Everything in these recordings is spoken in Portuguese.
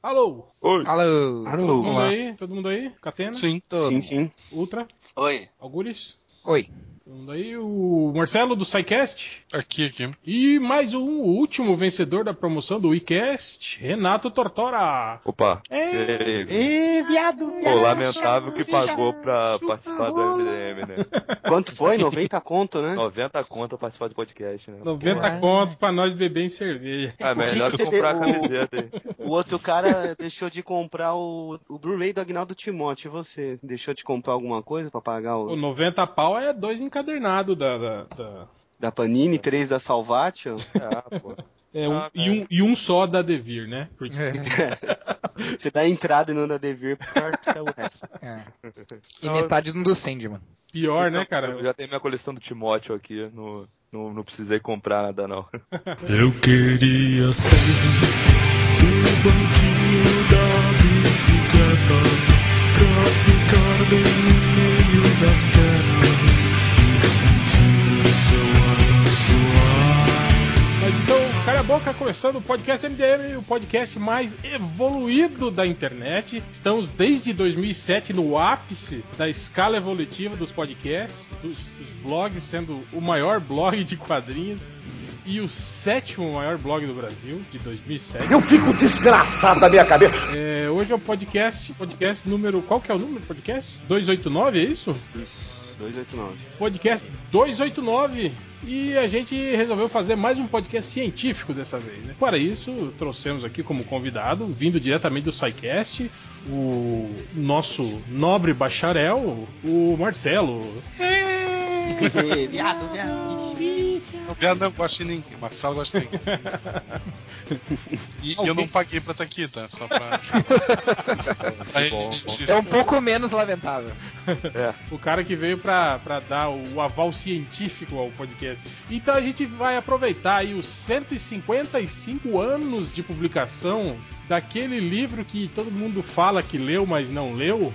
Alô? Oi. Alô. Todo mundo aí? Todo mundo aí? Catena? Sim. Todo. Sim, sim. Ultra? Oi. Algures? Oi. Todo mundo aí? O Marcelo do SciCast? Aqui, aqui. E mais um, o último vencedor da promoção do WeCast, Renato Tortora. Opa. É. Ei, viado, Pô, lamentável que pagou pra participar do MDM, né? Quanto foi? 90 conto, né? 90 conta pra participar do podcast, né? 90 Porra. conto pra nós beber em cerveja. Ah, O que melhor que comprar a camiseta aí. O outro cara deixou de comprar o, o Blu-ray do Agnaldo Timóteo. E você? Deixou de comprar alguma coisa pra pagar O os, 90 pau é dois encadernados da. da, da- da Panini, três da Salvatio? Ah, pô. é, um- Ah, e, um, e um só da Devir, né? Porque É, Você dá a entrada e não dá devir para o resto. é. E metade do Sandman. pior, né, Eu cara? já tenho minha coleção do Timóteo aqui, no, no- não precisei comprar nada, não. Eu queria ser o banquinho da bicicleta pra ficar bem boca, começando o podcast MDM, o podcast mais evoluído da internet. Estamos desde 2007 no ápice da escala evolutiva dos podcasts, dos, dos blogs, sendo o maior blog de quadrinhos e o sétimo maior blog do Brasil, de 2007. Eu fico desgraçado da minha cabeça. É, hoje é o podcast, podcast número. Qual que é o número do podcast? 289, é isso? Isso, 289. Podcast 289 e a gente resolveu fazer mais um podcast científico dessa vez. Né? Para isso, trouxemos aqui como convidado, vindo diretamente do SciCast, o nosso nobre bacharel, o Marcelo. viado, viado. O não gosta de ninguém. Marcelo gosta de ninguém. E eu não paguei pra estar aqui, tá? Só pra. Aí, Bom, gente- É um pouco menos lamentável. O cara que veio para dar o aval científico ao podcast. Então a gente vai aproveitar aí os 155 anos de publicação daquele livro que todo mundo fala que leu, mas não leu.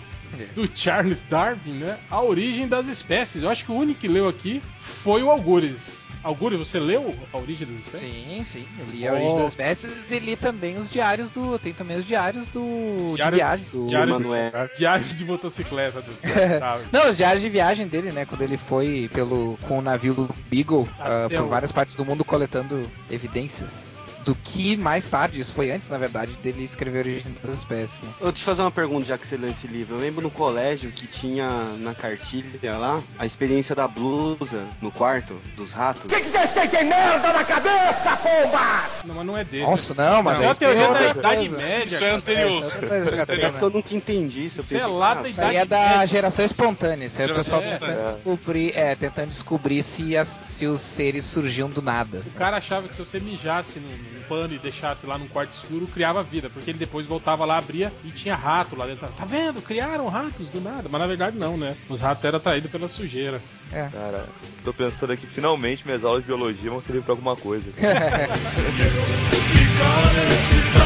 Do Charles Darwin, né? A Origem das Espécies. Eu acho que o único que leu aqui foi o Algures. Algures, você leu A Origem das Espécies? Sim, sim. Eu li a origem Oh. das espécies e li também os diários do. Tem também os diários do. Diário- de viagem. Do... Diário Emanuel. Diários de motocicleta do. Não, os diários de viagem dele, né? Quando ele foi pelo com o navio Beagle Até por várias partes do mundo coletando evidências do que mais tarde, isso foi antes, na verdade, dele escrever a origem das espécies. né? Eu te fazer uma pergunta, já que você leu esse livro. Eu lembro no colégio que tinha na cartilha lá a experiência da blusa no quarto dos ratos. O que que vocês têm? Tem merda na cabeça, pomba! Não, mas não é desse. Nossa, não, mas Isso é uma isso é da Idade. Média. Isso é anterior. É, isso é É eu nunca entendi isso. Eu Isso é pensei, lá ah, da Isso aí é Idade da Média. geração espontânea. Isso aí é o pessoal tentando é. descobrir, é, tentando descobrir se, as- se os seres surgiam do nada. O assim. cara achava que se você mijasse num, num pano e deixasse lá num quarto escuro, criava vida. Porque ele depois voltava lá, abria e tinha rato lá dentro. Tá vendo? Criaram ratos do nada. Mas na verdade não, né? Os ratos eram atraídos pela sujeira. Cara, tô pensando aqui, finalmente minhas aulas de biologia vão servir pra alguma coisa. assim.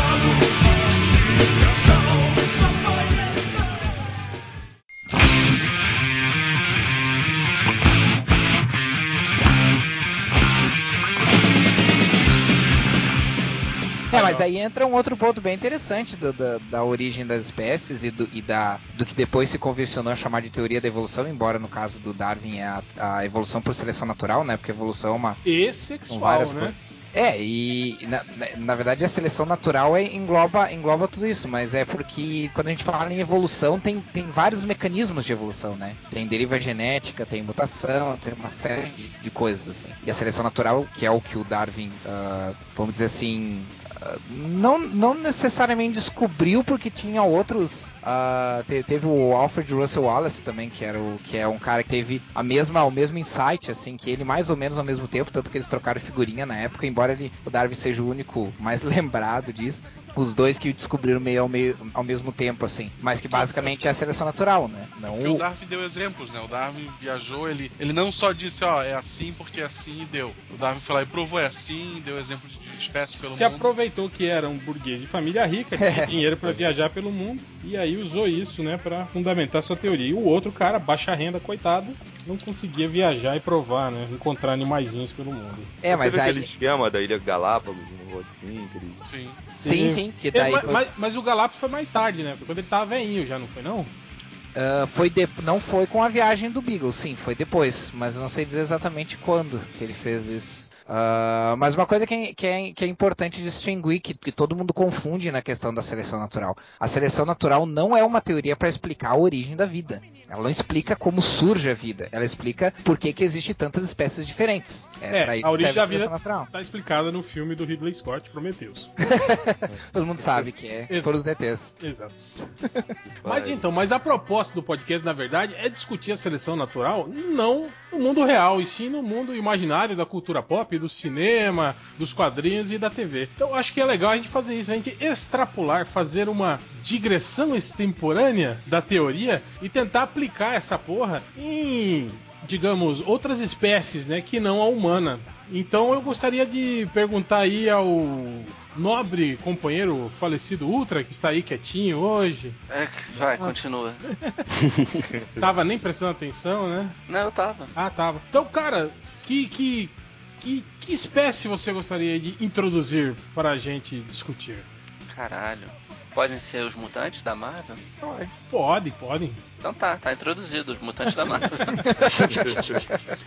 É, mas aí entra um outro ponto bem interessante do- da, da origem das espécies e, do, e da, do que depois se convencionou a chamar de teoria da evolução, embora no caso do Darwin é a, a evolução por seleção natural, né? Porque evolução é uma, E são sexual, várias né? coisas. É, e na, na- verdade a seleção natural é- engloba, engloba tudo isso, mas é porque quando a gente fala em evolução, tem, tem vários mecanismos de evolução, né? Tem deriva genética, tem mutação, tem uma série de, de coisas assim. E a seleção natural, que é o que o Darwin, ah, vamos dizer assim, ah, não, não necessariamente descobriu porque tinha outros. ah, te- teve o Alfred Russel Wallace também, que era o que é um cara que teve a mesma, o mesmo insight, assim, que ele mais ou menos ao mesmo tempo, tanto que eles trocaram figurinha na época, embora ele, o Darwin seja o único mais lembrado disso. Os dois que descobriram meio ao, meio ao mesmo tempo, assim. Mas que basicamente é a seleção natural, né? Não Porque o o, Darwin deu exemplos, né? O Darwin viajou, ele, ele não só disse, ó, é assim porque é assim e deu. O Darwin foi lá e provou, é assim, deu exemplo de, espécie pelo se mundo. aproveitou que era um burguês de família rica, tinha dinheiro pra viajar pelo mundo, e aí usou isso, né, pra fundamentar sua teoria. E o outro cara, baixa renda, coitado, não conseguia viajar e provar, né, encontrar animaizinhos pelo mundo. É, mas aí. aquele esquema da Ilha Galápagos, um assim, aquele... Sim. Sim, sim, que daí mas, foi, mas, mas o Galápagos foi mais tarde, né? Foi quando ele tava veinho já, não foi não? ah, foi de- não foi com a viagem do Beagle, sim, foi depois, mas eu não sei dizer exatamente quando que ele fez isso. Ah, mas uma coisa que é, que é- que é importante distinguir, que, que todo mundo confunde na questão da seleção natural. A seleção natural não é uma teoria para explicar a origem da vida. Ela não explica como surge a vida. Ela explica por que, que existe tantas espécies diferentes. É, É, pra a isso origem serve da a seleção vida- natural. Tá explicada no filme do Ridley Scott, Prometheus. Todo mundo sabe que é. Exato. Foram os ETs. Exato. Mas então, mas a proposta do podcast, na verdade, é discutir a seleção natural não no mundo real, e sim no mundo imaginário da cultura pop, do cinema, dos quadrinhos e da TV. Então acho que é legal a gente fazer isso, a gente extrapolar, fazer uma digressão extemporânea da teoria e tentar aplicar essa porra em digamos, outras espécies, né, que não a humana. Então eu gostaria de perguntar aí ao nobre companheiro falecido Ultra, que está aí quietinho hoje, É, vai, continua. tava nem prestando atenção, né? Não, eu tava. Ah, tava. Então, cara, que que que, que espécie você gostaria de introduzir para a gente discutir? Caralho. Podem ser os mutantes da Marvel? Pode, podem. Então tá, tá introduzido os mutantes da Marvel.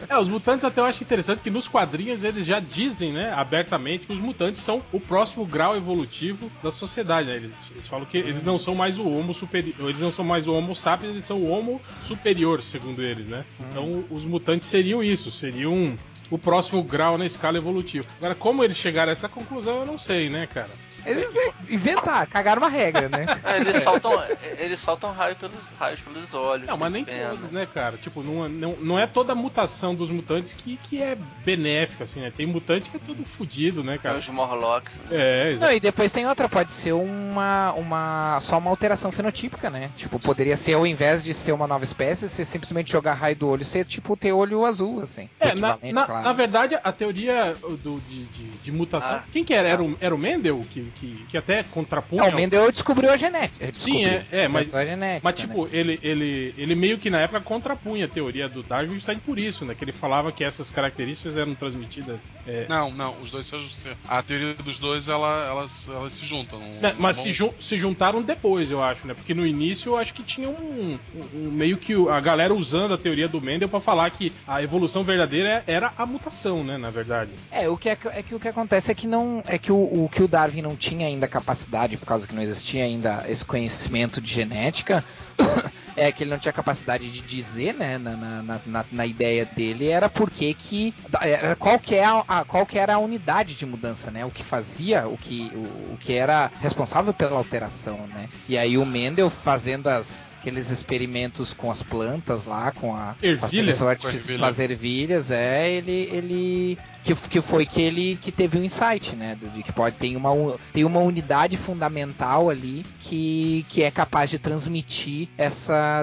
É, os mutantes até eu acho interessante que nos quadrinhos eles já dizem, né, abertamente que os mutantes são o próximo grau evolutivo da sociedade, né? Eles, eles falam que eles não são mais o homo superior, eles não são mais o homo sapiens, eles são o homo superior, segundo eles, né? Então os mutantes seriam isso, seriam o próximo grau na escala evolutiva. Agora, como eles chegaram a essa conclusão, eu não sei, né, cara? Eles inventaram, cagaram uma regra, né? É, eles soltam, eles soltam raio pelos, raios pelos olhos. Não, mas nem tem pena. todos, né, cara? Tipo, não, é- não, não é toda a mutação dos mutantes que, que é benéfica, assim, né? Tem mutante que é todo fudido, né, Tem cara? os Morlocks. né? É, exato. Não, e depois tem outra, pode ser uma, uma só uma alteração fenotípica, né? Tipo, poderia ser ao invés de ser uma nova espécie, você simplesmente jogar raio do olho, ser tipo ter olho azul, assim. É, na, na, claro. na verdade, a teoria do, de, de, de mutação. Ah. quem que era? Era o, era o Mendel, que, que, que até contrapunha. É, o Mendel descobriu a genética. Sim, é, é, mas- genética, Mas, né? tipo, ele, ele, ele meio que na época contrapunha a teoria do Darwin justamente por isso, né? Que ele falava que essas características eram transmitidas. é, Não, não, os dois se A teoria dos dois, ela, elas, elas se juntam. não- né, não mas vão- se, jun- se juntaram depois, eu acho, né? Porque no início eu acho que tinha um, um- um meio que a galera usando a teoria do Mendel pra falar que a evolução verdadeira era a mutação, né? Na verdade. É, o que é, que- é que o que acontece é que não é que o, o que o Darwin não tinha ainda capacidade, por causa que não existia ainda esse conhecimento de genética, é que ele não tinha capacidade de dizer, né, na, na, na- na- ideia dele, era porque que era qual que é a, a- qual que era a unidade de mudança, né? O que fazia, o que o, o que era responsável pela alteração, né? E aí o Mendel fazendo as, aqueles experimentos com as plantas lá, com a, com a Ervilha? seleção Com artificial, ervilha. com as ervilhas, é, ele, ele que, que foi que ele que teve um insight, né, de que pode ter uma tem uma unidade fundamental ali que, que é capaz de transmitir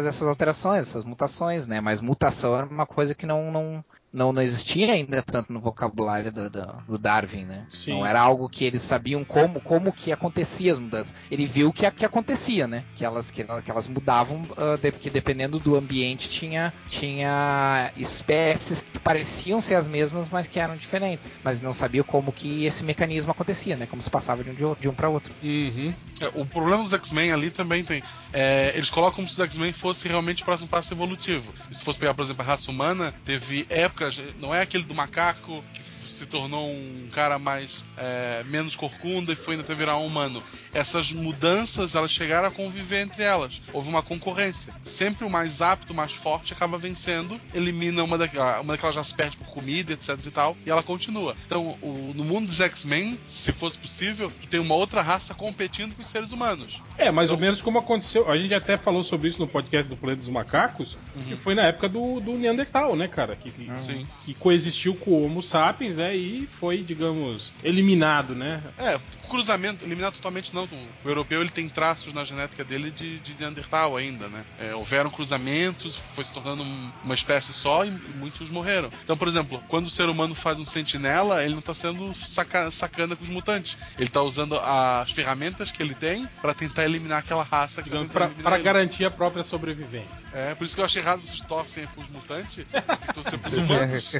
essas alterações, essas mutações, né? Mas mutação era uma coisa que não não não, não existia ainda tanto no vocabulário do, do, do Darwin, né? Sim. Não era algo que eles sabiam como como que acontecia as mudanças. Ele viu que, que acontecia, né? Que elas, que, que elas mudavam, ah, de- que dependendo do ambiente tinha, tinha espécies que pareciam ser as mesmas, mas que eram diferentes. Mas não sabia como que esse mecanismo acontecia, né? Como se passava de um, de um para outro. Uhum. É, o problema dos X-Men ali também tem. é, eles colocam como se os X-Men fosse realmente o próximo passo evolutivo. Se fosse pegar, por exemplo, a raça humana, teve épocas, não é aquele do macaco que se tornou um cara mais é, menos corcunda e foi até virar um humano. Essas mudanças elas chegaram a conviver entre elas. Houve uma concorrência. Sempre o mais apto, o mais forte acaba vencendo, elimina uma daquelas, uma daquelas já se perde por comida, etc e tal, e ela continua. Então, o- no mundo dos X-Men, se fosse possível, tem uma outra raça competindo com os seres humanos. É, mais ou menos como aconteceu. A gente até falou sobre isso no podcast do Planeta dos Macacos, que foi na época do, do Neandertal, né, cara? Que, que, Sim. que coexistiu com o Homo sapiens, né? Né? E foi, digamos, eliminado, né? É, cruzamento, eliminar totalmente não. O europeu ele tem traços na genética dele de, de Neandertal ainda, né? É, houveram cruzamentos, foi se tornando um- uma espécie só e muitos morreram. Então, por exemplo, quando o ser humano faz um sentinela, ele não tá sendo saca- sacana com os mutantes. Ele tá usando as ferramentas que ele tem pra tentar eliminar aquela raça que tá Digamos, ele. garantir a própria sobrevivência. É, por isso que eu achei errado vocês torcem pros mutantes, torcer pros humanos.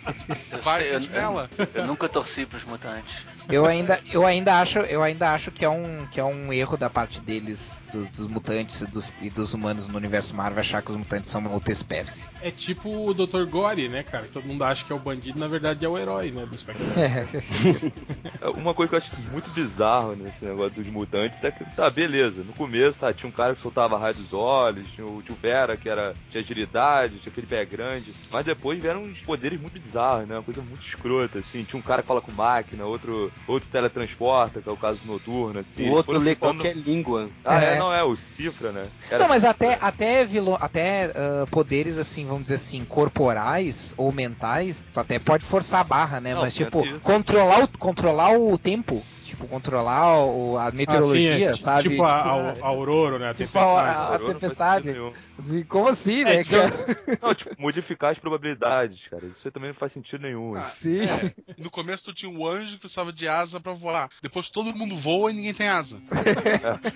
Vai, sentinela. Eu- nunca torci pros mutantes. Eu ainda, eu ainda acho, eu ainda acho que é um, que é um erro da parte deles, dos, dos mutantes e dos, e dos humanos no universo Marvel, achar que os mutantes são uma outra espécie. É tipo o Dr. Gore, né, cara? Todo mundo acha que é o bandido, na verdade é o herói, né? Do Spectre. Uma coisa que eu acho muito bizarro nesse negócio dos mutantes é que, tá, beleza. No começo, tá, tinha um cara que soltava raio dos olhos, tinha o tio Vera que era, tinha agilidade, tinha aquele pé grande. Mas depois vieram uns poderes muito bizarros, né? Uma coisa muito escrota, assim. Tinha um cara que fala com máquina, outro, outro se teletransporta, que é o caso do Noturno, assim. o outro lê ficando- qualquer língua. Ah, é. É. não, é, o Cifra, né? Era Não, mas Cifra. até, até, vilão, até ah, poderes assim, vamos dizer assim, corporais ou mentais, tu até pode forçar a barra, né? Não, mas tipo, controlar o, controlar o tempo, tipo, controlar o- a meteorologia, Assim, é, sabe? Tipo, a, a, a Aurora, né? A tipo tempestade. a, a não tempestade. Assim, Como assim, É, né, cara? Não, tipo, modificar as probabilidades, cara. Isso aí também não faz sentido nenhum. Ah, Sim. É, no começo tu tinha o anjo que precisava de asa pra voar. Depois todo mundo voa e ninguém tem asa.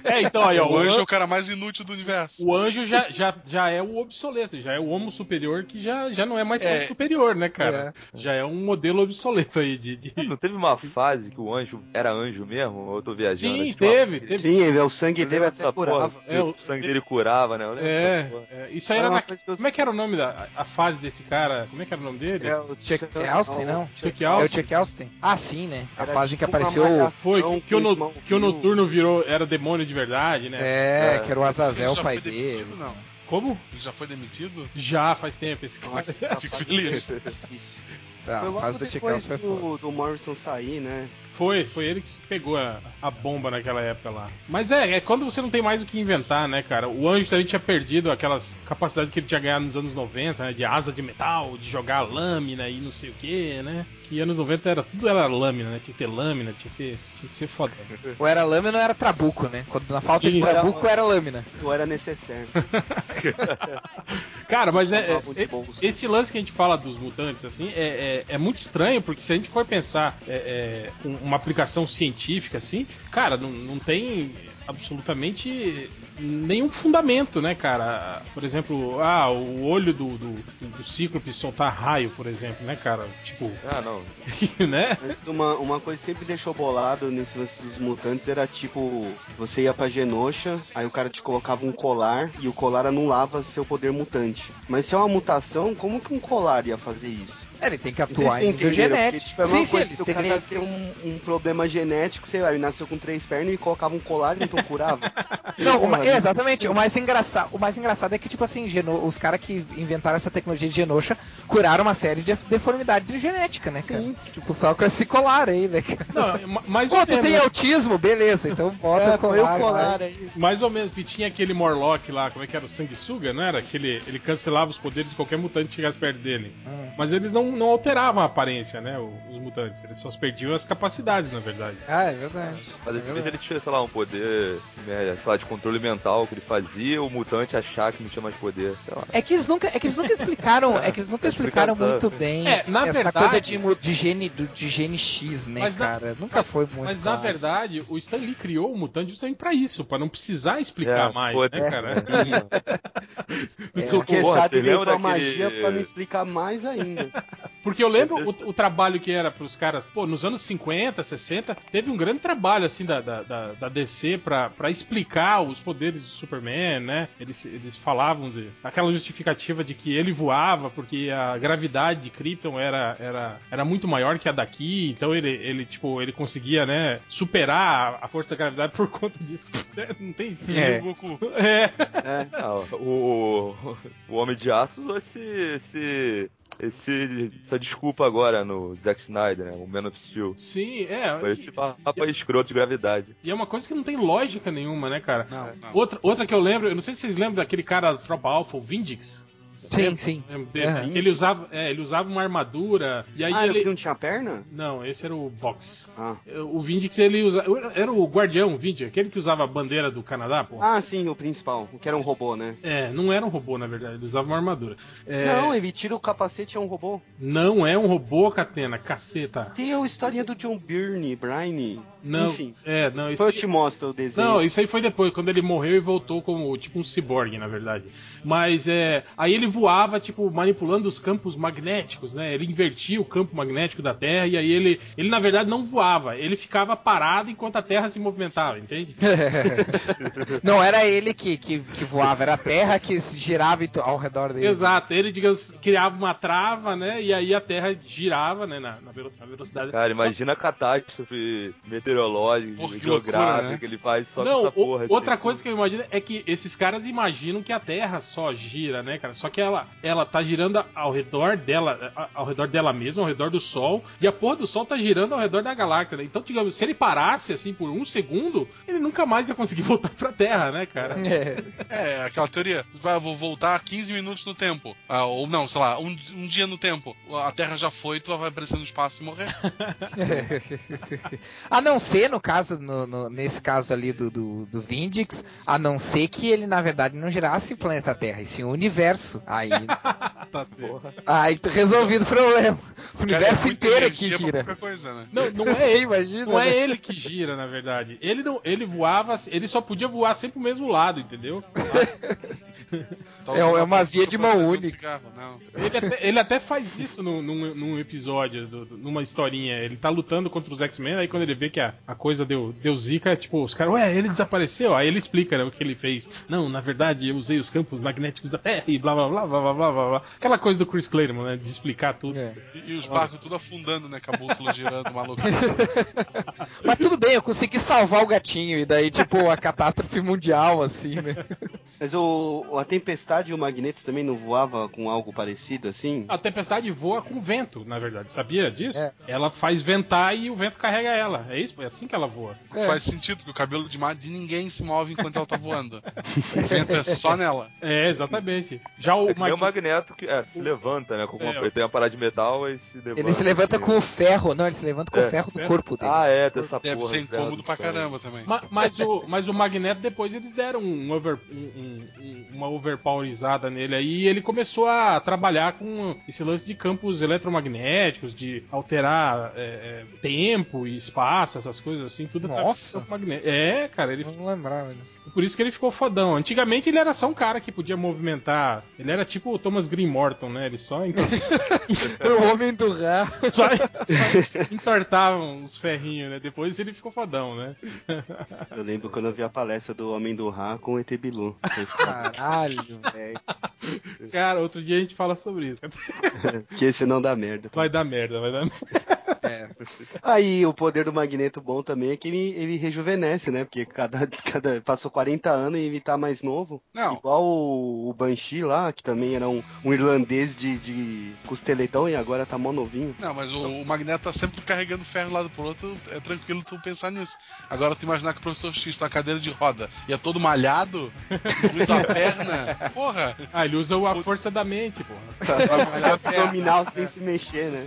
É, então aí, ó. o anjo é o cara mais inútil do universo. O anjo já, já, já é o obsoleto, já é o homo superior que já, já não é mais É. superior, né, cara? Já é um modelo obsoleto aí de. de- Não teve uma fase que o anjo era anjo mesmo? Ou eu tô viajando? Sim, que teve, teve. Sim, ele- o sangue dele até porra, curava. que É, o sangue dele curava, né? É, porra. é, isso aí Era na. que Como é que era o nome da a fase desse cara? Como é que era o nome dele? É, o Chuck Austin, não? Chuck É o Austin. Chuck Austin? Ah, sim, né? A Era fase em que tipo uma apareceu. Foi que, que o, no- que o noturno virou. Era demônio de verdade, né? É, É. que era o Azazel, o já pai foi dele. demitido, não? Como? Ele já foi demitido? Já faz tempo esse cara. Nossa, Fico fase feliz. Ah, Foi a logo fase do Chuck depois Austin do, do Morrison sair, né? Foi, foi ele que pegou a, a bomba naquela época lá. Mas é, é quando você não tem mais o que inventar, né, cara? O Anjo também tinha perdido aquelas capacidades que ele tinha ganhado nos anos 90, né? De asa de metal, de jogar lâmina e não sei o que, né? Que anos 90 era tudo era lâmina, né? Tinha que ter lâmina, tinha que, ter, tinha que ser foda. Ou era lâmina ou era trabuco, né? Quando na falta de trabuco era lâmina. Ou era necessário. Cara, mas é, é- bolsa. esse lance que a gente fala dos mutantes, assim, é, é, é muito estranho, porque se a gente for pensar é, é, um- uma aplicação científica, assim, cara, não, não tem absolutamente nenhum fundamento, né, cara? Por exemplo, ah, o olho do, do, do Cíclope soltar raio, por exemplo, né, cara? Tipo, Ah, não. né? Mas uma, uma coisa que sempre deixou bolado nesse lance dos mutantes era tipo, você ia pra Genosha, aí o cara te colocava um colar e o colar anulava seu poder mutante. Mas se é uma mutação, como que um colar ia fazer isso? É, ele tem que atuar se em genético. tipo, é sim, sim, ele se o tem cara que... tem um, um problema genético, sei lá, ele nasceu com três pernas e colocava um colar e então curava. Não, exatamente. O mais, engraçado, o mais engraçado é que, tipo assim, Geno- os caras que inventaram essa tecnologia de Genosha curaram uma série de deformidades genética, né, cara? Sim. Tipo, só com esse colar aí, né, cara? Não, ma- mais Pô, ou tu tem autismo? Beleza, então bota É, o colar. o colar aí. Mais ou menos, que tinha aquele Morlock lá, como é que era? O Sanguessuga, não era? Que ele, ele cancelava os poderes de qualquer mutante que chegasse perto dele. Hum. Mas eles não, não alteravam a aparência, né? Os mutantes. Eles só perdiam as capacidades, na verdade. Ah, é verdade. Mas É às vezes verdade. ele tinha, sei lá, um poder, né, sei lá, de controle mental que ele fazia, o mutante achar que não tinha mais poder, sei lá. É que eles nunca, é que eles nunca explicaram, é que eles nunca explicaram Explicação. muito bem É, na essa verdade- coisa de, de gene do, de gene X, né, Mas na- cara? Nunca foi muito. Mas claro. na verdade, o Stan Lee criou o mutante justamente pra isso, pra não precisar explicar É, mais, foda-se. né, cara? É, porque porra, sabe veio com a magia pra me explicar mais ainda. Porque eu lembro o, o trabalho que era pros caras, pô, nos anos 50, 60, teve um grande trabalho, assim, da, da, da, da DC pra, pra explicar os poderes do Superman, né? Eles, eles falavam de aquela justificativa de que ele voava porque a gravidade de Krypton era, era, era muito maior que a daqui, então ele, ele, tipo, ele conseguia, né, superar a força da gravidade por conta disso. Não tem... E É. o Goku. É, Ah, o, o Homem de Aço usou esse, esse, esse, essa desculpa agora no Zack Snyder, né? O Man of Steel. sim, é. Foi esse papo escroto de gravidade. E é uma coisa que não tem lógica nenhuma, né, cara? Não. Não. Outra, outra que eu lembro, eu não sei se vocês lembram daquele cara da Tropa Alpha, o Vindix. Sim, sim. Aham. Ele usava, é, ele usava uma armadura e aí Ah, era ele que não tinha perna? Não, esse era o Box. Ah. O Vindix ele usa, era o Guardião Vindix, aquele que usava a bandeira do Canadá, pô. Ah, sim, o principal, o que era um robô, né? É, não era um robô na verdade, ele usava uma armadura. É, Não, ele tira o capacete é um robô. não é um robô, Catena, caceta. Tem a historinha do John Byrne, Brine. Não, Enfim. é, não, isso Depois eu te mostro o desenho. Não, isso aí foi depois, quando ele morreu e voltou como tipo um ciborgue, na verdade. Mas é. Aí ele voava, tipo, manipulando os campos magnéticos, né? Ele invertia o campo magnético da Terra e aí ele. Ele, na verdade, não voava, ele ficava parado enquanto a Terra se movimentava, entende? Não era ele que, que, que voava, era a Terra que girava ao redor dele. Exato, ele, digamos, criava uma trava, né? E aí a Terra girava, né? Na, na velo- na velocidade. Cara, imagina a catástrofe meteorológica, Porra, geográfica loucura, né? que ele faz só Não, com essa o- porra. outra assim. coisa que eu imagino é que esses caras imaginam que a Terra só gira, né, cara? Só que ela, ela tá girando ao redor dela, ao redor dela mesma, ao redor do Sol, e a porra do Sol tá girando ao redor da galáxia, né? Então, digamos, se ele parasse assim por um segundo, ele nunca mais ia conseguir voltar pra Terra, né, cara? É. É, aquela teoria. Vai, vou voltar 15 minutos no tempo. Ah, ou não, sei lá, um, um dia no tempo. A Terra já foi, tu vai aparecer no espaço e morrer. a não ser, no caso, no- no- nesse caso ali do, do, do Vindix, a não ser que ele, na verdade, não girasse o planeta Terra, e sim o universo. Aí, Tá certo. aí tu resolvido o problema. O Cara, universo é inteiro é que gira. coisa, né? Não, não é ele. imagina. Não é né? ele que gira, na verdade. Ele não, ele voava, ele só podia voar sempre pro mesmo lado, entendeu? É- é uma via de mão um única. Não. Ele até, ele até faz isso num, num, num episódio, do- numa historinha. Ele tá lutando contra os X-Men, aí quando ele vê que a, a coisa deu, deu zica, tipo, os caras, ué, ele desapareceu. Aí ele explica né, o que ele fez. Não, na verdade, eu usei os campos magnéticos da Terra e blá blá blá blá blá blá blá. blá. Aquela coisa do Chris Claremont, né? De explicar tudo. É. E, e os barcos tudo afundando, né? Com a bússola girando, maluco. Mas tudo bem, eu consegui salvar o gatinho, e daí, tipo, a catástrofe mundial, assim, né? Mas o, a Tempestade e o Magneto também não voava com algo parecido assim? A tempestade voa com vento, na verdade. Sabia disso? É. Ela faz ventar e o vento carrega ela. É isso? É assim que ela voa. É. Faz sentido, porque o cabelo de, de ninguém se move enquanto ela tá voando. O vento é só nela. É, exatamente. Já o É que nem o Mag- magneto que é, se levanta, né? Com uma, É. ele tem uma parada de metal e se levanta. Ele se levanta com o ferro, não, ele se levanta com É. o ferro do Ferro. corpo dele. Ah, é, tem essa Deve porra. ser de ferro incômodo do pra caramba também. Ma- Mas o, mas o Magneto depois eles deram um over, um- um- um- uma overpowerizada nele aí e ele começou a trabalhar com esse lance de campos eletromagnéticos, de alterar é, é, tempo e espaço, essas coisas assim, tudo Nossa. É, cara, ele Eu não lembrava disso. por isso que ele ficou fodão. Antigamente ele era só um cara que podia movimentar. Ele era tipo o Thomas Green Morton, né? Ele só, o homem do Ra. só, só entortava uns ferrinhos, né? Depois ele ficou fodão, né? Eu lembro quando eu vi a palestra do Homem do Ra com o ET Bilu. Caralho, velho. Cara, outro dia a gente fala sobre isso. que esse não dá merda. Vai dar merda, vai dar merda. É. Aí o poder do Magneto bom também é que ele, ele rejuvenesce, né? Porque cada, cada passou 40 anos e ele tá mais novo. Não. Igual o, o Banshee lá, que também era um, um irlandês de, de costeletão e agora tá mó novinho. Não, mas o, o Magneto tá sempre carregando ferro lado pro outro, é tranquilo tu pensar nisso. Agora tu imaginar que o professor X tá na cadeira de roda e é todo malhado, usa a perna, porra, Ah, ele usa a força da mente, porra. vai malhar a perna. Abdominal sem se mexer, né?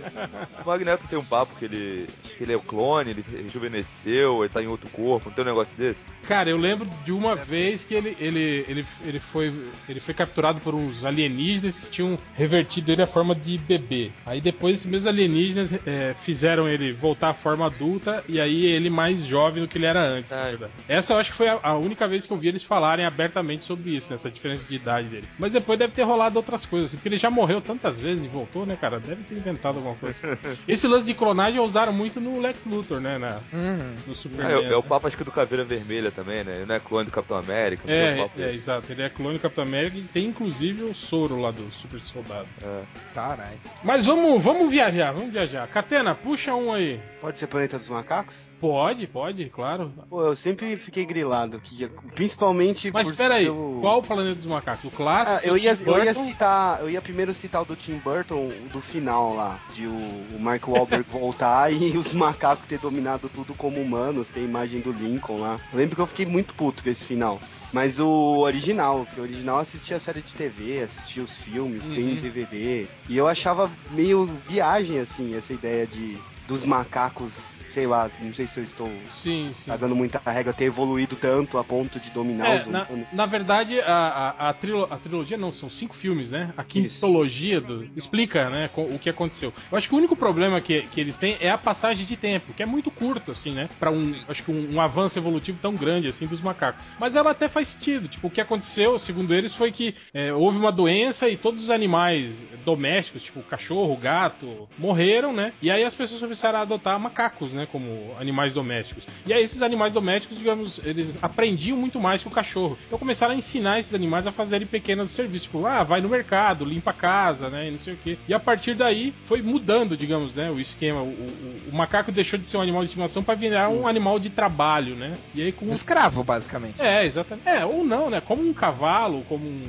O Magneto tem um papo que ele. Acho que ele é o clone, ele rejuvenesceu, ele tá em outro corpo, não tem um negócio desse? Cara, eu lembro de uma vez que ele, ele, ele, ele, foi, ele foi capturado por uns alienígenas que tinham revertido ele à forma de bebê. Aí depois esses mesmos alienígenas é, fizeram ele voltar à forma adulta e aí ele mais jovem do que ele era antes. verdade. Essa eu acho que foi a, a única vez que eu vi eles falarem abertamente sobre isso, nessa diferença de idade dele. Mas depois deve ter rolado outras coisas, assim, porque ele já morreu tantas vezes e voltou, né, cara? Deve ter inventado alguma coisa. Esse lance de clonagem usaram muito no Lex Luthor, né? Na, Uhum. no Superman. Ah, é, é o papo acho que do Caveira Vermelha também, né? Ele não é clone do Capitão América, É, é, desse. exato. Ele é clone do Capitão América e tem inclusive o soro lá do Super Soldado. É. Caralho. Mas vamos, vamos viajar, vamos viajar. Catena, puxa um aí Pode ser Planeta dos Macacos? Pode, pode, claro. Pô, eu sempre fiquei grilado. que- Principalmente Mas espera aí, o- qual o Planeta dos Macacos? O clássico? Ah, eu, ia, eu ia citar, eu ia primeiro citar o do Tim Burton, do final lá, de o, o Mark Wahlberg voltar e os macacos ter dominado tudo como humanos, tem a imagem do Lincoln lá. Eu lembro que eu fiquei muito puto com esse final. Mas o original, porque o original eu assistia a série de TV, assistia os filmes, tem Uhum. DVD. E eu achava meio viagem, assim, essa ideia de dos macacos, sei lá, não sei se eu estou Sim, sim. pagando muita regra, ter evoluído tanto a ponto de dominar É, os na, humanos. na verdade, a, a, a, trilo- a trilogia não, são cinco filmes, né? A quintologia do, explica né, o que aconteceu. Eu acho que o único problema que, que eles têm é a passagem de tempo, que é muito curto, assim, né? Pra um, acho que um, um avanço evolutivo tão grande, assim, dos macacos. Mas ela até faz sentido. Tipo, o que aconteceu, segundo eles, foi que é, houve uma doença e todos os animais domésticos, tipo cachorro, gato, morreram, né? E aí as pessoas começaram a adotar macacos, né? Como animais domésticos. E aí esses animais domésticos, digamos, eles aprendiam muito mais que o cachorro. Então começaram a ensinar esses animais a fazerem pequenos serviços, tipo, ah, vai no mercado, limpa a casa, né? E não sei o quê. E a partir daí foi mudando, digamos, né? O esquema. O, o- o macaco deixou de ser um animal de estimação para virar um animal de trabalho, né? E aí com escravo, basicamente. é, exatamente. É, ou não, né? Como um cavalo, como um.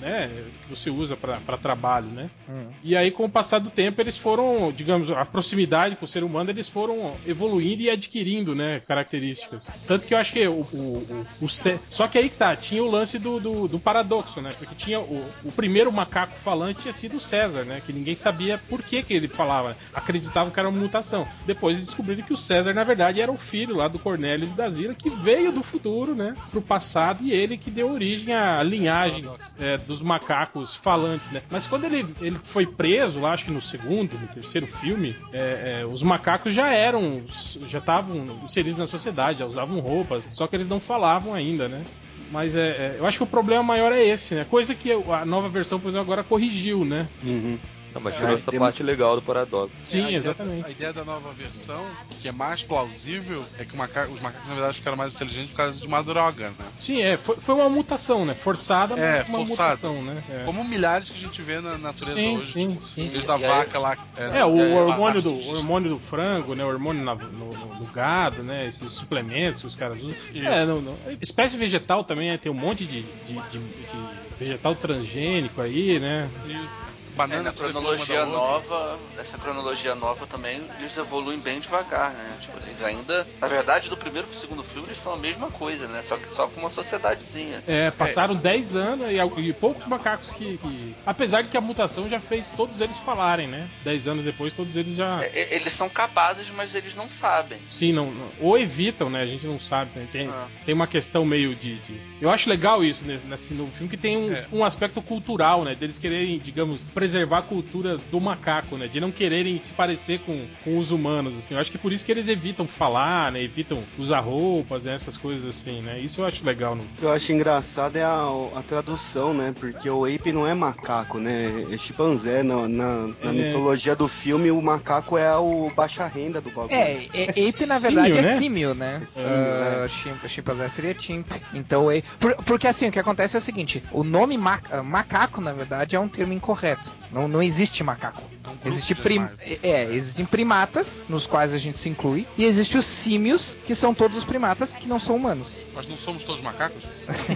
né? Que você usa pra trabalho, né? Hum. E aí, com o passar do tempo, eles foram, digamos, a proximidade com o ser humano, eles foram evoluindo e adquirindo, né, características. Tanto que eu acho que o. o, o, o Só que aí que tá, tinha o lance do, do, do paradoxo, né? Porque tinha o, o primeiro macaco falante tinha sido o César, né? Que ninguém sabia por que, que ele falava. Acreditavam que era uma mutação. Depois descobriram que o César, na verdade, era o filho lá do Cornelius e da Zira, que veio do futuro, né? Pro passado, e ele que deu origem à linhagem é, dos macacos falantes, né? Mas quando ele, ele foi preso, lá, acho que no segundo, no terceiro filme, é, é, os macacos já eram, já estavam inseridos na sociedade, já usavam roupas, só que eles não falavam ainda, né? Mas é, é, eu acho que o problema maior é esse, né? Coisa que a nova versão, por exemplo, agora corrigiu, né? Uhum. Não, mas É, tirou essa tem- parte legal do paradoxo. É, a Sim, ideia exatamente. da- a ideia da nova versão, que é mais plausível, é que maca- os macacos, na verdade, ficaram mais inteligentes por causa de uma droga, né? Sim, é, foi, foi uma mutação, né? Forçada, mas É, uma forçada. mutação, né? É. Como milhares que a gente vê na natureza Sim, hoje. sim, tipo, sim. Desde a E aí- vaca lá. É, o É, hormônio do, o hormônio do frango, né? O hormônio na- no, no- no gado, né? Esses suplementos que os caras usam. Isso. É, no, no- espécie vegetal também né, tem um monte de, de- de- de vegetal transgênico aí, né? Isso. É, Banana é cronologia nova, nessa cronologia nova também, eles evoluem bem devagar, né? Tipo, eles ainda, na verdade, do primeiro pro segundo filme, eles são a mesma coisa, né? Só que só com uma sociedadezinha. É, passaram 10 anos e, e poucos macacos que, que- Apesar de que a mutação já fez todos eles falarem, né? 10 anos depois, todos eles já. É, é, Eles são capazes, mas eles não sabem. Sim, não, não- ou evitam, né? A gente não sabe. né? Tem, Ah. tem uma questão meio de, de- Eu acho legal isso nesse, nesse novo filme, que tem um, É. um aspecto cultural, né? Deles quererem, digamos, preservar a cultura do macaco, né? De não quererem se parecer com, com os humanos, assim. Eu acho que por isso que eles evitam falar, né? Evitam usar roupas, né? essas coisas assim, né? Isso eu acho legal. Que eu acho engraçado é a, a tradução, né? Porque o ape não é macaco, né? É chimpanzé. Na, na, na É. mitologia do filme, o macaco é o baixa renda do bagulho. É, é, É ape na verdade é né? símio, né? É símio, né? chimp- chimpanzé seria chimp. Então, é, por- porque assim, o que acontece é o seguinte: o nome ma- macaco, na verdade, é um termo incorreto. Não, não existe macaco. É um Existe prim... animais. é, existem primatas, nos quais a gente se inclui, e existem os símios, que são todos os primatas que não são humanos. Mas não somos todos macacos?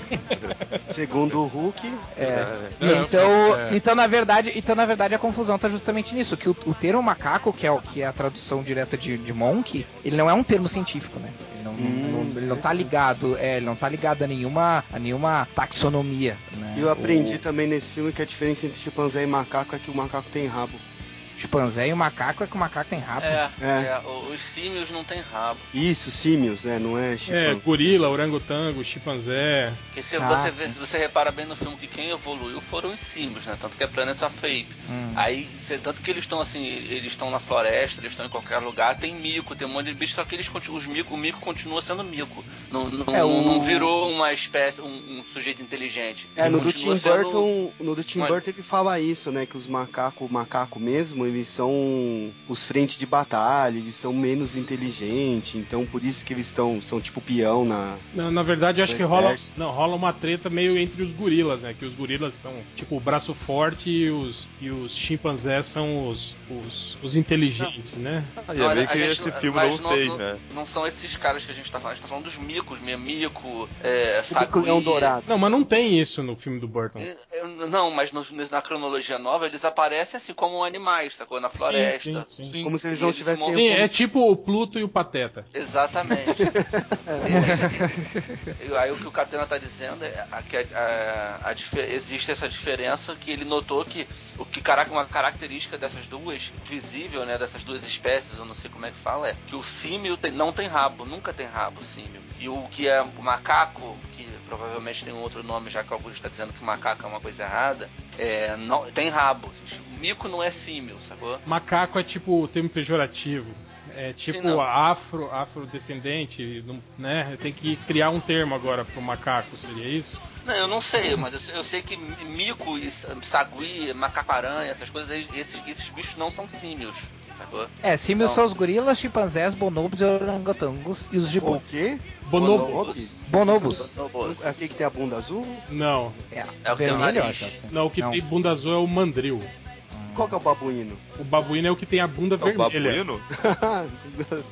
Segundo o Hulk, É. É, então, é. então, na verdade, então, na verdade, a confusão tá justamente nisso, que o, o termo macaco, que é, o, que é a tradução direta de, de Monk, ele não é um termo científico, né? Ele não, Hum, não- ele não tá ligado, é, ele não tá ligado a nenhuma, a nenhuma taxonomia, né? eu aprendi também nesse filme que a diferença entre chimpanzé e macaco é que o macaco tem rabo. Chimpanzé e o macaco é que o macaco tem rabo. É, É. é, os símios não têm rabo. Isso, símios, é, não é É, chimpanzé. gorila, orangotango, chimpanzé. Porque se Ah, você, vê- você repara bem no filme que quem evoluiu foram os símios, né? Tanto que é Planet of Ape. Hum. Aí, tanto que eles estão assim, eles estão na floresta, eles estão em qualquer lugar, tem mico, tem um monte de bicho, só que eles continuam, os mico, o mico continua sendo mico. Não, não, É, o- não virou uma espécie, um, um sujeito inteligente. É, Ele no do Tim sendo- Burton, no do Tim Mas- Burton ele fala isso, né? Que os macacos, o macaco mesmo, eles são os frentes de batalha, eles são menos inteligentes, então por isso que eles estão são tipo peão na. Na, na verdade, eu acho Do que rola, exército. não, rola uma treta meio entre os gorilas, né? Que os gorilas são tipo o braço forte e os, e os chimpanzés são os, os, os inteligentes, né? Aí Não, é meio a que gente esse não- filme mas não fez, não, né? Não são esses caras que a gente tá falando, a gente tá falando dos micos mesmo, mico, é, sagui. dourado. Não, mas não tem isso no filme do Burton. É, é, Não, mas no- na cronologia nova eles aparecem assim como animais, sacou? Na floresta. Sim, sim, sim. Sim. Como se eles E não eles tivessem. Sim, é tipo o Pluto e o Pateta. Exatamente. E aí o que o Catena tá dizendo é que a- a- a existe essa diferença que ele notou que o que caraca, uma característica dessas duas, visível, né, dessas duas espécies, eu não sei como é que fala, é que o símio tem- não tem rabo, nunca tem rabo o símio. E o que é o macaco, que provavelmente tem um outro nome, já que o Augusto está dizendo que macaco é uma coisa errada, é, não, tem rabo. O mico não é símio, sacou? Macaco é tipo o termo pejorativo. É tipo não. afro, afrodescendente, não- né? Tem que criar um termo agora pro macaco, seria isso? Não, eu não sei, mas eu, sei- eu sei que mico e sa- sagui, macaco-aranha, essas coisas, esses, esses bichos não são símios, sacou? É, símios Não. são os gorilas, chimpanzés, bonobos, orangotangos e os O gibotes. quê? Bonobo. Bonobos. Bonobos. Bonobos. É aquele que tem a bunda azul? Não. É, É o que tem o vermelho, eu nariz. acho. assim. Não, o que tem bunda azul é o mandril. Qual que é o babuíno? O babuíno é o que tem a bunda É o vermelha. babuíno?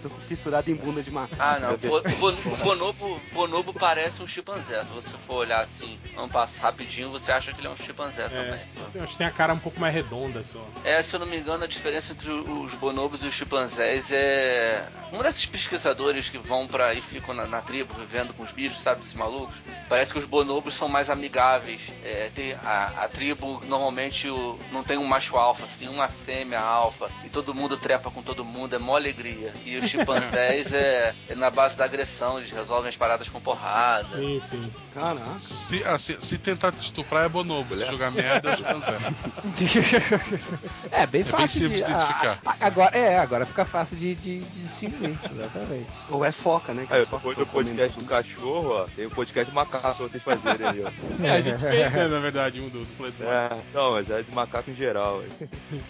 Tô fissurado em bunda de macaco. Ah, não. Bo- bo- O bonobo, bonobo parece um chimpanzé. Se você for olhar assim, vamos passar rapidinho, você acha que ele é um chimpanzé também. É, sacou? eu acho que tem a cara um pouco mais redonda só. É, se eu não me engano, a diferença entre os bonobos e os chimpanzés é. Um desses pesquisadores que vão pra e ficam na, na tribo vivendo com os bichos, sabe, esses malucos? Parece que os bonobos são mais amigáveis. É, tem a, a tribo normalmente o- não tem um macho alfa, assim, uma fêmea alfa, e todo mundo trepa com todo mundo, é mó alegria. E os chimpanzés é, é na base da agressão, eles resolvem as paradas com porrada. Sim, sim. Caraca. Se, ah, se, se tentar te estuprar é bonobo, se jogar merda é chimpanzé. é, bem bem fácil simples de. identificar. a- a- agora, é, agora fica fácil de, de, de distinguir. Exatamente. Ou é foca, né? focas depois do podcast do cachorro, ó, tem o podcast do macaco pra vocês fazerem aí, ó. É, a gente fez, né, na verdade, um do, do. É, não, mas é de macaco em geral.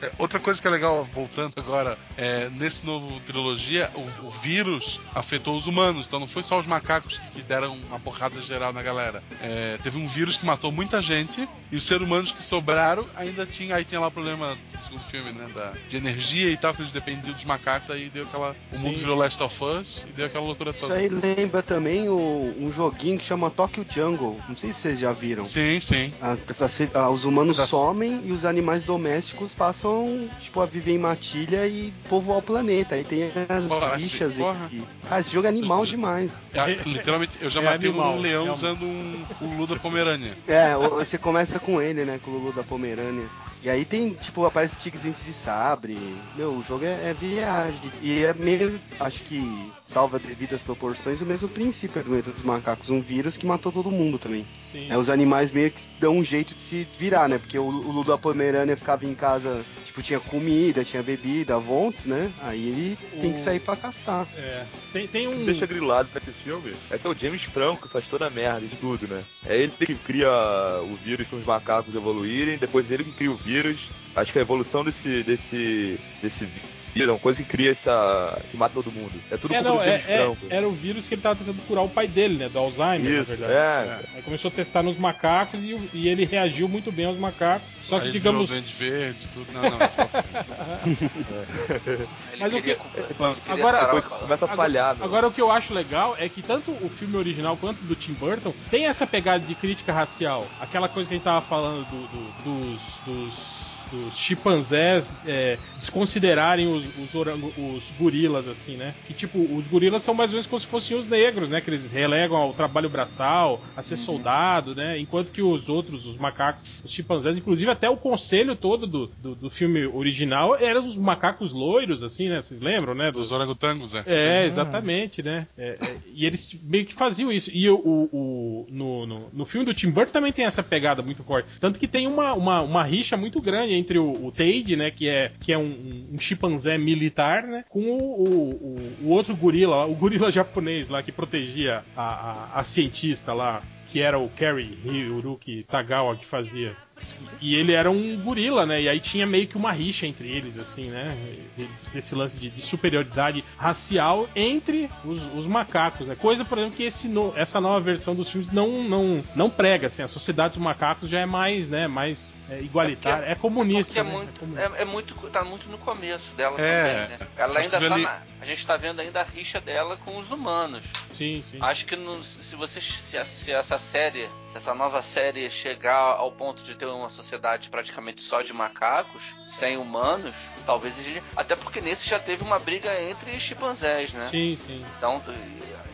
É, Outra coisa que é legal, voltando agora, é, nesse novo trilogia, o, o vírus afetou os humanos, então não foi só os macacos que deram uma porrada geral na galera. É, teve um vírus que matou muita gente e os seres humanos que sobraram ainda tinha. Aí tinha lá o problema segundo filme, né? Da, de energia e tal, que eles dependiam dos macacos, aí deu aquela. O mundo Sim. virou Last of Us e deu aquela loucura Isso toda. aí lembra também o- um joguinho que chama Tokyo Jungle. Não sei se vocês já viram. Sim, sim. Ah, ah, os humanos Das- somem e os animais domésticos passam tipo, a viver em matilha e povoar o planeta. Aí tem as Porra, bichas assim, aqui. Ah, esse jogo é animal demais. É, literalmente, eu já É matei animal, um leão realmente. usando um, um Lula Pomerânia. É, você começa com ele, né? Com o Lulu da Pomerânia. E aí tem, tipo, aparece tigres dentes de sabre. Meu, o jogo é, é viagem. E é meio, acho que salva devidas proporções, o mesmo princípio do planeta dos macacos. Um vírus que matou todo mundo também. Sim. É, os animais meio que dão um jeito de se virar, né? Porque o, o Lulu da Pomerânia ficava em casa, tipo, tinha comida, tinha bebida, vontes, né? Aí ele tem que sair pra caçar. É. Tem, tem um. deixa grilado nesse filme é que é o James Franco que faz toda a merda de tudo, né? É ele que cria o vírus para os macacos evoluírem, depois ele que cria o vírus. Acho que a evolução desse desse desse vírus é uma coisa que cria essa que mata todo mundo. É tudo É, culpa não, do é, é- era o vírus que ele tava tentando curar o pai dele, né? Do Alzheimer, na Isso, verdade. é. Aí começou a testar nos macacos e, e ele reagiu muito bem aos macacos. Só que, Aí digamos. virou verde, tudo. Não, não, é só Mas o que- Agora- sarar começa a falhar. meu. Agora o que eu acho legal é que tanto o filme original quanto do Tim Burton tem essa pegada de crítica racial. Aquela coisa que a gente tava falando do- do- dos, dos, dos chimpanzés é, desconsiderarem os, os, orango- os gorilas, assim, né? Que tipo, os gorilas são mais ou menos como se fossem os negros, né? Que eles relegam ao trabalho braçal, a ser soldado, né? Enquanto que os outros, os macacos, os chimpanzés, inclusive até o conselho todo do, do, do filme original eram os macacos loiros, assim, né? Vocês lembram, né? Dos orangotangos, é. É, exatamente, né? É, é, e eles meio que faziam isso. E o, o- o- no, no, no filme do Tim Burton também tem essa pegada muito forte. Tanto que tem uma, uma, uma rixa muito grande entre o, o Tade, né? Que é, que é um, um chimpanzé militar, né? Com o, o, o- outro gorila, o gorila japonês lá que protegia a, a, a cientista lá. Que era o Kerry Hiroki Tagawa que fazia. E ele era um gorila, né? E aí tinha meio que uma rixa entre eles, assim, né? Desse lance de, de superioridade racial entre os, os, macacos. Né? Coisa, por exemplo, que esse no, essa nova versão dos filmes não, não, não prega, assim. A sociedade dos macacos já é mais, né? Mais é, igualitária. É, é comunista. É, né? muito, é, comunista. é, é, muito. Tá muito no começo dela É. também, né? Ela ainda tá ali- na, A gente tá vendo ainda a rixa dela com os humanos. Sim, sim. Acho que no- se você se, se essa série, se essa nova série chegar ao ponto de ter uma sociedade praticamente só de macacos, sem humanos, talvez ele- até porque nesse já teve uma briga entre chimpanzés, né? Sim, sim. Então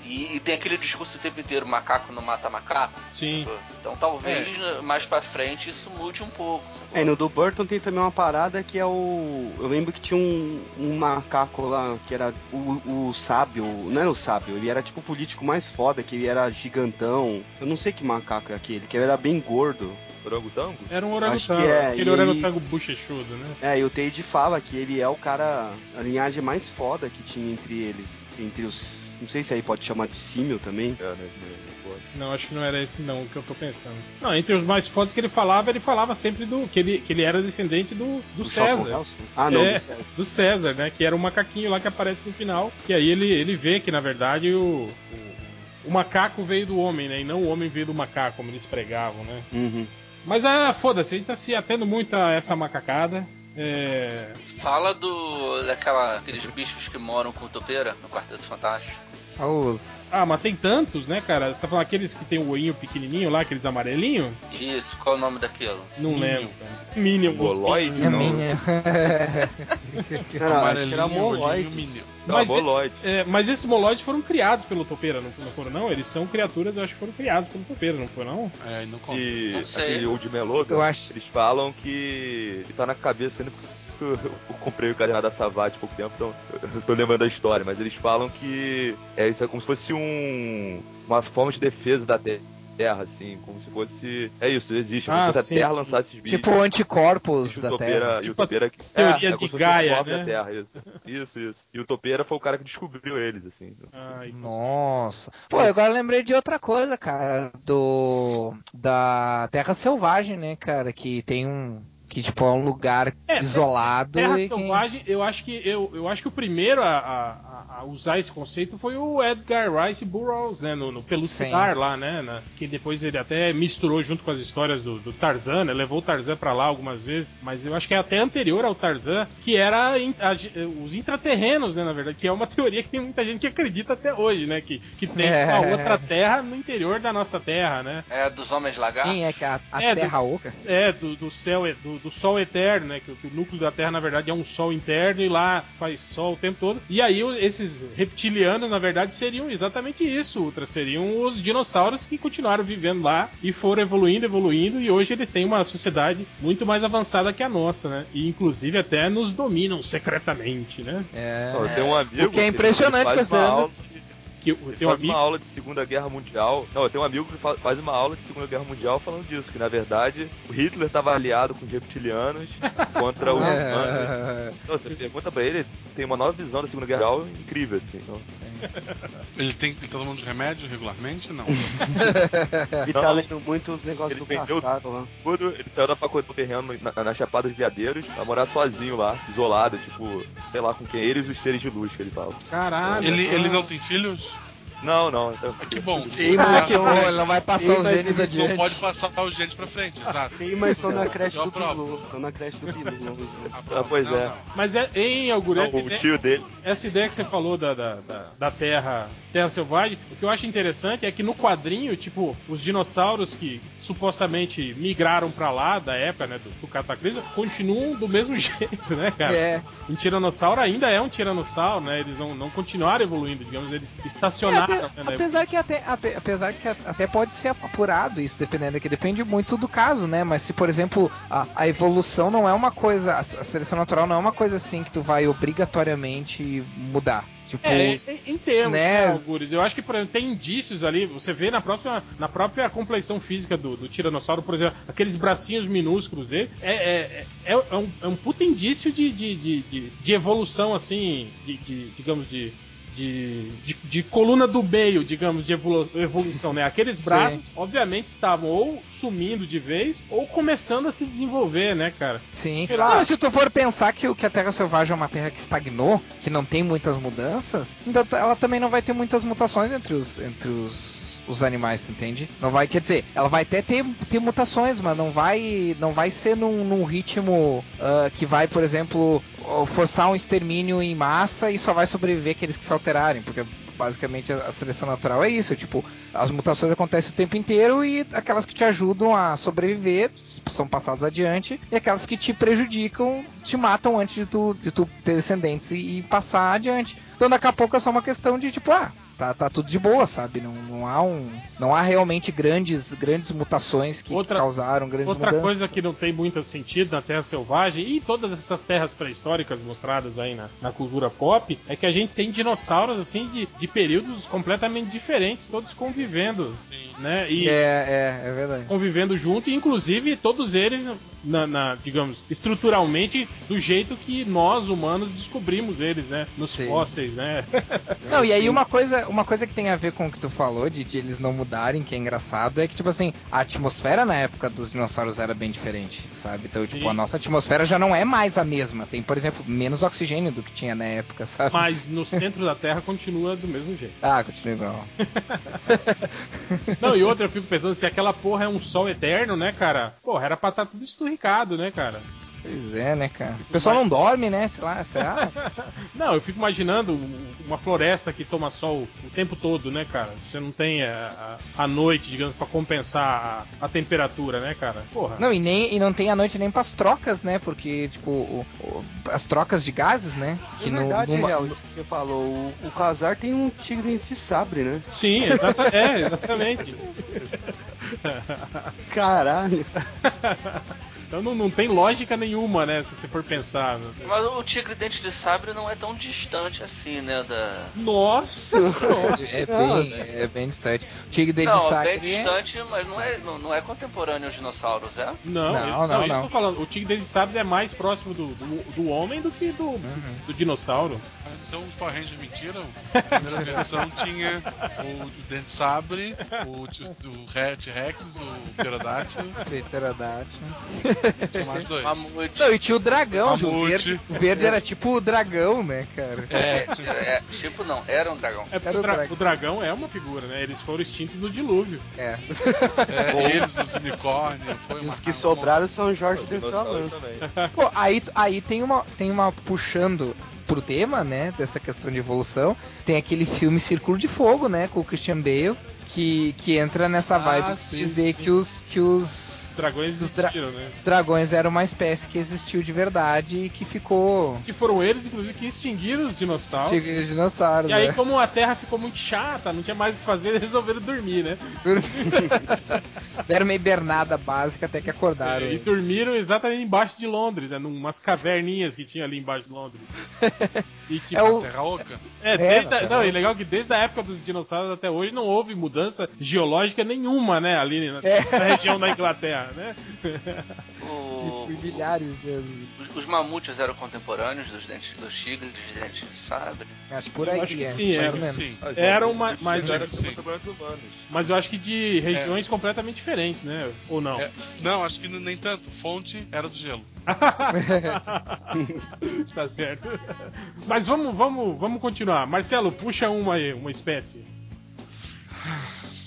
e, e tem aquele discurso o tempo inteiro, macaco não mata macaco. Sim. Então talvez mais pra frente isso mude um pouco. É, e no do Burton tem também uma parada que é o. Eu lembro que tinha um, um macaco lá que era o, o sábio. Não era o sábio, ele era tipo o político mais foda, que ele era gigantão. Eu não sei que macaco é aquele, que ele era bem gordo. Orangotango? Era um Acho orangotango. que é, Aquele e ele- orangotango bochechudo, né? É, e o Teide fala que ele é o cara. a linhagem mais foda que tinha entre eles. Entre os. Não sei se aí pode chamar de símil também. É, não acho que não era esse não que eu tô pensando. Não, entre os mais fodas que ele falava, ele falava sempre do que ele, que ele era descendente do, do Do César. Ah, não, É. do César. Do César, né? Que era o macaquinho lá que aparece no final. Que aí ele, ele vê que, na verdade, o, o, o macaco veio do homem, né? E não o homem veio do macaco, como eles pregavam, né? Uhum. Mas ah, foda-se, a gente tá se atendo muito a essa macacada. É. Fala do daquela aqueles bichos que moram com o topeira no Quarteto Fantástico. Os... Ah, mas tem tantos, né, cara? Você tá falando aqueles que tem o olhinho pequenininho lá, aqueles amarelinhos? Isso, qual é o nome daquilo? Não lembro, cara. Minion. Moloide? É Não. minha. Não, acho que era menino. Não, Mas- Moloide. É, mas esses moloides foram criados pelo Topeira, não, não foram não? Eles são criaturas, eu acho que foram criados pelo Topeira, não foi não? É, não conta. E Não sei. aquele Old Meloga, Eu acho- eles falam que ele tá na cabeça sendo eu comprei o caderno da Savate há pouco tempo, então eu tô lembrando da história, mas eles falam que é isso é como se fosse um uma forma de defesa da Terra, assim, como se fosse é isso, existe, é como Ah, se fosse a Terra sim. lançar esses bichos. tipo anticorpos E o da Terra. e o Tipo a Topeira que- teoria é, é de como fosse Gaia, corpo né? da Terra, isso. Isso, isso. E o Topeira foi o cara que descobriu eles, assim. Ai, Nossa. Pô, agora eu lembrei de outra coisa, cara. Do. Da Terra Selvagem, né, cara? Que tem um. Que tipo é um lugar É, isolado Terra e que- Selvagem, eu acho que eu, eu acho que o primeiro a, a- a usar esse conceito foi o Edgar Rice Burroughs, né, no, no Pelucidar lá, né, na- que depois ele até misturou junto com as histórias do, do Tarzan, né, levou o Tarzan pra lá algumas vezes, mas eu acho que é até anterior ao Tarzan, que era in- a- os intraterrenos, né, na verdade, que é uma teoria que tem muita gente que acredita até hoje, né, que, que tem É. uma outra terra no interior da nossa terra, né. É dos homens lagartos. Sim, é que a, a É, do- Terra Oca. É, do, do céu, do, do sol eterno, né? Que, o- que o núcleo da Terra, na verdade, é um sol interno e lá faz sol o tempo todo. E aí esses reptilianos, na verdade, seriam exatamente isso, Ultra. Seriam os dinossauros que continuaram vivendo lá e foram evoluindo, evoluindo, e hoje eles têm uma sociedade muito mais avançada que a nossa, né? E inclusive até nos dominam secretamente, né? É. Tem um amigo. O que é impressionante, considerando- Que eu Ele um faz amigo. uma aula de Segunda Guerra Mundial. Não, eu tenho um amigo que fa- faz uma aula de Segunda Guerra Mundial falando disso, que na verdade o Hitler estava aliado com os reptilianos contra os humanos. É, Então, você pergunta pra ele, ele tem uma nova visão da Segunda Guerra Mundial incrível, assim. Então, Ele, tem, ele tá tomando de remédio regularmente? Não. Ele tá lendo muito os negócios Ele do vendeu- passado lá. tudo, ele saiu da faculdade do terreno na, na Chapada dos Veadeiros pra morar sozinho lá, isolado, tipo, sei lá com quem, eles e os seres de luz que ele fala. Caralho. ele, ele não tem filhos? Não, não. então- Ah, que bom. Ah, que bom, ele não vai passar Sim, os mas genes eles Não adiante. pode passar os genes pra frente, exato. Sim, mas tô na creche do. Bilu. Tô na creche do Bilu. Ah, pois é. Mas é, em Não, essa, o ideia, tio dele. essa ideia que você falou da, da, da, da Terra, Terra Selvagem, o que eu acho interessante é que no quadrinho, tipo, os dinossauros que supostamente migraram pra lá da época, né, do, do Cataclismo, continuam do mesmo jeito, né, cara? É. Um tiranossauro ainda é um tiranossauro, né? Eles não, não continuaram evoluindo, digamos, eles estacionaram. É, né, ape- na apesar que até, ape- apesar que até pode ser apurado isso, dependendo que depende muito do caso, né? Mas se, por exemplo, a, a evolução não é uma coisa, a, seleção natural não é uma coisa assim que tu vai obrigatoriamente mudar. Tipo, É, em, em termos, né, né? Algures? Eu acho que, por exemplo, tem indícios ali, você vê na, próxima, na própria complexão física do, do Tiranossauro, por exemplo, aqueles bracinhos minúsculos dele, é, é, é, é um, é um puta indício de, de, de, de, de evolução, assim, de, de- digamos, de de, de, de coluna do meio, digamos, de evolu- evolução, né? Aqueles braços, Sim. obviamente, estavam ou sumindo de vez ou começando a se desenvolver, né, cara? Sim. Lá. Não, mas se tu for pensar que, que a Terra Selvagem é uma terra que estagnou, que não tem muitas mudanças, então ela também não vai ter muitas mutações entre os, entre os, os animais, entende? Não vai, quer dizer, ela vai até ter, ter mutações, mas não vai, não vai ser num, num ritmo ah, que vai, por exemplo, forçar um extermínio em massa e só vai sobreviver aqueles que se alterarem, porque basicamente a seleção natural é isso, tipo, as mutações acontecem o tempo inteiro e aquelas que te ajudam a sobreviver são passadas adiante e aquelas que te prejudicam te matam antes de tu, de tu ter descendentes e, e passar adiante. Então daqui a pouco é só uma questão de tipo, ah, tá, tá tudo de boa, sabe? Não, não há um, não há realmente grandes, grandes mutações que, Outra- que causaram grandes Outra mudanças. coisa que não tem muito sentido na Terra Selvagem e todas essas terras pré-históricas mostradas aí na, na cultura pop é que a gente tem dinossauros assim de, de períodos completamente diferentes, todos convivendo, né? E É, é, é verdade. convivendo junto, e inclusive todos eles, na, na, digamos, estruturalmente do jeito que nós humanos descobrimos eles, né? Nos Sim. fósseis, né? Não, e aí uma coisa, uma coisa que tem a ver com o que tu falou, de, de eles não mudarem, que é engraçado, é que, tipo assim, a atmosfera na época dos dinossauros era bem diferente, sabe? Então, tipo, Sim. a nossa atmosfera já não é mais a mesma. Tem, por exemplo, menos oxigênio do que tinha na época, sabe? Mas no centro da Terra continua do mesmo jeito. Ah, continua igual. Não, e outra, eu fico pensando, se aquela porra é um sol eterno, né, cara? Porra, era pra estar tudo esturricado, né, cara? Pois é, né, cara? O pessoal não dorme, né? Sei lá, será? Não, eu fico imaginando uma floresta que toma sol o tempo todo, né, cara? Você não tem a, a, a noite, digamos, pra compensar a, a temperatura, né, cara? Porra. Não, e, nem, e não tem a noite nem pras trocas, né? Porque, tipo, o- o- as trocas de gases, né? É no- verdade, numa- Real, isso que você falou. O, o Casar tem um tigre de sabre, né? Sim, exata, é, exatamente. Caralho. Então não, não tem lógica nenhuma, né, se você for pensar. né? Mas o tigre dente de sabre não é tão distante assim, né? Da... Nossa! É bem, é bem distante. O tigre dele de Não, sacre bem distante, mas não é, não, não é contemporâneo aos dinossauros, é? Não, Não, eu- não, isso não. eu tô falando. O tigre dele sabe é mais próximo do, do, do homem do que do, Uhum. do dinossauro. Então os Power Rangers mentiram. A primeira versão tinha o, o Dente Sabre, o, T-Rex, o Pterodáctilo, Pterodáctilo. tinha mais dois. Mamute. Não, e tinha o dragão, o verde, o verde era tipo o dragão, né, cara? É, é, tipo, não, era um dragão. É porque o, dra- dragão. o dragão é uma figura, né? Eles foram extintos no dilúvio. É. É, eles, os unicórnios, foi E os que sobraram são Jorge também. Pô, aí, aí tem uma tem uma puxando pro tema, né, dessa questão de evolução, tem aquele filme Círculo de Fogo, né, com o Christian Bale, que, que entra nessa Ah, vibe de sim, dizer sim. que os que os dragões Os dra- né? os dragões eram uma espécie que existiu de verdade e que ficou Que foram eles, inclusive, que extinguiram os dinossauros. Chega os dinossauros, E aí, né? como a Terra ficou muito chata, não tinha mais o que fazer, eles resolveram dormir, né? Deram uma hibernada básica até que acordaram. e eles. dormiram exatamente embaixo de Londres, né? Numas caverninhas que tinha ali embaixo de Londres. E, tipo, É o- Terra Oca. É, É, desde a, não, e legal que desde a época dos dinossauros até hoje não houve mudança geológica nenhuma, né? Ali na, É. na região da Inglaterra, né? O- Tipo, milhares de anos. os, os mamutes eram contemporâneos dos dentes dos tigres, dos dentes de sabre. Acho por aí, acho que é, sim, mais era, ou menos. sim. Era igual, uma- os mas- tigres eram sim. contemporâneos humanos. Mas eu acho que de regiões completamente diferentes, né? Ou não? É, não, acho que nem tanto. Fonte era do gelo. tá certo. Mas vamos, vamos, vamos continuar. Marcelo, puxa uma aí, uma espécie.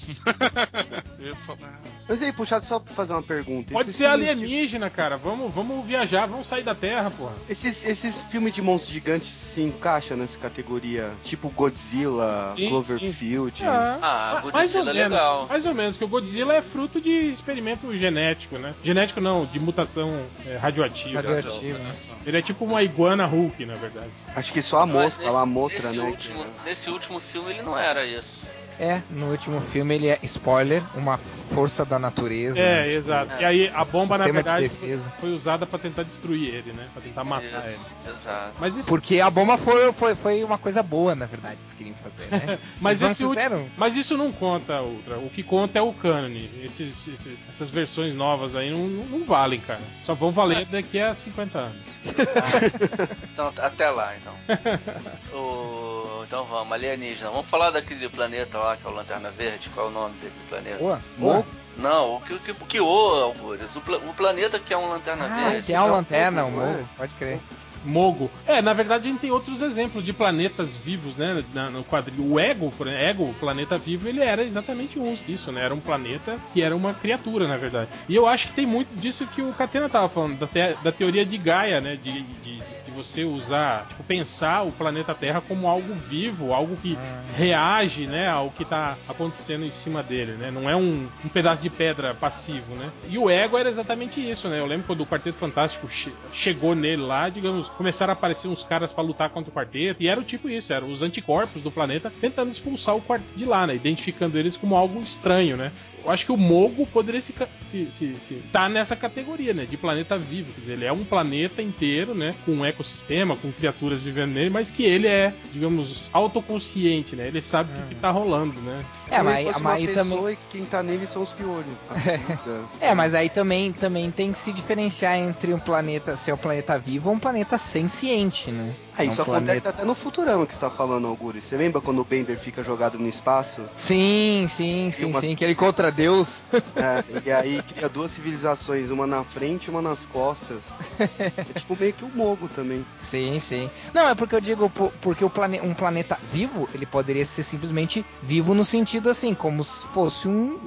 Falar- Mas aí, puxado só pra fazer uma pergunta. Pode Esses ser filmes de- alienígena, cara. Vamos, vamos viajar, vamos sair da Terra, porra. Esses, esses filmes de monstros gigantes se encaixam nessa categoria? Tipo Godzilla, Sim, Cloverfield. Ah, Ah, mais ou Godzilla é menos, legal. mais ou menos, que o Godzilla é fruto de experimento genético, né? Genético não, de mutação é, radioativa. Radioativa. né? Ele é tipo uma iguana Hulk, na verdade. Acho que só a Mas mosca, lá a motra, nesse né? Último, que- Nesse último filme ele não era isso. É, no último filme ele é spoiler, uma força da natureza. É, né? Tipo, exato. E aí a bomba, na de verdade, defesa. foi, foi usada pra tentar destruir ele, né? Pra tentar matar ele. Exato. Mas isso, Porque a bomba foi, foi, foi uma coisa boa, na verdade, que eles queriam fazer, né? mas, Eles esse fizeram. mas isso não conta, Ultra. O que conta é o cânone. Esses, esses- essas versões novas aí não, não, não valem, cara. Só vão valer daqui a 50 anos. Então, até lá, então. O- Então vamos, alienígena. Vamos falar daquele planeta lá que é o Lanterna Verde. Qual é o nome desse planeta? Mo- Não, o que o que, o que o Algures? O, pla- o planeta que é um Lanterna Ah, Verde. que é um lanterna, um pouco, morro, é. pode crer. Mogo. É, na verdade a gente tem outros exemplos de planetas vivos, né? na- no quadrinho. O Ego, por exemplo, Ego, o planeta vivo, ele era exatamente um isso, né? Era um planeta que era uma criatura, na verdade. E eu acho que tem muito disso que o Catena tava falando, da, te- da teoria de Gaia, né? De, de, de você usar, tipo, pensar o planeta Terra como algo vivo, algo que reage, né, ao que tá acontecendo em cima dele, né? Não é um, um pedaço de pedra passivo, né? E o Ego era exatamente isso, né? Eu lembro quando o Quarteto Fantástico che- chegou nele lá, digamos, começaram a aparecer uns caras pra lutar contra o quarteto, e era o tipo isso, eram os anticorpos do planeta tentando expulsar o quarteto de lá, né? Identificando eles como algo estranho, né? Eu acho que o Mogo poderia se, ca- se, se, se tá nessa categoria, né? De planeta vivo. Quer dizer, ele é um planeta inteiro, né? Com um ecossistema, com criaturas vivendo nele, mas que ele é, digamos, autoconsciente, né? Ele sabe o que, que tá rolando, né? É, mas, mas uma também. e quem tá nele são os piolhos. É, mas aí também, também tem que se diferenciar entre um planeta ser um planeta vivo ou um planeta senciente, né? Ah, isso É um acontece planeta- até no Futurama que você tá falando, Auguri. Você lembra quando o Bender fica jogado no espaço? Sim, sim, sim, uma sim. Que ele contra Deus. É, e aí cria duas civilizações, uma na frente e uma nas costas. É tipo meio que o Mogo também. Sim, sim. Não, é porque eu digo, po- porque o plane, um planeta vivo, ele poderia ser simplesmente vivo no sentido assim, como se fosse um,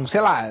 um, sei lá,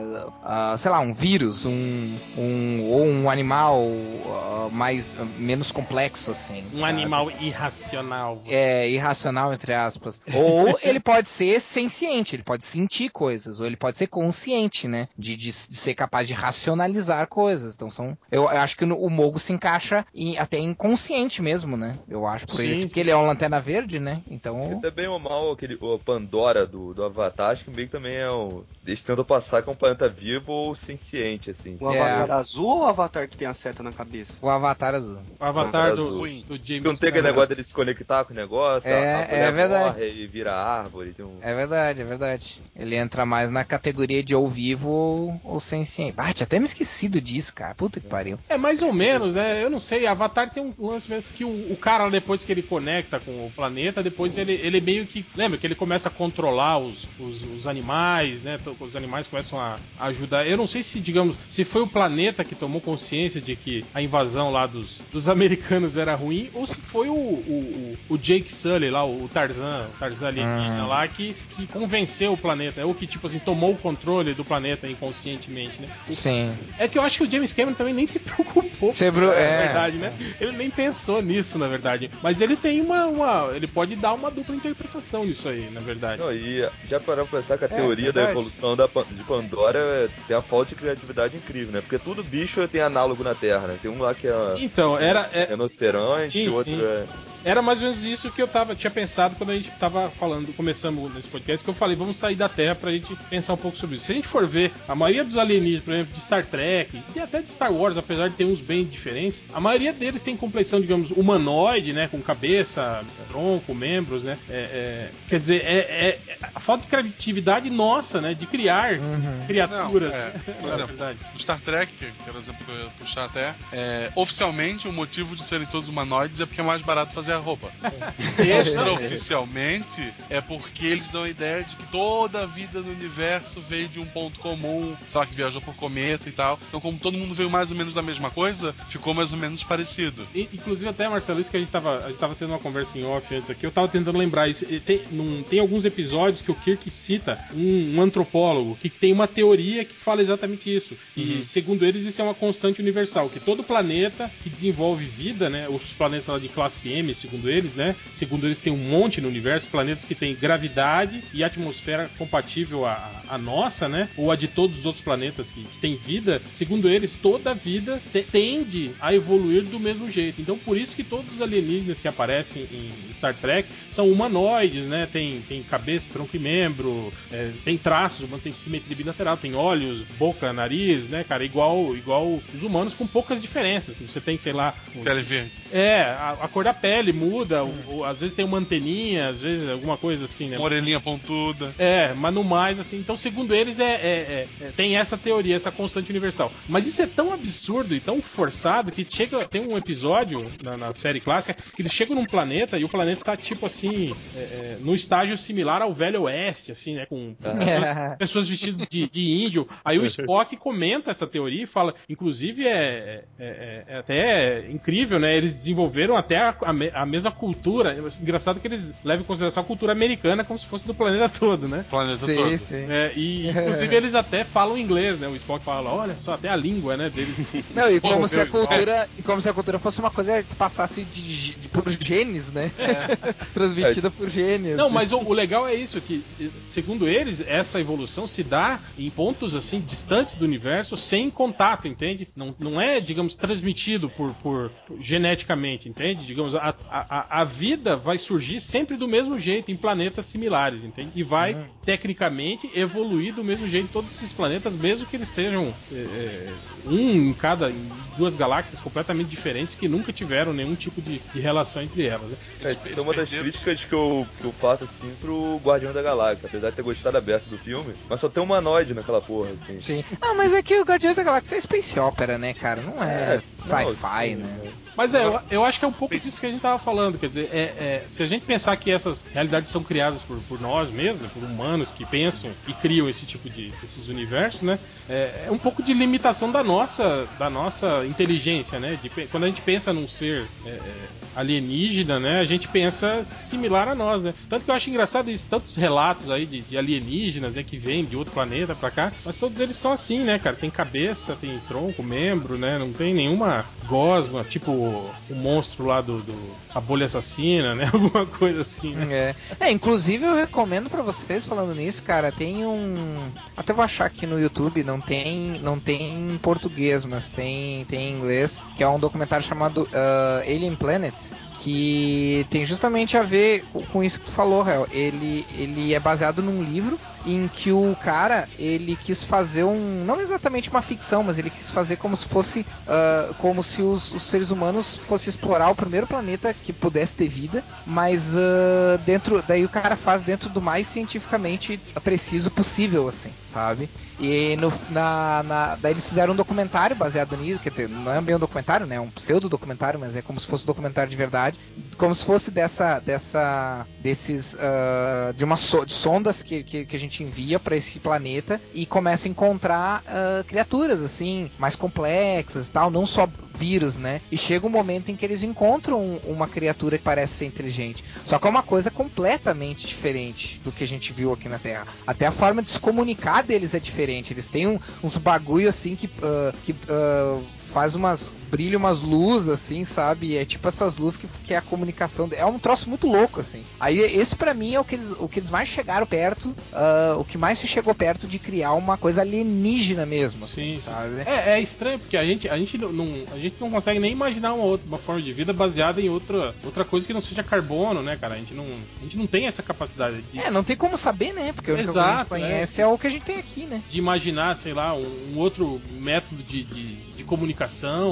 ah, sei lá, um vírus, um, um ou um animal ah, mais menos complexo assim. Um sabe? Animal irracional. é, irracional, entre aspas. Ou ele pode ser senciente, ele pode sentir coisas, ou ele pode ser consciente, né? De, de, de ser capaz de racionalizar coisas. Então são. Eu, eu acho que no- o Mogo se encaixa em- até inconsciente mesmo, né? Eu acho por Sim, isso. Porque ele é um lanterna verde, né? Então. E também o mal, aquele, o Pandora do, do Avatar, acho que meio que também é um. Eles tentam passar que é um planeta vivo ou senciente, assim. O É. Avatar azul ou o Avatar que tem a seta na cabeça? O Avatar azul. O avatar do, Azul. do James não tem aquele Cameron. negócio dele se conectar com o negócio, É, é verdade. morre e vira árvore. Tem um... É verdade, é verdade. Ele entra mais na categoria de ou vivo ou, ou senciente. Ah, tinha até me esquecido disso, cara. Puta que pariu. É mais ou menos, né? Eu não sei. Avatar tem um lance mesmo que o, o cara, depois que ele conecta com o planeta, depois ele, ele meio que. Lembra que ele começa a controlar os, os, os animais, né? Os animais começam a a ajudar. Eu não sei se, digamos, se foi o planeta que tomou consciência de que a invasão lá dos, dos americanos era ruim, ou se foi o, o, o- Jake Sully lá, o Tarzan, o Tarzan alienígena Ah. lá, que, que convenceu o planeta, ou que, tipo assim, tomou o controle do planeta inconscientemente, né? O- Sim. é que eu acho que o James Cameron também nem se preocupou. Você bru- na é. verdade, né? Ele nem pensou nisso, na verdade. Mas ele tem uma, uma- Ele pode dar uma dupla interpretação nisso aí, na verdade. Não, e já parou pra pensar que a É, teoria da verdade. evolução da, de Pandora é- tem a falta de criatividade incrível, né? Porque tudo bicho tem análogo na Terra, né? Tem um lá que é Então, era, é- rinoceronte, Sim, o outro sim. é. era mais ou menos isso que eu tava, tinha pensado quando a gente tava falando, começamos nesse podcast, que eu falei, vamos sair da Terra pra gente pensar um pouco sobre isso. Se a gente for ver, a maioria dos alienígenas, por exemplo, de Star Trek, e até de Star Wars, apesar de ter uns bem diferentes, a maioria deles tem complexão, digamos, humanoide, né? Com cabeça, tronco, membros, né? É, é, quer dizer, é, é- a falta de criatividade nossa, né? De criar Uhum. criaturas. Não, é, por exemplo, verdade. No Star Trek, que era o exemplo que eu ia puxar até, é, oficialmente o motivo de serem todos humanoides é porque é mais barato fazer a roupa. Extraoficialmente é porque eles dão a ideia de que toda a vida no universo veio de um ponto comum, sei lá, que viajou por cometa e tal. Então, como todo mundo veio mais ou menos da mesma coisa, ficou mais ou menos parecido. E, Inclusive até, Marcelo, isso que a gente tava, a gente tava tendo uma conversa em off antes aqui, eu tava tentando lembrar isso. E Tem, num- tem alguns episódios que o Kirk cita um, um antropólogo que tem uma teoria que fala exatamente isso. Que, segundo eles, isso é uma constante universal, que todo planeta que desenvolve vida, né, os planetas lá de classe M, segundo eles, né, segundo eles tem um monte no universo, planetas que têm gravidade e atmosfera compatível à, à nossa, né, ou a de todos os outros planetas que, que têm vida, segundo eles, toda a vida te- tende a evoluir do mesmo jeito. Então, por isso que todos os alienígenas que aparecem em Star Trek são humanoides, né? Tem, tem cabeça, tronco e membro, é, tem traços, tem simetria natural. Tem olhos, boca, nariz, né, cara? Igual, igual os humanos, com poucas diferenças. Você tem, sei lá. Pele verde. É, a, a cor da pele muda, o- o- às vezes tem uma anteninha, às vezes alguma coisa assim, né? Uma orelhinha pontuda. É, mas no mais, assim, então segundo eles é, é- é- é- tem essa teoria, essa constante universal. Mas isso é tão absurdo e tão forçado que chega. Tem um episódio na, na série clássica que eles chegam num planeta e o planeta está tipo assim, é, é, no estágio similar ao Velho Oeste, assim, né? Com pessoas, pessoas vestidas de, de índio. Aí o Spock comenta essa teoria e fala, inclusive é, é- é- é até incrível, né? Eles desenvolveram até a, a a mesma cultura. Engraçado que eles levam em consideração a cultura americana como se fosse do planeta todo, né? Planeta Sim, todo. sim. É, e inclusive eles até falam inglês, né? O Spock fala, olha só, até a língua, né, deles. Não, e como, se a cultura, e como se a cultura fosse uma coisa que passasse de, de- por genes, né? Transmitida por genes. Não, mas o, o legal é isso, que, segundo eles, essa evolução se dá em pontos assim distantes do universo, sem contato, entende? Não, não é, digamos, transmitido por, por- por- geneticamente, entende? Digamos, a, a, a vida vai surgir sempre do mesmo jeito, em planetas similares, entende? E vai, Uhum. tecnicamente, evoluir do mesmo jeito em todos esses planetas, mesmo que eles sejam é, é, um em cada em duas galáxias completamente diferentes que nunca tiveram nenhum tipo de, de relação entre elas. Né? É, isso é uma das críticas que eu, que eu faço assim pro Guardião da Galáxia, apesar de ter gostado da beça do filme, mas só tem um humanoide naquela porra, assim. Sim. Ah, mas é que o Guardiões da Galáxia é space opera, né, cara? Não é, não, sci-fi, né? Mas é, eu, eu acho que é um pouco disso que a gente tava falando. Quer dizer, é, é, se a gente pensar que essas realidades são criadas por, por nós mesmos, né, por humanos que pensam e criam esse tipo de esses universos, né? É, é um pouco de limitação da nossa, da nossa inteligência, né? De quando a gente pensa num ser é, é, alienígena, né? A gente pensa similar a nós, né? Tanto que eu acho engraçado isso, tantos relatos aí de, de alienígenas, né? Que vêm de outro planeta pra cá, mas todos eles são assim, né, cara? Tem cabeça, tem tronco, membro, né? Não tem nenhuma gosma, tipo o monstro lá do, do a bolha assassina, né? Alguma coisa assim, né? É. É, inclusive eu recomendo pra vocês falando nisso, cara, tem um, até vou achar aqui no YouTube, não tem, não tem em português, mas tem tem em inglês, que é um documentário chamado ah, Alien Planet, que tem justamente a ver com, isso que tu falou, Hel. Ele ele é baseado num livro em que o cara ele quis fazer um não exatamente uma ficção, mas ele quis fazer como se fosse ah, como se os, os seres humanos fossem explorar o primeiro planeta que pudesse ter vida, mas ah, dentro daí o cara faz dentro do mais cientificamente preciso possível, assim, sabe? E no, na, na- daí eles fizeram um documentário baseado nisso, quer dizer, não é bem um documentário, né? É um pseudo documentário, mas é como se fosse um documentário de verdade, como se fosse dessa dessa desses ah, de uma so- de sondas que, que, que a gente envia para esse planeta e começa a encontrar ah, criaturas assim mais complexas e tal, não só vírus, né? E chega um momento em que eles encontram uma criatura que parece ser inteligente. Só que é uma coisa completamente diferente do que a gente viu aqui na Terra. Até a forma de se comunicar deles é diferente. Eles têm um- uns bagulho assim que, ah, que ah, faz umas brilha umas luzes assim, sabe? É tipo essas luzes que, que é a comunicação. É um troço muito louco assim. Aí esse pra mim é o que eles, o que eles mais chegaram perto, ah, o que mais se chegou perto de criar uma coisa alienígena mesmo, assim, Sim, sim. sabe? É, é estranho porque a gente, a gente não, a gente não consegue nem imaginar uma, outra, uma forma de vida baseada em outra, outra coisa que não seja carbono, né, cara? A gente não, a gente não tem essa capacidade de, É, não tem como saber, né? Porque o único que a gente Exato, conhece é. o que a gente tem aqui, né? de imaginar, sei lá, um, um outro método de, de, de comunicação,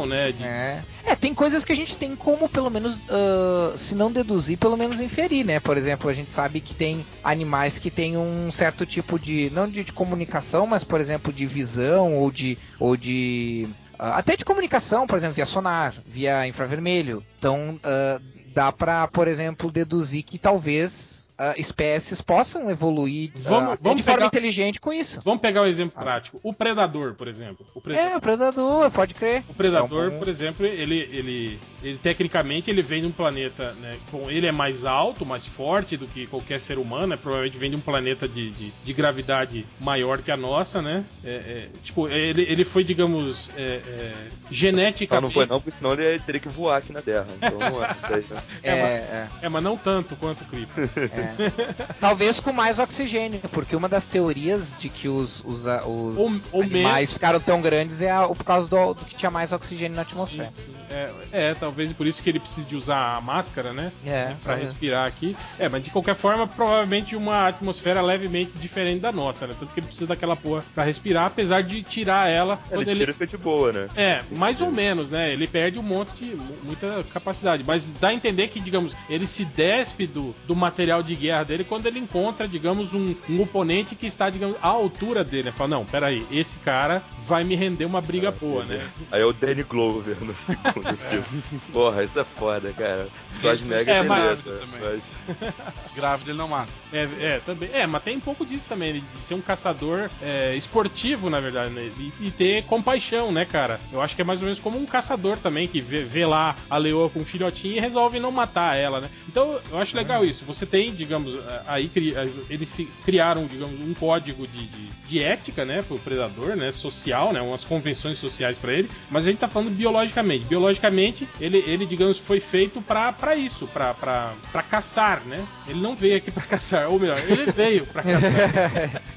né? De, É. É, tem coisas que a gente tem como, pelo menos, ah, se não deduzir, pelo menos inferir, né? Por exemplo, a gente sabe que tem animais que têm um certo tipo de, não de, de comunicação, mas, por exemplo, de visão ou de, ou de até de comunicação, por exemplo, via sonar, via infravermelho. Então, ah, dá pra, por exemplo, deduzir que talvez ah, espécies possam evoluir ah, Vamos- até vamos de forma pegar- inteligente com isso. Vamos pegar um exemplo prático. O predador, por exemplo. O predador, É, o predador, pode crer. o predador, É um bom- por exemplo, ele, ele, ele tecnicamente ele vem de um planeta, né? Bom, ele é mais alto, mais forte do que qualquer ser humano, né? Provavelmente vem de um planeta de, de, de gravidade maior que a nossa, né? É, é, tipo, ele, ele foi, digamos, é, é, Só geneticamente. não foi não, porque senão ele teria que voar aqui na Terra. Então não é. né? É, é. É, mas não tanto quanto o Creep. É. É. Talvez com mais oxigênio, porque uma das teorias de que os, os, os ou animais ficaram tão grandes é a- por causa do, do que tinha mais oxigênio na atmosfera. Sim, sim. É, é, talvez por isso que ele precise de usar a máscara, né? É, Né, Pra talvez. respirar aqui. É, mas de qualquer forma, provavelmente uma atmosfera levemente diferente da nossa, né? Tanto que ele precisa daquela porra pra respirar, apesar de tirar ela Ele quando ele. tira e fica de boa, né? É, mais ou menos, né? Ele perde um monte de. mu- muita capacidade. Mas dá a entender que, digamos, ele se despe do, do material de guerra dele quando ele encontra, digamos, um, um oponente que está, digamos, à altura dele. Ele fala, não, peraí, esse cara vai me render uma briga boa, né? Aí é o Danny Glover no segundo filme. Porra, isso é foda, cara. Schwarzenegger É, é, mas- também. mas... Grávida ele não mata. É, é, também. É, mas tem um pouco disso também, de ser um caçador é, esportivo, na verdade, né? E, e ter compaixão, né, cara? Eu acho que é mais ou menos como um caçador também, que vê, vê lá a leoa com um filhotinho e resolve não matar ela, né? Então, eu acho legal isso. Você tem, digamos, aí cri- eles criaram, digamos, um código de, de, de ética, né, pro predador, né, social, né, umas convenções sociais pra ele, mas a gente tá falando biologicamente. Biologicamente, ele, ele digamos, foi feito pra isso, pra caçar, né? Ele não veio aqui pra caçar, ou melhor, ele veio pra caçar.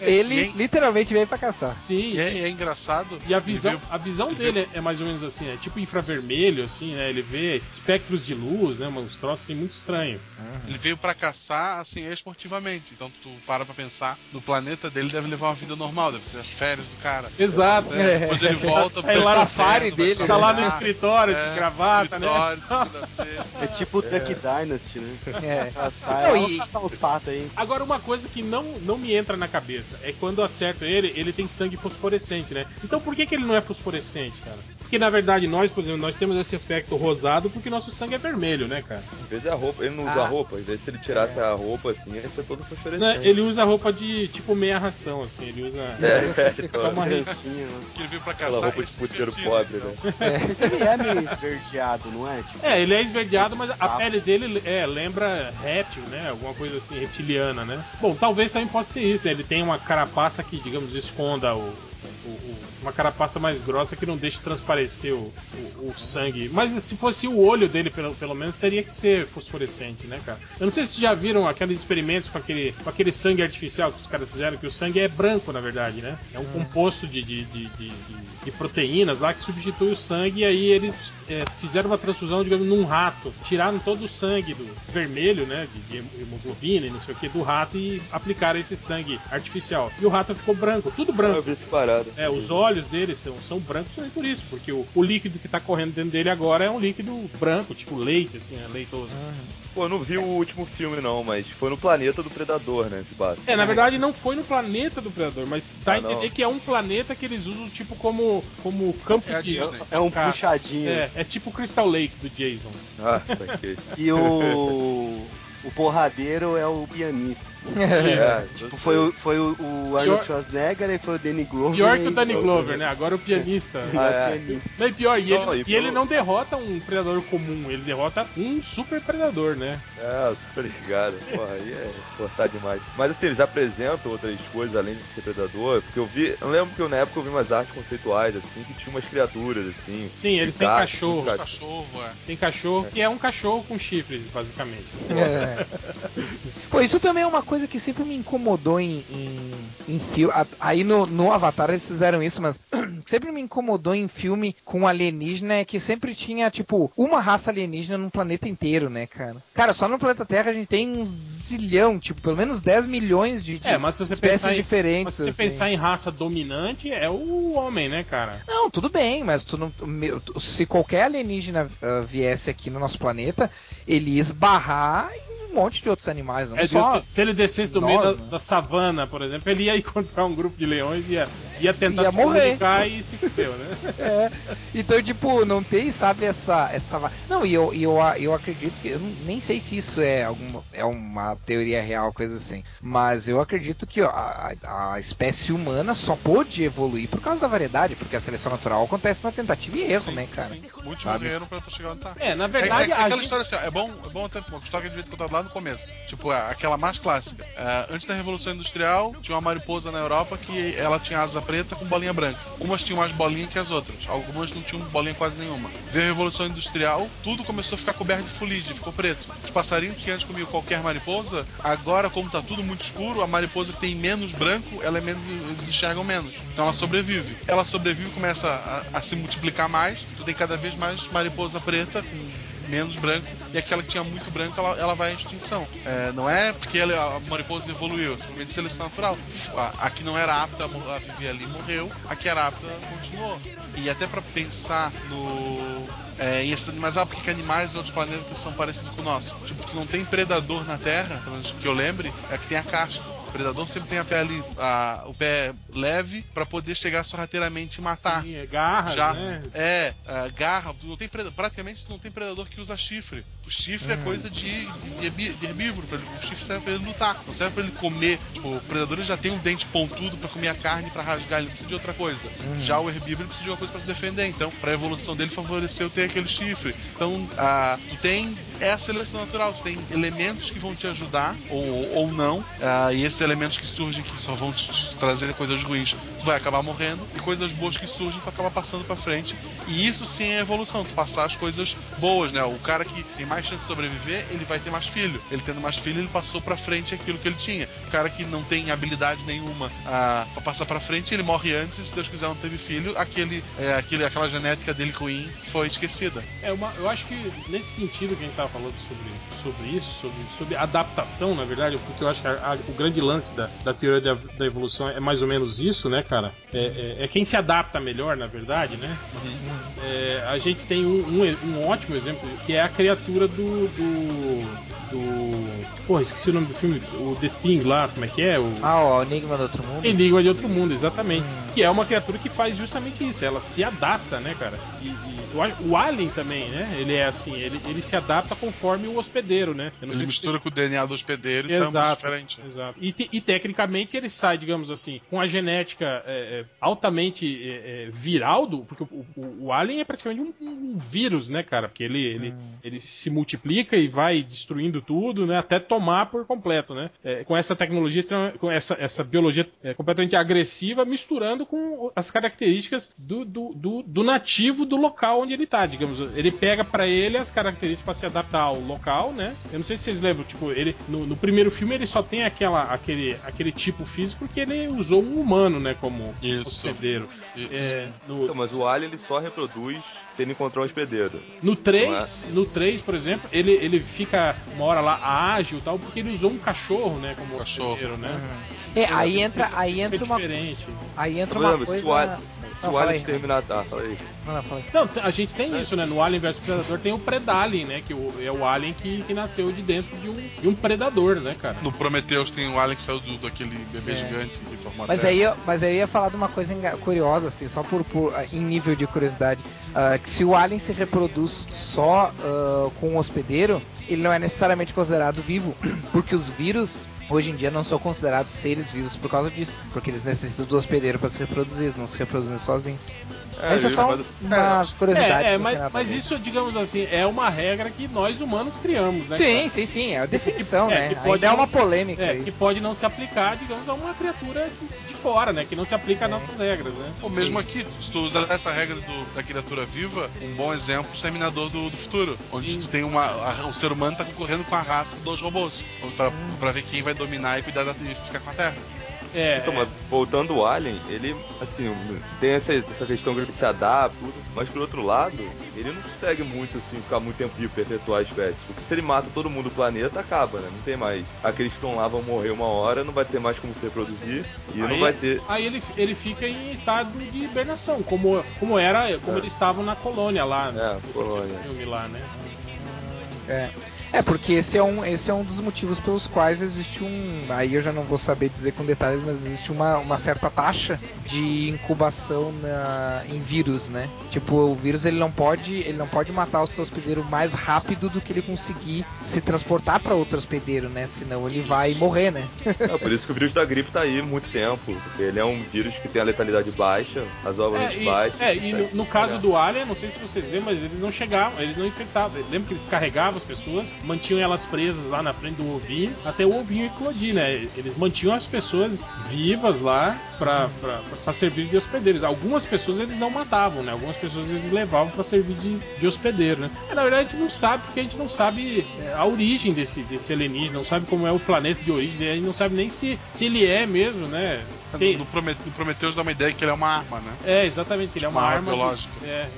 Ele e- literalmente veio pra caçar. Sim. É, é engraçado. E a visão, veio- a visão ele dele é mais ou menos assim, é tipo infravermelho, assim, né? Ele vê espectros de luz, né? Uns troços assim muito estranhos. Ele veio pra caçar, assim, esportivamente. Então tu para pra pensar, no planeta dele deve levar uma vida normal, deve ser as férias do cara. Exato, né? É. Depois ele volta lá no inferno, safari vai dele, Tá lá no trabalhar. escritório É, de gravata, né? escritório, sexta. É tipo o Duck Dynasty, né? É. Caçar, Não, é, e- caçar uns patos aí. Agora, uma coisa que não, não me entra na cabeça é quando eu acerto ele, ele tem sangue fosforescente, né? Então por que, que ele não é fosforescente, cara? Porque na verdade nós, por exemplo, nós temos esse aspecto rosado porque nosso sangue é vermelho, né, cara? Às vezes a roupa, ele não usa Ah. roupa, às vezes se ele tirasse a roupa assim, ia ser todo Né, fosforescente. Ele usa roupa de tipo meia arrastão, assim, ele usa É, só uma re- Criancinha, né? Que ele veio pra aquela caçar. roupa e de se puteiro pobre, então. né? Mas ele é meio esverdeado, não é? Tipo, É, ele é esverdeado, mas a Sapo. pele dele é, lembra réptil, né? Alguma coisa assim, reptiliana, né? Bom, talvez também possa ser isso, né? Ele tem uma carapaça que, digamos, esconda o. o- o- uma carapaça mais grossa que não deixe transparecer o, o- o sangue. Mas se fosse o olho dele, pelo, pelo menos, teria que ser fosforescente, né, cara? Eu não sei se vocês já viram aqueles experimentos com aquele, com aquele sangue artificial que os caras fizeram, que o sangue é branco, na verdade, né? É um composto de, de, de, de- de- de proteínas lá que substitui o sangue e aí eles é, fizeram uma transfusão, digamos, num rato. Tiraram todo o sangue do vermelho, né? De, de hemoglobina e não sei o que, do rato e aplicaram esse sangue artificial. E o rato ficou branco, tudo Eu branco. vi esse É, os olhos dele são, são brancos também por isso, porque o, o líquido que tá correndo dentro dele agora é um líquido branco, tipo leite, assim, é leitoso. Pô, eu não vi o último filme não, mas foi no planeta do Predador, né, que passa. É, na verdade não foi no planeta do Predador, mas dá a Ah, não. entender que é um planeta que eles usam tipo como, como campo É a de. É um Cara, puxadinho. É, é tipo o Crystal Lake do Jason. Ah, saquei. E o. O porradeiro é o pianista. É, Tipo, foi o, foi o, o Arnold Pior- Schwarzenegger e foi o Danny Glover. Pior que o Danny Glover, né? Agora o pianista. Ah, é. pianista. Não, e pior, e, Não, ele, e e ele pelo- não derrota um predador comum, ele derrota um super predador, né? É, tô ligado. Porra, aí é forçar demais. Mas assim, eles apresentam outras coisas além de ser predador, porque eu vi. Eu lembro que eu, na época eu vi umas artes conceituais, assim, que tinha umas criaturas, assim. Sim, eles têm cachorro. Os gato. cachorro, é. Tem cachorro que é um cachorro com chifres, basicamente. É. Pô, isso também é uma coisa que sempre me incomodou em, em, em filme. Aí no, no Avatar eles fizeram isso, mas sempre me incomodou em filme com alienígena é que sempre tinha, tipo, uma raça alienígena no planeta inteiro, né, cara? Cara, só no planeta Terra a gente tem um zilhão, tipo, pelo menos 10 milhões de, de É, espécies em, diferentes. mas se você assim. pensar em raça dominante, é o homem, né, cara? Não, tudo bem, mas tu não, se qualquer alienígena ah, viesse aqui no nosso planeta, ele ia esbarrar em um monte de outros animais, não É, só. se, se ele descesse do nós, meio da, né? da savana, por exemplo, ele ia encontrar um grupo de leões e ia, ia tentar Ia se morrer. comunicar e se fudeu, né? É, então, tipo, não tem, sabe, essa. essa não, e eu, e eu, eu acredito que. Eu nem sei se isso é, alguma, é uma teoria real, coisa assim. Mas eu acredito que a, a espécie humana só pôde evoluir por causa da variedade, porque a seleção natural acontece na tentativa e erro, Sim, né, cara? sim. Muitos morreram pra, chegar onde tá. É, na É, verdade, é a aquela gente- história assim, ó, é bom, é bom uma história que devia ter contado lá no começo. Tipo, aquela mais clássica. É, antes da Revolução Industrial, tinha uma mariposa na Europa que ela tinha asa preta com bolinha branca. Umas tinham mais bolinha que as outras, algumas não tinham bolinha quase nenhuma. Veio a Revolução Industrial, tudo começou a ficar coberto de fuligem, ficou preto. Os passarinhos que antes comiam qualquer mariposa, agora, como tá tudo muito escuro, a mariposa que tem menos branco, ela é menos. eles enxergam menos. Então ela sobrevive. Ela sobrevive, começa a, a se multiplicar mais, tu tem cada vez mais mariposa preta com menos branco, e aquela que tinha muito branco, ela, ela vai à extinção. É, não é porque ela, a mariposa evoluiu, é simplesmente seleção natural. A, a que não era apta a, viver ali morreu, a que era apta continuou. E até pra pensar no. É, em esses animais, ah, porque que animais de outros planetas são parecidos com o nosso? Tipo, que não tem predador na Terra, pelo menos que eu lembre, é que tem a casca. O predador sempre tem a pele, a, o pé leve pra poder chegar sorrateiramente e matar. Sim, é garra, Já né? é, é, garra, não tem preda- praticamente não tem predador que usa chifre. O chifre é coisa de, de, de herbívoro, pra ele- o chifre serve pra ele lutar, não serve pra ele comer. Tipo, o predador já tem um dente pontudo pra comer a carne, pra rasgar, ele não precisa de outra coisa. Já o herbívoro precisa de uma coisa pra se defender, então pra evolução dele favoreceu ter aquele chifre. Então, ah, tu tem é a seleção natural, tu tem elementos que vão te ajudar ou, ou não, ah, e esses elementos que surgem que só vão te trazer coisas ruins, tu vai acabar morrendo, e coisas boas que surgem, tu acaba passando pra frente. E isso sim é evolução, tu passar as coisas boas, né? O cara que tem mais chance de sobreviver, ele vai ter mais filho. Ele tendo mais filho, ele passou pra frente aquilo que ele tinha. O cara que não tem habilidade nenhuma ah, pra passar pra frente, ele morre antes, e se Deus quiser não teve filho, aquele, é, aquele, aquela genética dele ruim foi esquecida. É uma, eu acho que nesse sentido que a gente tava falando sobre, sobre isso, sobre, sobre adaptação, na verdade, porque eu acho que a- a- o grande lance da, da teoria da, da evolução é mais ou menos isso, né, cara? É, é- é quem se adapta melhor, na verdade, né? É, a gente tem um, um- um ótimo exemplo que é a criatura do. do. Do. Porra, esqueci o nome do filme, o The Thing lá, como é que é? O, Ah, ó, o Enigma do Outro Mundo. Enigma de Outro Mundo, exatamente. Que é uma criatura que faz justamente isso, ela se adapta, né, cara? E, e o Alien também, né? Ele é assim, ele, ele se adapta conforme o hospedeiro, né? Eu não Ele sei se- mistura com o DNA do hospedeiro e sai Exato, diferente. exato. E, te- e tecnicamente ele sai, digamos assim, com a genética é, é, altamente é, é, viral do, porque o, o- o alien é praticamente um, um vírus, né, cara? Porque ele, ele, ele se multiplica e vai destruindo tudo, né? Até tomar por completo, né? É, com essa tecnologia, com essa, essa biologia é, completamente agressiva, misturando com as características do, do, do, do nativo do local onde ele tá, digamos. Ele pega pra ele as características pra se adaptar ao local, né? Eu não sei se vocês lembram, tipo, ele no, no primeiro filme ele só tem aquela, aquele, aquele tipo físico porque ele usou um humano, né, como Isso. hospedeiro. Isso. É, no, Então, mas o alien ele só reproduz se ele encontrar um hospedeiro. No 3, no 3, por exemplo, ele, ele fica uma hora lá ágil e tal, porque ele usou um cachorro, né, como Cachorro. hospedeiro, né? É, aí entra, aí É entra uma, diferente. aí entra Por uma coisa. se o alien, se Não, o fala alien terminar. Ah, fala aí. Não, não, fala aí. Não, a gente tem isso, né? No Alien vs Predador tem o Predalien, né? Que o- é o alien que, que nasceu de dentro de um, de um predador, né, cara? No Prometheus tem o Alex que saiu do, daquele bebê É. gigante que formou a Mas Terra. aí, eu- mas aí eu ia falar de uma coisa curiosa, assim, só por, por- em nível de curiosidade. Ah, que se o alien se reproduz só ah, com um hospedeiro, ele não é necessariamente considerado vivo, porque os vírus hoje em dia não são considerados seres vivos por causa disso, porque eles necessitam do hospedeiro para se reproduzir, eles não se reproduzem sozinhos. Mas isso é só uma curiosidade. É, que é mas, mas isso, digamos assim, é uma regra que nós humanos criamos, né? Sim, cara? sim, sim, é a definição, é, né? que pode Ainda é não- uma polêmica É, que isso. pode não se aplicar, digamos, a uma criatura de fora, né? Que não se aplica às nossas regras, né? Ou mesmo Sim. aqui, se tu usar essa regra do- da criatura viva, um bom exemplo é o Exterminador do, do Futuro, onde Sim. tu tem uma. a- o ser humano tá concorrendo com a raça dos robôs. Pra, pra ver quem vai dominar e cuidar da, e ficar com a Terra. É, Então, mas voltando ao Alien, ele, assim, tem essa, essa questão que ele se adapta, tudo, mas por outro lado, ele não consegue muito, assim, ficar muito tempo vivo, perpetuar a espécie. Porque se ele mata todo mundo do planeta, acaba, né? Não tem mais. Aqueles que estão lá vão morrer uma hora, não vai ter mais como se reproduzir, e não Aí- vai ter. Aí ele, ele fica em estado de hibernação, como, como era, como É. eles estavam na colônia lá, É, no colônia. filme lá, né? É. É, porque esse é, um, esse é um dos motivos pelos quais existe um. Aí eu já não vou saber dizer com detalhes, mas existe uma, uma certa taxa de incubação na, em vírus, né? Tipo, o vírus ele não pode. Ele não pode matar o seu hospedeiro mais rápido do que ele conseguir se transportar para outro hospedeiro, né? Senão ele vai morrer, né? É, por isso que o vírus da gripe tá aí muito tempo, porque ele é um vírus que tem a letalidade baixa, razoavelmente É, e, baixa. é, e no, no caso do Alien, não sei se vocês lembram, mas eles não chegavam, eles não infectavam. Lembra que eles carregavam as pessoas mantinham elas presas lá na frente do ovinho até o ovinho eclodir, né? Eles mantinham as pessoas vivas lá pra servir de hospedeiros. Algumas pessoas eles não matavam, né? Algumas pessoas eles levavam pra servir de, de hospedeiro, né? É, na verdade a gente não sabe porque a gente não sabe é, a origem desse, desse alienígena, não sabe como é o planeta de origem, a gente não sabe nem se, se ele é mesmo, né? Tem- No, Promet- no Prometheus dá uma ideia que ele é uma arma, né? é, exatamente, ele é uma, Uma arma arma de- biológica. é,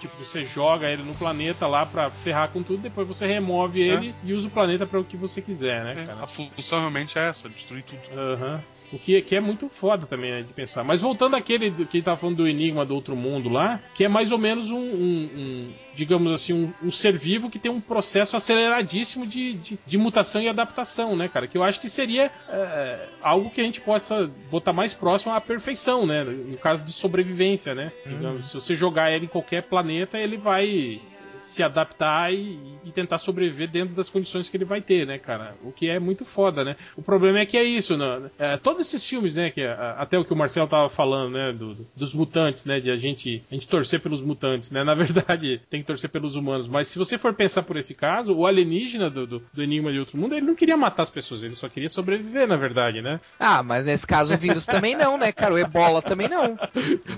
tipo, você joga ele no planeta lá pra ferrar com tudo, depois você remove ele e usa o planeta pra o que você quiser, né, É, cara? a função realmente é essa, destruir tudo. Aham. O que, que é muito foda também, né, de pensar. Mas voltando àquele que ele tava falando do Enigma do Outro Mundo lá, que é mais ou menos um, um- um, digamos assim, um, um ser vivo que tem um processo aceleradíssimo de, de, de mutação e adaptação, né, cara? Que eu acho que seria é, algo que a gente possa botar mais próximo à perfeição, né? No caso de sobrevivência, né? Digamos, se você jogar ele em qualquer planeta, ele vai se adaptar e, e tentar sobreviver dentro das condições que ele vai ter, né, cara? O que é muito foda, né? O problema é que é isso, né? É, todos esses filmes, né, que até o que o Marcelo tava falando, né, do- do- dos mutantes, né, de a gente, a gente torcer pelos mutantes, né? Na verdade, tem que torcer pelos humanos, mas se você for pensar por esse caso, o alienígena do, do, do Enigma de Outro Mundo, ele não queria matar as pessoas, ele só queria sobreviver, na verdade, né? Ah, mas nesse caso o vírus também não, né, cara? O ebola também não.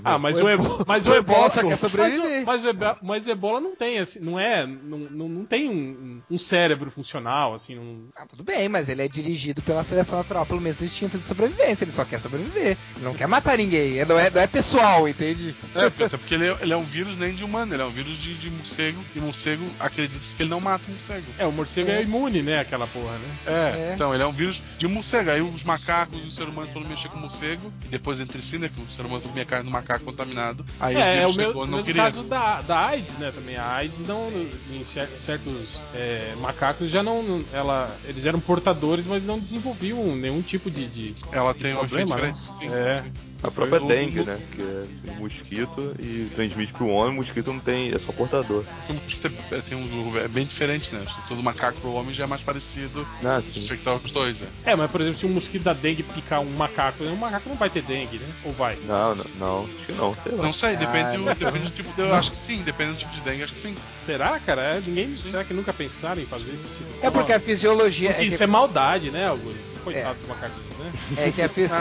Ah, mas O o, ebo- ebo- mas o o ebola ebola só quer sobreviver. Mas o, mas, o ebo- mas o ebola não tem assim, não é, não, não, não tem um, um cérebro funcional assim, não, Ah, tudo bem, mas ele é dirigido pela seleção natural pelo mesmo instinto de sobrevivência. Ele só quer sobreviver. Ele não quer matar ninguém. Ele Não é, não é pessoal, entende? É, porque- até porque ele é, ele é um vírus nem de humano, ele é um vírus de, de morcego, e morcego acredita-se que ele não mata o morcego. É, o morcego é. imune, né, aquela porra, né? É, É. então ele é um vírus de morcego. Aí os macacos e os seres humanos foram mexer com o morcego, e depois entre si, né, que o ser humano comia carne do macaco contaminado. Aí o É, é vírus o meu, chegou, o não mesmo queria. caso da, da AIDS, né, também. A AIDS não, em cer- certos é, macacos já não, ela, eles eram portadores, mas não desenvolviam nenhum tipo de, de Ela de tem um efeito problema, né? sim. É. sim. A própria dengue, né? Que é um mosquito e transmite pro homem, o mosquito não tem, é só portador. O mosquito é, tem um, é bem diferente, né? A estrutura do macaco pro homem já é mais parecido. Ah, Se sim. infectar os dois, né? É, mas por exemplo, se um mosquito da dengue picar um macaco, um macaco não vai ter dengue, né? Ou vai? Não, não, não, acho que não, sei lá. Não sei, depende, Ah, do, depende do tipo. Eu acho que sim, depende do tipo de dengue, acho que sim. Será, cara? É, ninguém. Será que nunca pensaram em fazer esse tipo de É porque a fisiologia. Porque É isso que, é maldade, né, Augusto? Coitado dos macaquinhos, né? é que a fisi-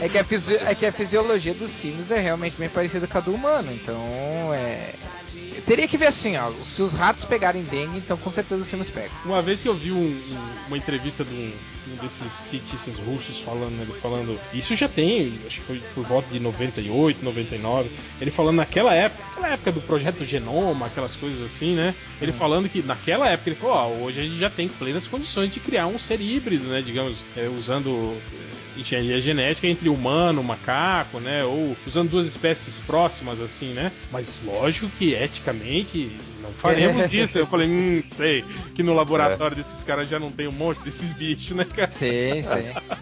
é que a fisi- é que a fisiologia dos símios é realmente bem parecida com a do humano. Então, é. Teria que ver assim, ó. Se os ratos pegarem dengue, então com certeza os símios pegam. Uma vez que eu vi um- um- uma entrevista de um, um desses cientistas russos falando, ele falando. Isso já tem, acho que foi por volta de 98, 99. Ele falando naquela época, aquela época do projeto Genoma, aquelas coisas assim, né? Ele falando que naquela época ele falou: Ó, hoje a gente já tem plenas condições de criar um ser híbrido, né? Digamos, é, usando. é, Engenharia genética entre humano, macaco, né? Ou usando duas espécies próximas, assim, né? Mas lógico que eticamente não faremos isso. Eu falei, hum, sei que no laboratório desses caras já não tem um monte desses bichos, né, cara? Sim, sim.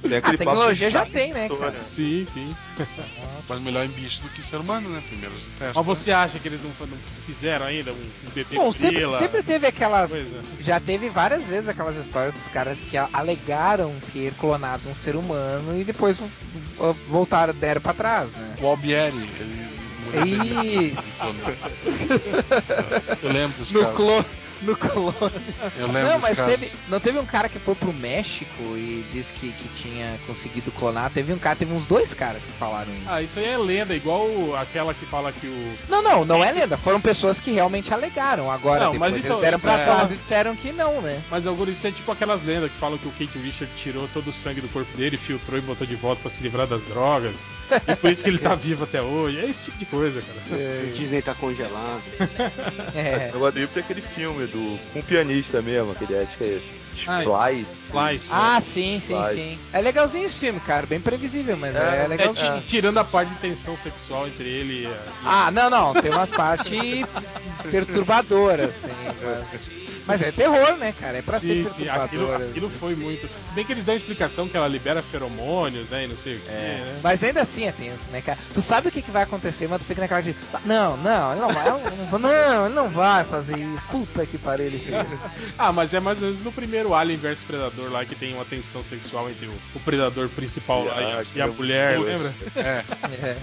Tem A aquele tecnologia já tem, né, cara? Sim, sim. Mas melhor em bicho do que ser humano, né? Primeiro testes. Mas você acha que eles não, não fizeram ainda um, um bebê Bom, sempre, sempre teve aquelas. Coisa. Já teve várias vezes aquelas histórias dos caras que alegaram ter clonado um ser humano e depois vo- voltaram, deram pra trás, né? O Albieri, ele. Isso. Eu lembro desse No cara. clone. No clone. Eu lembro Não, mas teve. Não teve um cara que foi pro México e disse que, que tinha conseguido clonar. Teve um cara, teve uns dois caras que falaram isso. Ah, isso aí é lenda, igual aquela que fala que o. Não, não, não é lenda. Foram pessoas que realmente alegaram. Agora, Não, mas depois então, eles deram pra é- trás e disseram que não, né? Mas agora isso é tipo aquelas lendas que falam que o Kate Richard tirou todo o sangue do corpo dele, filtrou e botou de volta pra se livrar das drogas. e por isso que ele tá vivo até hoje. É esse tipo de coisa, cara. O Disney tá congelado. É. Híbrido é aquele filme do. Com um pianista mesmo, aquele acho que é. Ah, Splice. Slice. Ah, sim, sim, sim. É legalzinho esse filme, cara. Bem previsível, mas é, É, É, tirando a parte de tensão sexual entre ele e. a- e- Ah, não, não. Tem umas partes perturbadoras, assim. Mas, mas é terror, né, cara? É pra Sim, ser sim, aquilo, aquilo foi muito. Se bem que eles dão a explicação que ela libera feromônios, né? E não sei o que, né? Mas ainda assim é tenso, né, cara? Tu sabe o que, que vai acontecer, mas tu fica naquela de. Não, não, ele não vai. Não, ele não vai fazer isso. Puta que pariu, ele fez. Ah, mas é mais ou menos no primeiro Alien vs Predador lá que tem uma tensão sexual entre o, o predador principal lá e a, Ah, e mulher, lembra? É, É.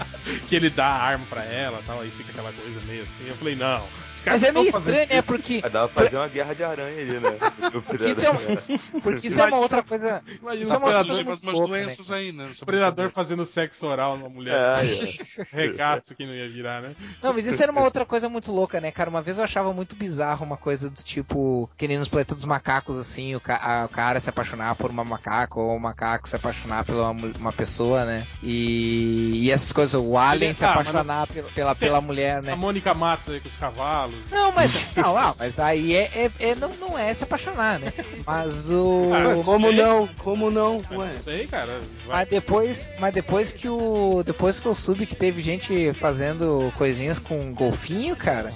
Que ele dá a arma pra ela e tal, aí fica aquela coisa meio assim. Eu falei, não, Mas é meio estranho, né? Porque. Vai dar pra fazer uma guerra de aranha ali, né? Porque isso é, um- porque isso é uma outra coisa. Imagina Isso é uma predador, mais umas né, doenças aí, né? o predador fazendo sexo oral numa mulher. É, é. Regaço que não ia virar, né? Não, mas isso era uma outra coisa muito louca, né, cara? Uma vez eu achava muito bizarro uma coisa do tipo, que nem nos planetas dos macacos, assim, o, ca- o cara se apaixonar por uma macaco, ou o macaco se apaixonar por uma, uma pessoa, né? E, e essas coisas, o alien se Ah, apaixonar pela, pela, pela mulher, né? A Mônica Matos aí com os cavalos. Não, mas, não, ah, mas aí é, é- é- não, não é se apaixonar, né? Mas o. Ah, Como sei. não? Como não? Ué. não sei, cara. Vai- Mas depois, mas depois que o. Depois que eu soube que teve gente fazendo coisinhas com golfinho, cara.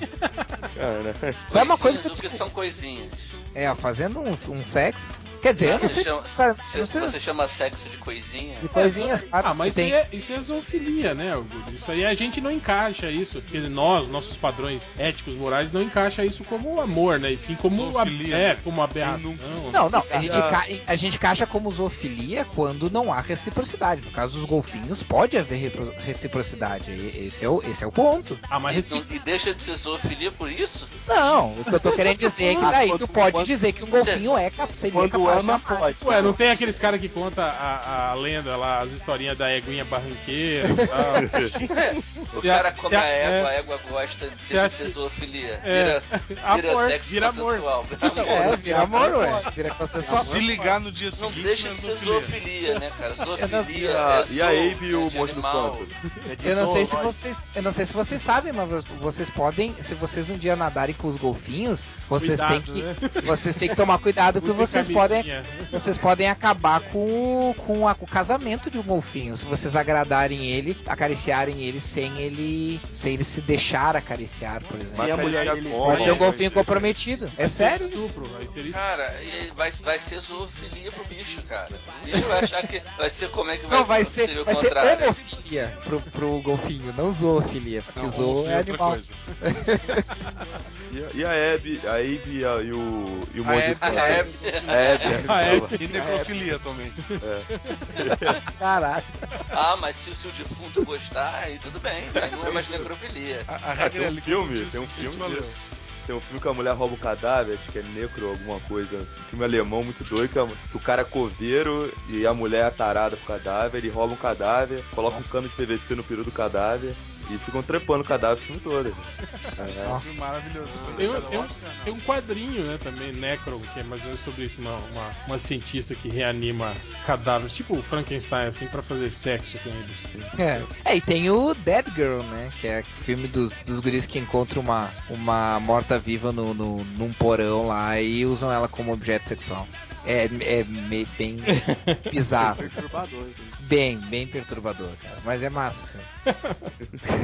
Cara, é uma coisa que eu descobri. são coisinhas. É, fazendo um, um sexo. Quer dizer, eu não Você sei. chama, cara, você, sei você chama sexo de coisinha? de coisinhas, claro. Ah, mas isso, tem. é, isso é zoofilia, né, Augusto? Isso aí a gente não encaixa isso, porque nós, nossos padrões éticos, morais, não encaixa isso como amor, né? E sim como, a, Zoofilia, é, né? como aberração. Né? Não, não, a gente, Ah. ca- a gente caixa como zoofilia quando não há reciprocidade. No caso dos golfinhos, pode haver reciprocidade. Esse é o, esse é o ponto. Ah, mas E, não- e deixa de ser zoofilia por isso? Não, o que eu tô querendo dizer é que Ah, daí tu pode dizer que um golfinho é Quando capaz de amar. pode. Ué, não tem aqueles caras que conta a, a lenda lá, as historinhas da eguinha barranqueira e tal. O Se cara come a- a égua, é. a égua gosta de deixa de ser que- zoofilia. É. Vira, vira Amor, sexo vira amor. consensual. Vira amor. É, vira amor, ué. Vira consensual. Se ligar no dia Não seguinte, deixa não de é ser zoofilia. zoofilia, né, cara? Zoofilia não- E a- é e Abe e o é de monstro do? É de Eu não sei se vocês, eu não sei se vocês sabem, mas vo- vocês podem, se vocês um dia nadarem com os golfinhos, vocês têm que, né? vocês têm que tomar cuidado porque Use vocês podem, vocês podem acabar com, o- com, a- com o casamento de um golfinho, se vocês agradarem ele, acariciarem ele sem ele, sem ele se deixar acariciar, por exemplo. E a mulher dele como? Pode ser um golfinho comprometido. É sério? Estupro, vai ser isso. Cara, e vai, vai ser zoofilia pro bicho, cara. O bicho vai achar que vai ser como é que vai Não, vai ser, o vai ser homofilia pro, pro golfinho, não zoofilia, porque Não, zoo é outra animal. coisa. E a, e a Abby, a Abby e, a- e o, e o A Abby- A Abby, A ela- Abby. E necrofilia atualmente. é. Caraca. ah, mas se, se o defunto gostar, aí tudo bem, aí não é mais necrofilia. A, a Ah, regra tem é um filme, o tem um filme. Tem um filme que a mulher rouba um cadáver, acho que é necro alguma coisa. Um filme alemão muito doido, que, a- que o cara é coveiro e a mulher é tarada pro cadáver, ele rouba um cadáver, coloca um cano de PVC no peru do cadáver e ficam trepando o cadáver o filme todo. É. Nossa. Filme maravilhoso. Tem, um- Cara, tem um, tem um quadrinho, né, também, Necro, que é mais ou menos sobre isso, uma, uma, uma cientista que reanima cadáveres, tipo o Frankenstein, assim, pra fazer sexo com eles. É. É, e tem o Dead Girl, né? Que é o filme dos, dos guris que encontram uma, uma morta-viva no, no, num porão lá e usam ela como objeto sexual. É, é me- bem bizarro. Bem, bem perturbador, cara. Mas é massa o filme.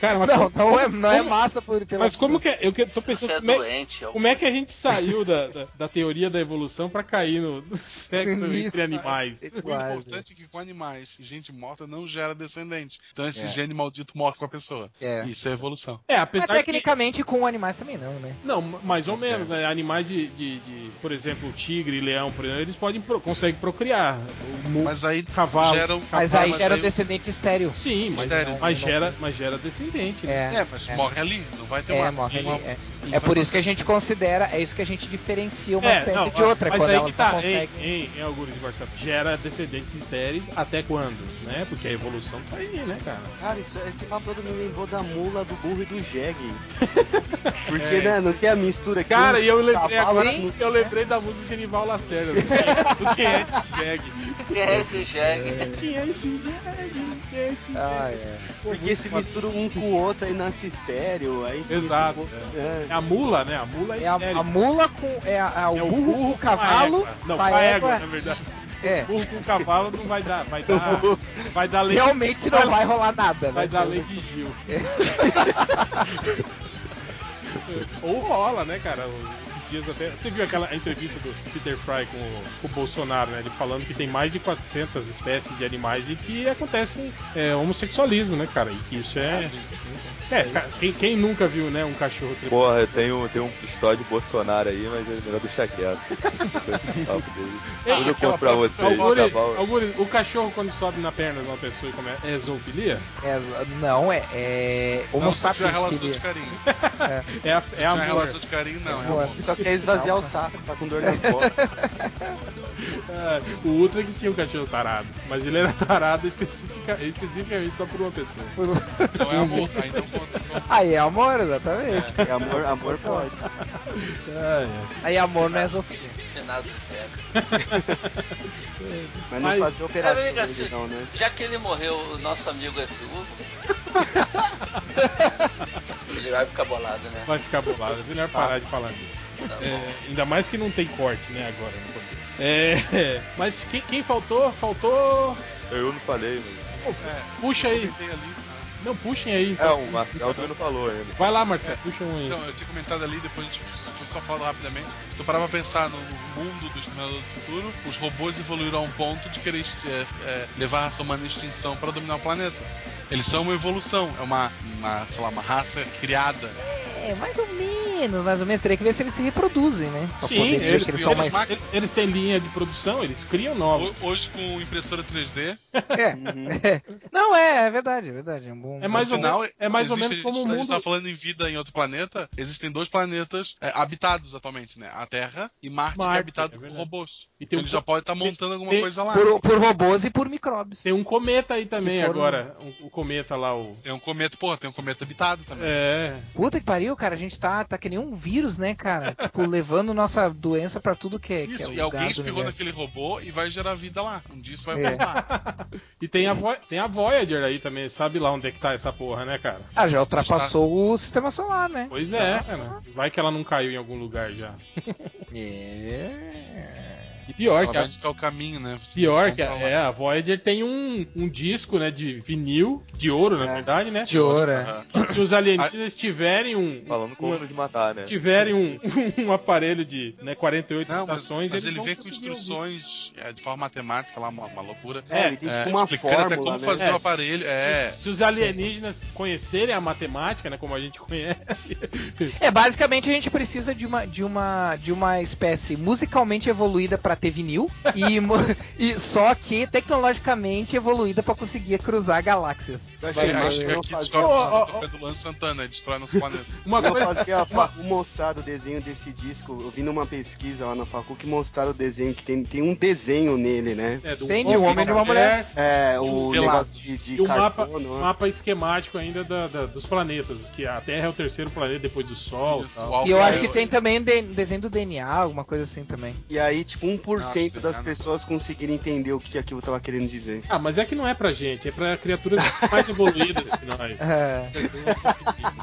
Cara, mas, Não, como, não é, não é como- massa por, pela mas como que é? Eu que- tô pensando é como é, doente. É o... como é que a gente saiu da, da, da teoria da evolução pra cair no, no sexo Nisso. entre animais. O Quase. importante é que com animais e gente morta não gera descendente. Então esse É. gene maldito morre com a pessoa. É. Isso é evolução. É, Mas apesar que... tecnicamente com animais também não, né? Não, mais ou menos, né? Animais de, de, de, por exemplo, tigre e leão, por exemplo, eles podem pro, conseguem procriar. O Mas aí cavalo. gera um Mas cavalo, aí gera aí- descendente estéreo. Sim, mas, Estéreo. mas gera, mas gera descendente. né? É, É, mas é. morre ali, não vai ter É, mais. morre ali. É. É por isso que a gente considera, é isso que a gente diferencia uma É, espécie não, de outra, mas quando aí elas que tá, não conseguem. Em, em, em alguns Marcelo, gera descendentes estéreis até quando? Né? Porque a evolução tá aí, né, cara? Cara, isso, esse papo todo me lembrou da mula, do burro e do jegue. Porque, É, né, isso não tem a mistura aqui. Cara, e eu lembrei cavalo agora, Sim. eu lembrei da música de Genival Lacerda, do que, do que é esse jegue. Quem é esse jegue? Quem é esse jegue? Quem é esse Ah, é. Porque se mistura um com o outro, aí nasce estéreo, aí Exato, mistura- É É. a mula, né? A mula é, É a, a mula com. É, a, a- o É o burro burro com o com a cavalo. égua. Não, com a égua, égua, na verdade. É. Burro com cavalo não vai dar, vai dar, vai dar leite, Realmente não vai rolar nada, vai né? dar leite de Gil. Ou rola, né, cara? Esses dias até. Você viu aquela entrevista do Peter Fry com o, com o Bolsonaro, né? Ele falando que tem mais de 400 espécies de animais e que acontece é, homossexualismo, né, cara? E que isso é. É, ca- quem, quem nunca viu, né, um cachorro? Porra, eu tenho, tenho um pistol de Bolsonaro aí, mas é melhor deixar quieto. Aquela conto pra vocês. Algures, tá? Algures, o cachorro quando sobe na perna de uma pessoa e começa. É zoofilia? É, não, é, é Homo Não, sapiens relação queria. de carinho. É, a, é amor. relação de carinho, não. É Amor. Só quer esvaziar o saco, tá com dor nas costas. É, o Ultra que tinha um cachorro tarado. Mas ele era tarado especifica, especificamente só por uma pessoa. Não é amor, aí não conta. como- Aí é amor, exatamente. É amor, amor pode. É, é. Aí amor não é zoofilia. Mas não Mas- fazer operação É, amiga, se- não, né? Já que ele morreu, o nosso amigo é viúvo. ele vai ficar bolado, né? Vai ficar bolado. É melhor parar de falar disso. Tá. É, ainda mais que não tem corte, né, agora no podcast. É, mas quem, quem faltou? Faltou. Eu não falei, mas... É, Puxa aí. ali. Não, puxem aí. É, o Marcel também não falou ainda. Vai lá, Marcelo, puxa um aí. Então, eu tinha comentado ali, depois a gente só falar rapidamente. Se tu parar pra pensar no, mundo do Exterminador do Futuro, os robôs evoluíram a um ponto de querer é, é, levar a raça humana em extinção para dominar o planeta. Eles são uma evolução, é uma, uma, sei lá, uma raça criada. É, mais ou menos, mais ou menos. Teria que ver se eles se reproduzem, né? Pra Sim, poder dizer eles, que eles eles- são mais. eles, eles têm linha de produção, eles criam novos. Ho- Hoje com impressora 3D, É. Uhum. Não, é, é verdade, é verdade. É um bom. É mais ou sinal, menos- é mais ou existe- menos como o A gente mundo- tá falando em vida em outro planeta. Existem dois planetas é, habitados atualmente, né? A Terra e Marte, que Marte, é habitado é por robôs. E tem Então um ele já pode estar montando alguma tem- coisa lá. Por, por robôs e por micróbios. Tem um cometa aí também Que foram- agora. um- cometa lá, o. Tem um cometa, pô, tem um cometa habitado também. É. Puta que pariu, cara. A gente tá, tá que nem um vírus, né, cara? tipo, levando nossa doença pra tudo que é, que é Isso, e alguém espirrou naquele robô e vai gerar vida lá. Um dia isso vai É. voltar. E tem a, tem a Voyager aí também, sabe lá onde é que tá essa porra, né, cara? Ah, já ultrapassou o sistema solar, né? Pois é, cara. Vai que ela não caiu em algum lugar já. É. E pior que a, vai indicar o caminho, né? pior Vamos que a, é, a Voyager tem um, um disco, né, de vinil, de ouro, na É. verdade, né? De ouro, é. Que se os alienígenas tiverem um, Falando como uma- nos matar, né? tiverem um, um aparelho de né, 48 Não, mas, estações, mas eles ele vão vem com ouvir. instruções é, de forma matemática, lá, uma, uma loucura. É, ele tem É, tipo uma explicando até fórmula, como né? fazer É, o aparelho. É. Se, se os alienígenas conhecerem a matemática, né, como a gente conhece, É, basicamente a gente precisa de uma, de uma, de uma espécie musicalmente evoluída pra ter vinil e, e só que tecnologicamente evoluída pra conseguir cruzar galáxias. Eu Vai, achei aí massa chega não aqui fazer, descobre Ó, ó, ó. que tá tocando Luan Santana, destrói nosso planeta. uma coisa fazer a Facu mostrar o desenho desse disco. Eu vi numa pesquisa lá na Facu que mostraram o desenho, que tem, tem um desenho nele, né? é, do Tem de um homem e de uma mulher. É, o um negócio de, de E o mapa, carbono, né? mapa esquemático ainda da- da- dos planetas, que a Terra é o terceiro planeta depois do Sol. Isso, tal. o E eu acho que é- tem também de- desenho do DNA, alguma coisa assim também. E aí, tipo, 1% das pessoas conseguiram entender o que aquilo tava querendo dizer. Ah, mas é que não é pra gente, é pra criaturas mais evoluídas que nós. É.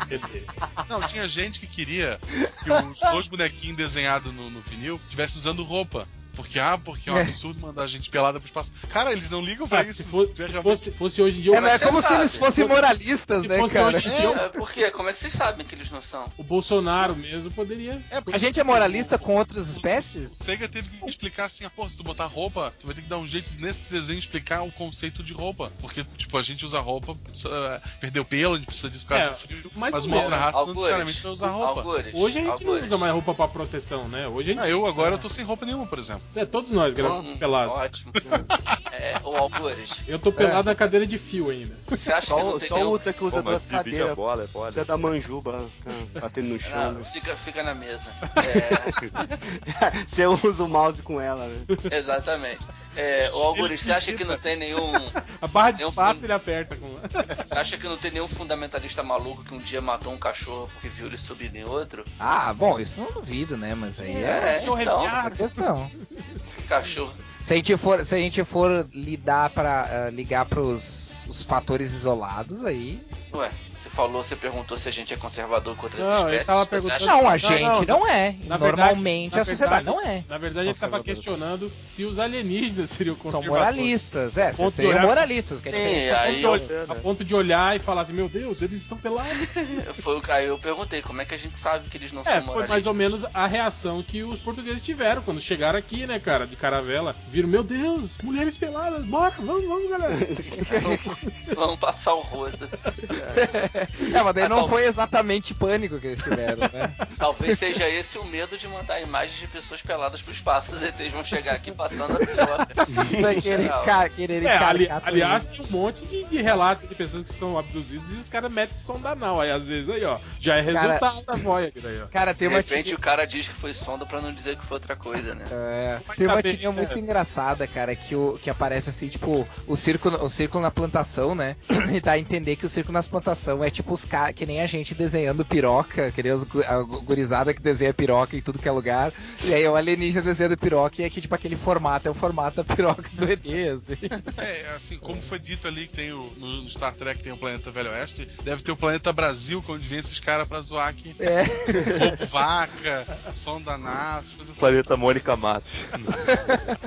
Entender. Não, tinha gente que queria que os dois bonequinhos desenhados no, no vinil estivessem usando roupa. Porque, ah, porque é um É. absurdo mandar a gente pelada pro espaço. Cara, eles não ligam pra Ah, isso. se, fosse, É se realmente- fosse, fosse hoje em dia, É, o- mas é como se sabe. eles fossem Se moralistas, se né, fosse cara? hoje em dia, É, por quê? Como é que vocês sabem que eles não são? o Bolsonaro mesmo poderia. A gente é moralista com outras espécies? O Sega teve que explicar assim, ah, pô, se tu botar roupa, tu vai ter que dar um jeito nesse desenho explicar o conceito de roupa. Porque, tipo, a gente usa roupa, precisa, perdeu pelo, a gente precisa disso por causa É, do frio. Mas ou uma outra raça não Algures. necessariamente vai usar roupa. Algures. Hoje a gente não Algures. usa mais roupa pra proteção, né? Hoje a gente. Ah, eu agora eu tô sem roupa nenhuma, por exemplo. É, todos nós gravamos pelados. Ótimo. É, o Algures. Eu tô pelado na cadeira de fio ainda. Você acha que Só, não o- tem só o. Uta que usa Pô, duas cadeiras. bola, é foda. Precisa da manjuba, tá, batendo no chão. Não, fica, fica na mesa. É, Você usa o mouse com ela, né? exatamente. É, o Algures, você acha que não tem nenhum. A barra de espaço ele aperta com. Você acha que não tem nenhum fundamentalista maluco que um dia matou um cachorro porque viu ele subir em outro? Ah, bom, isso eu não duvido, né? Mas aí é, É, então, é outra questão. cachorro. Se a gente for, se a gente for lidar para ligar para os fatores isolados aí, Ué, você falou, você perguntou se a gente é conservador com outras Não, espécies. tava perguntando- não, a gente não. não, é. Na Normalmente na a sociedade verdade- não é. Na verdade, ele estava questionando se os alienígenas seriam São conservadores. moralistas, é, vocês seriam olhar- moralistas, que é Sim, diferente. A aí ponto, eu- de, olhar- a ponto de olhar e falar assim, meu Deus, eles estão pelados. Foi o aí eu perguntei, como é que a gente sabe que eles não É, são foi moralistas? mais ou menos a reação que os portugueses tiveram quando chegaram aqui, né, cara, de caravela. Viram, meu Deus, mulheres peladas, bora, vamos, vamos, galera. Vamos passar o rodo. É, mas daí Mas não tal- foi exatamente pânico que eles tiveram, né? Talvez seja esse o medo de mandar imagens de pessoas peladas pro espaço. Os ETs vão chegar aqui passando a pila. Vai querer, ca, querer É, ali- aliás, tem um monte de, de relatos de pessoas que são abduzidas e os caras metem sonda anal. Aí às vezes aí, ó, já é Cara- resultado da Voyager aí, ó. Cara, tem De uma repente tirinha- o cara diz que foi sonda pra não dizer que foi outra coisa, né? É, Vai tem uma tirinha né? muito engraçada, cara, que, o, que aparece assim, tipo, o círculo, o círculo na plantação, né? E dá a entender que o círculo nas plantação é tipo os caras, que nem a gente desenhando piroca, que nem os, a gu- gurizada que desenha piroca em tudo que é lugar. E aí o alienígena desenhando piroca e é que, tipo, aquele formato é o formato da piroca do ET, assim. É, assim, como foi dito ali que tem o, no Star Trek tem o planeta Velho Oeste, deve ter o planeta Brasil, onde vem esses caras pra zoar aqui. É. Vaca, sonda nas, coisas Planeta Mônica Matos.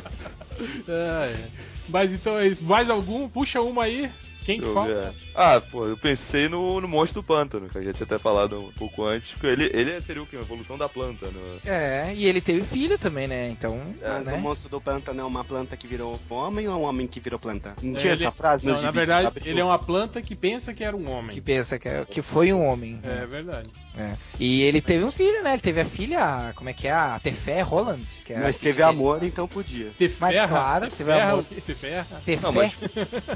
É, é. Mas então é isso. Mais algum? Puxa uma aí. Quem que falta? Ah, pô, eu pensei no, no monstro do pântano, que a gente até falado um pouco antes, porque ele, ele seria o quê? Uma evolução da planta, né? É, e ele teve filho também, né? Então, Mas né? o monstro do pântano é uma planta que virou homem ou é um homem que virou planta? Não tinha Ele- essa frase Não, na gibis, verdade, ele é uma planta que pensa que era um homem. Que pensa que, é- que foi um homem. É verdade. É. E ele teve um filho, né? Ele teve a filha, como é que é? A Tefé Holland. Que é Mas teve dele. amor, então podia. Te Mas claro, te teve amor. o quê? Te ferra? Tefé Não, mas-.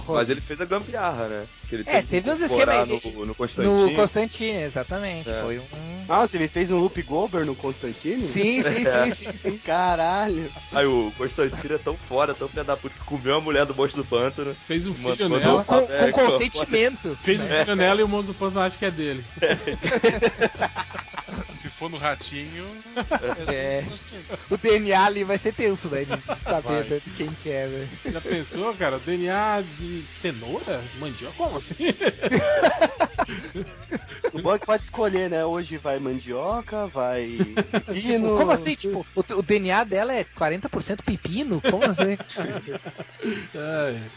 Mas ele fez a gambiarra, né? Que ele É, teve incorporar esquemas, No, no Constantino. No Constantine, exatamente. É. Foi um. Nossa, ele fez um loop Gober no Constantine? Sim, sim, sim, sim, sim. Caralho. Aí o Constantino é tão fora, tão filho da puta, que comeu a mulher do monstro do pântano. Fez um filho mandou- nela. Com, É, com consentimento. Fez um filho nela e o monstro do pântano acha que é dele. Se for no ratinho. É. O DNA ali vai ser tenso, né? De, de saber Vai. de quem que é, né? Já pensou, cara? DNA de cenoura? Mandioca? Como assim? O bom é que pode escolher, né? Hoje vai mandioca, vai pepino. Como assim? Tipo, o, o DNA dela é 40% pepino? Como assim? É.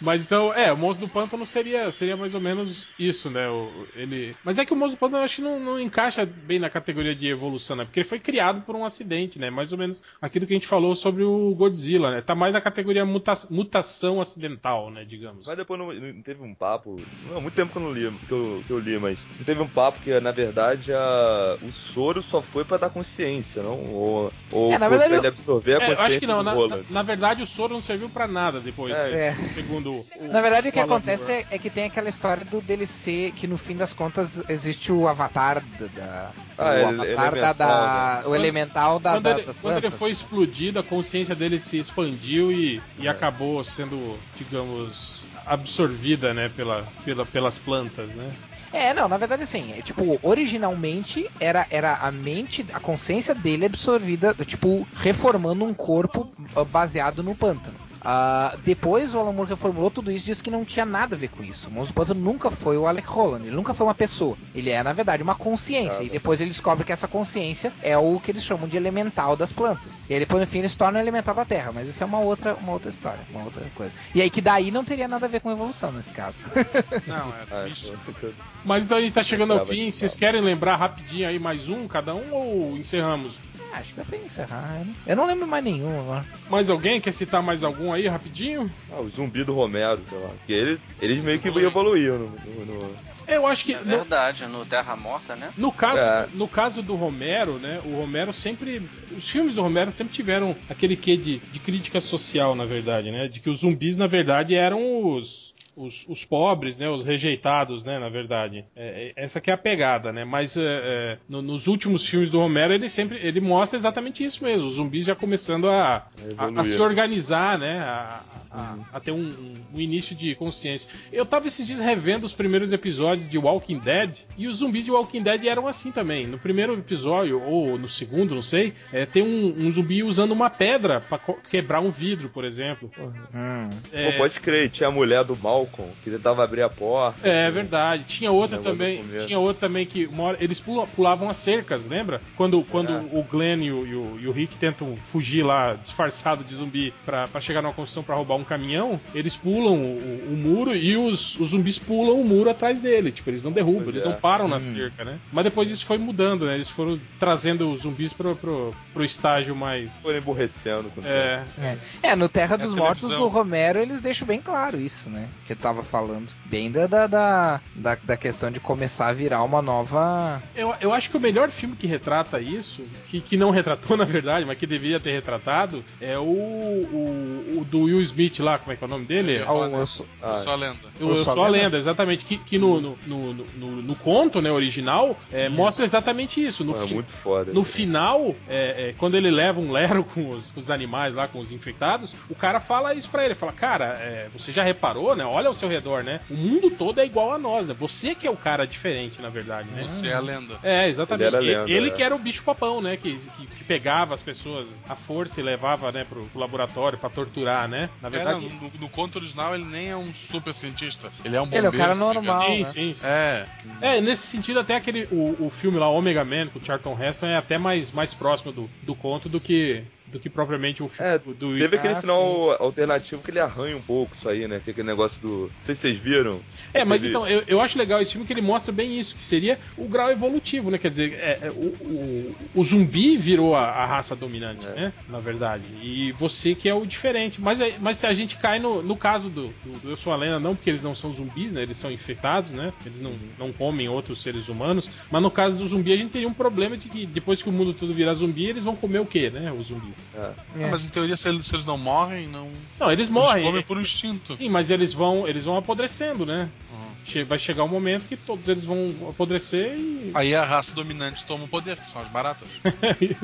Mas então, é, o monstro do pântano seria, seria mais ou menos isso, né? O, ele... Mas é que o monstro do pântano eu acho que não, não encaixa bem na categoria de evolução, né? Porque ele foi criado por um acidente, né? Mais ou menos aquilo que a gente falou sobre o Godzilla, né? Tá mais na categoria muta mutação acidental, né? Digamos. Mas depois não, não teve um papo. Não, muito tempo que eu não li, que eu, que eu li, mas não teve um papo que na verdade a, o soro só foi pra dar consciência, não? Ou, ou É, na verdade, ele absorver a É, eu consciência acho que não. do Na, na- na verdade, o soro não serviu pra nada depois. É. É. Segundo o. Na verdade, o que acontece é, é que tem aquela história do dele ser que no fim das contas existe o avatar da. da- Ah, o ele- avatar da, da- elemental, o Quando- elemental da, quando, da- ele, das quando ele foi explodido, a consciência dele se expandiu e, É. e acabou sendo, digamos, absorvida, né, pela, pela, pelas plantas, né? É, não, na verdade assim, é, tipo, originalmente era, era a mente, a consciência dele absorvida, tipo, reformando um corpo ah, baseado no pântano. Ah, depois o Alan Moore reformulou tudo isso e disse que não tinha nada a ver com isso. O monstro pântano nunca foi o Alec Holland, ele nunca foi uma pessoa. Ele é, na verdade, uma consciência. Ah, e depois ele descobre que essa consciência é o que eles chamam de elemental das plantas. E aí depois, no fim, ele se torna o elemental da Terra. Mas isso é uma outra, uma outra história, uma outra coisa. E aí que daí não teria nada a ver com evolução nesse caso. Não, é bicho. tô- Mas então a gente tá chegando ao fim. Vocês querem lembrar rapidinho aí mais um, cada um, ou encerramos? Acho que dá pra encerrar. Eu não, eu não lembro mais nenhum agora. Mais alguém? Quer citar mais algum aí rapidinho? Ah, o zumbi do Romero, sei lá. Que ele, eles meio que evoluíram no, no- no- Eu acho que. É no- verdade, no Terra Morta, né? No caso, É. no caso do Romero, né? O Romero sempre. Os filmes do Romero sempre tiveram aquele quê de, de crítica social, na verdade, né? De que os zumbis, na verdade, eram os. Os, os pobres, né, os rejeitados, né, na verdade. É, é- essa que é a pegada, né? Mas é, é, no- nos últimos filmes do Romero ele sempre ele mostra exatamente isso mesmo. Os zumbis já começando a, a, a se organizar, né? A, a- a ter um, um- início de consciência. Eu tava esses dias revendo os primeiros episódios de Walking Dead e os zumbis de Walking Dead eram assim também. No primeiro episódio, ou no segundo, não sei, é, tem um, um zumbi usando uma pedra co- quebrar um vidro, por exemplo. Hum. É, Pô, pode crer, tinha a mulher do Malcolm que tentava abrir a porta. É Tinha- verdade. Tinha outra também. Tinha outra também que hora- eles pula- pulavam as cercas, lembra? Quando, quando É. o Glenn e o, e o- e o Rick tentam fugir lá disfarçado de zumbi pra, pra chegar numa construção pra roubar um caminhão, eles pulam o, o muro e os, os zumbis pulam o muro atrás dele. Tipo, eles não derrubam, Pois eles é. não param na Hum. cerca, né? Mas depois isso foi mudando, né? Eles foram trazendo os zumbis pro, pro, pro estágio mais. Foram emborrecendo. com o É, É. É, no Terra dos Mortos do Romero eles deixam bem claro isso, né? Que eu tava falando. Bem da, da, da, da, da questão de começar a virar uma nova. Eu, eu acho que o melhor filme que retrata isso, que, que não retratou na verdade, mas que deveria ter retratado, é o, o, o do Will Smith lá, como é que é o nome dele? Eu Ah, nisso. eu sou- Ah, Só a lenda. Eu, Eu eu sou a sou a lenda? lenda, exatamente. Que, que no, no, no, no, no conto né, original é, mostra exatamente isso. No, é fi- muito foda. no final, é, é, quando ele leva um lero com os, com os animais lá, com os infectados, o cara fala isso pra ele. Fala, cara, é, você já reparou, né? Olha ao seu redor, né? O mundo todo é igual a nós, né? Você que é o cara diferente, na verdade, né? Você é a lenda. É, exatamente. Ele era Ele, lenda, ele é. que era o bicho papão, né? Que, que, que pegava as pessoas à força e levava, né, pro, pro laboratório pra torturar, né? Na verdade. não, no, no conto original ele nem é um super cientista. Ele é um Ele é o bombeiro cara normal. sim, né? sim, sim. É, É, nesse sentido, até aquele. O, o filme lá, Omega Man, com o Charlton Heston, é até mais, mais próximo do, do conto do que, do que propriamente o filme É, do, Teve aquele Ah, final sim, sim. alternativo que ele arranha um pouco isso aí, né? Que é aquele negócio do. Não sei se vocês viram. É, mas então, eu, eu acho legal esse filme que ele mostra bem isso, que seria o grau evolutivo, né? Quer dizer, é, é, o, o, o zumbi virou a, a raça dominante, É. né? Na verdade. E você que é o diferente. Mas, é- mas a gente cai no, no caso do, do, do Eu Sou a Lenda, não porque eles não são zumbis, né? Eles são infectados, né? Eles não, não comem outros seres humanos. Mas no caso do zumbi, a gente teria um problema de que depois que o mundo todo virar zumbi, eles vão comer o quê, né? Os zumbis. É. É. mas em teoria se eles, se eles não morrem, não. Não, eles Eles morrem. comem por instinto. Sim, mas eles vão, eles vão apodrecendo, né? Uhum. Vai chegar um momento que todos eles vão apodrecer e. Aí a raça dominante toma o poder, que são as baratas.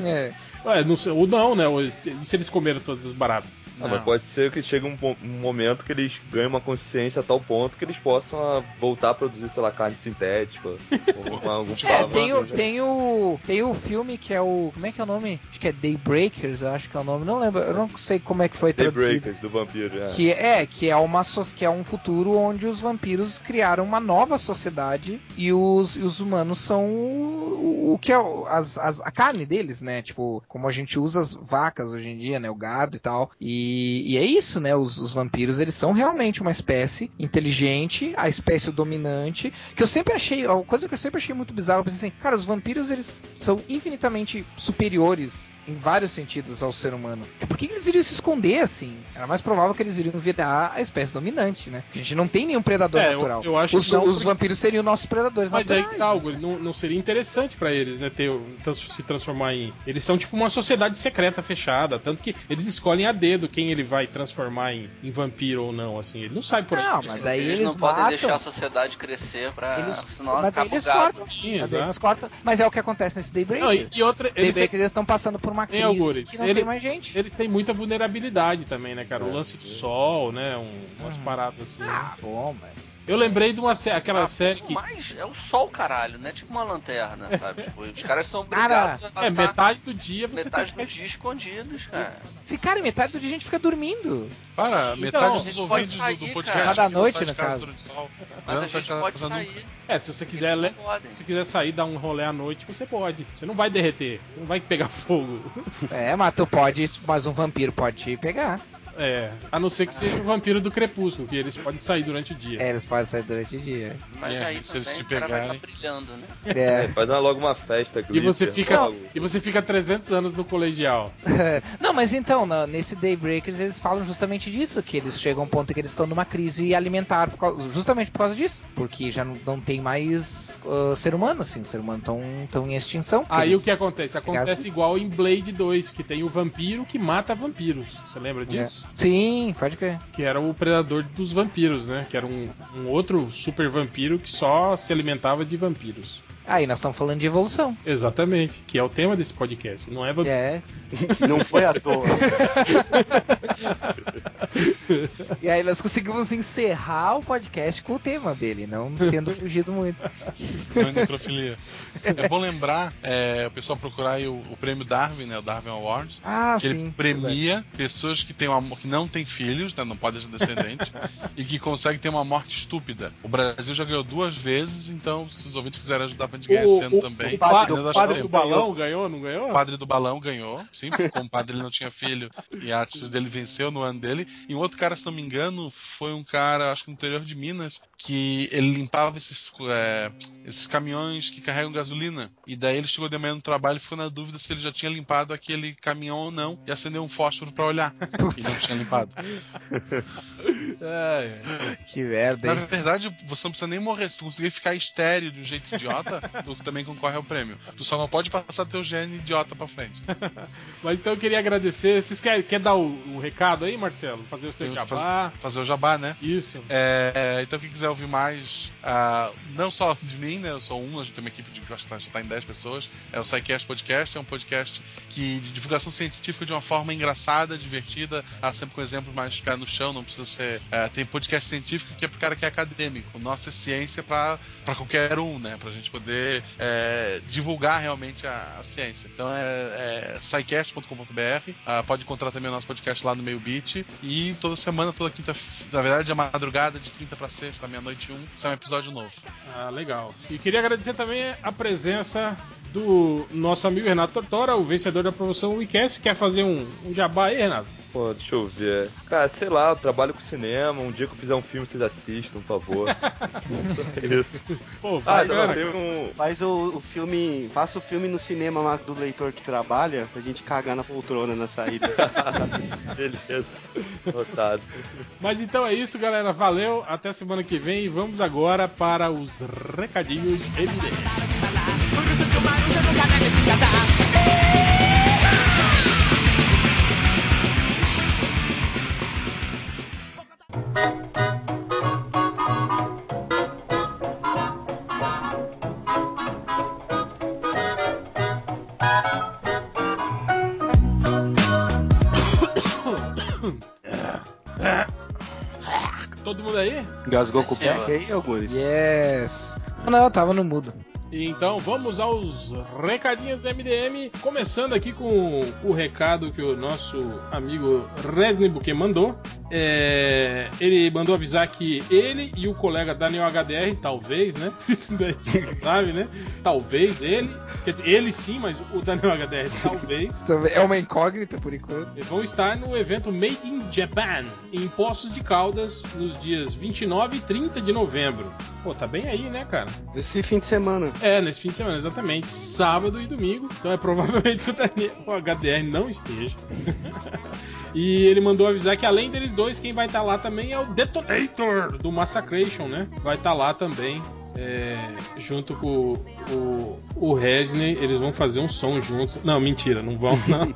É. Ué, não sei, ou não, né? Ou se eles comeram todos os baratos. Ah, mas pode ser que chegue um, um momento que eles ganhem uma consciência a tal ponto que eles possam ah, voltar a produzir, sei lá, carne sintética. ou uma- algum É, tem o, tem o. Tem o filme que é o. Como é que é o nome? Acho que é Daybreakers, eu acho que é o nome. Não lembro, eu não sei como é que foi traduzido. Daybreakers, do vampiro. É. Que é, que é uma que é um futuro onde os vampiros criaram uma nova sociedade e os, e os humanos são o, o que é as, as- a carne deles, né? Tipo, como a gente usa as vacas hoje em dia, né? O gado e tal. E, e é isso, né? Os, os vampiros, eles são realmente uma espécie inteligente, a espécie dominante, que eu sempre achei, a coisa que eu sempre achei muito bizarra, eu pensei assim, cara, os vampiros, eles são infinitamente superiores em vários sentidos ao ser humano. Por que eles iriam se esconder assim? Era mais provável que eles iriam virar a espécie dominante, né? Porque a gente não tem nenhum predador É, eu- natural. eu acho os, que não, os porque- vampiros seriam nossos predadores Mas aí naturais. que tá, né? algo, não, não seria interessante pra eles, né? Ter, se transformar em. Eles são tipo uma sociedade secreta fechada. Tanto que eles escolhem a dedo quem ele vai transformar em, em vampiro ou não, assim. Ele não sai por aí. Não, mas daí eles, eles, não podem matam. deixar a sociedade crescer pra. Eles- senão mas o eles cortam. Sim, Mas, eles cortam. mas é o que acontece nesse Não, e, Daybreakers. e outra, eles têm, Daybreakers estão passando por uma crise Algures? que não Ele- tem mais gente. eles têm muita vulnerabilidade também, né, cara? O É, lance do sim. sol, né? Um, umas Uhum. paradas assim. Ah, bom, mas. Eu lembrei de uma sé- aquela Ah, série que. Mas é o sol, caralho, né? Tipo uma lanterna, sabe? Tipo, os caras são Cara, obrigados a É, passar metade do dia você metade tem do dia escondidos, cara. Se cara, metade do dia a gente fica dormindo. Para, Então, metade a dos ouvintes do, sair, do cara. podcast. Cada que não noite, no casa sol. Mas a de gente pode casa nunca. sair. É, se você quiser, le- se quiser sair dar um rolê à noite, você pode. Você não vai derreter, você não vai pegar fogo. É, mas tu pode, mas um vampiro pode te pegar. É, a não ser que seja o vampiro do crepúsculo, que eles podem sair durante o dia. É, eles podem sair durante o dia. Mas É, aí se eles te pegarem. estar brilhando, né? É. É, faz uma- logo uma festa. E você fica logo. e você fica 300 anos no colegial. Não, mas então, na- nesse Daybreakers eles falam justamente disso, que eles chegam a um ponto que eles estão numa crise alimentar, por causa- justamente por causa disso. Porque já não, não tem mais ah, ser humano, assim, ser humano estão tão em extinção. Aí o que acontece? Acontece igual em Blade 2, que tem o vampiro que mata vampiros. Você lembra disso? É. Sim, pode crer. Que era o predador dos vampiros, né? Que era um, um outro super vampiro que só se alimentava de vampiros. Aí nós estamos falando de evolução. Exatamente, que é o tema desse podcast. Não é. É. Não foi à toa. E aí nós conseguimos encerrar o podcast com o tema dele, não tendo fugido muito. É necrofilia. É bom lembrar, é, o pessoal procurar aí o, o prêmio Darwin, né? O Darwin Awards. Ah, que ele sim. premia pessoas que têm uma, que não têm filhos, né, não podem ser descendentes, e que conseguem ter uma morte estúpida. O Brasil já ganhou duas vezes, então se os ouvintes quiserem ajudar pra gente ganhar esse ano também. O, padre, do, padre do balão ganhou, não ganhou? O padre do balão ganhou, sim, porque como o padre ele não tinha filho e a atitude dele venceu no ano dele. E um outro cara, se não me engano, foi um cara, acho que no interior de Minas, que ele limpava esses, é, esses caminhões que carregam gasolina. E daí ele chegou de manhã no trabalho e ficou na dúvida se ele já tinha limpado aquele caminhão ou não. E acendeu um fósforo pra olhar. E não tinha limpado. É, Que merda, Na hein? verdade, você não precisa nem morrer. Se tu conseguir ficar estéreo de um jeito idiota, tu também concorre ao prêmio. Tu só não pode passar teu gene idiota pra frente. Mas então eu queria agradecer. Vocês querem quer dar o, o recado aí, Marcelo? Fazer o seu jabá? Fazer o jabá, né? Isso. É, então, quem quiser ouvir mais, ah, não só de mim, né? Eu sou um, a gente tem uma equipe de acho que tá- já está em 10 pessoas. É o SciCast Podcast, é um podcast que, de divulgação científica de uma forma engraçada, divertida, sempre com exemplos mais pé no chão, não precisa ser. é, tem podcast científico que é pro cara que é acadêmico. Nossa é ciência pra qualquer um, né? Pra gente poder é, divulgar realmente a, a ciência. Então é, é scicast.com.br. Ah, pode encontrar também o nosso podcast lá no Meio Beat. E toda semana, toda quinta, na verdade, a madrugada de quinta pra sexta, meia-noite um, sai um episódio novo. Ah, legal. E queria agradecer também a presença do nosso amigo Renato Tortora, o vencedor da promoção WeCast. Quer fazer um, um jabá aí, Renato? Pô, deixa eu ver. Cara, sei lá, eu trabalho com cinema. Um dia que eu fizer um filme, vocês assistam, por favor. Só isso. Pô, Ah, um. Faz o, o filme. Faça o filme no cinema lá do leitor que trabalha pra gente cagar na poltrona na saída. Beleza. Notado. Mas então é isso, galera. Valeu. Até semana que vem. E vamos agora para os recadinhos evidentes. Gasgou com o back aí, Algures? Yes. Não, eu tava no mudo. Então vamos aos recadinhos MDM, começando aqui com o recado que o nosso amigo Buquet mandou. É, ele mandou avisar que ele e o colega Daniel HDR, talvez, né? Sabe, né? Talvez ele, ele sim, mas o Daniel HDR talvez. É uma incógnita por enquanto. Eles vão estar no evento Made in Japan, em Poços de Caldas, nos dias 29 e 30 de novembro. Pô, tá bem aí, né, cara? Esse fim de semana. É, nesse fim de semana, exatamente. Sábado e domingo. Então é provavelmente que o, Daniel, o HDR não esteja. e ele mandou avisar que além deles dois, quem vai estar lá também é o Detonator do Massacration, né? Vai estar lá também. É, junto com o, o, o Resney, eles vão fazer um som juntos. Não, mentira, não vão, não.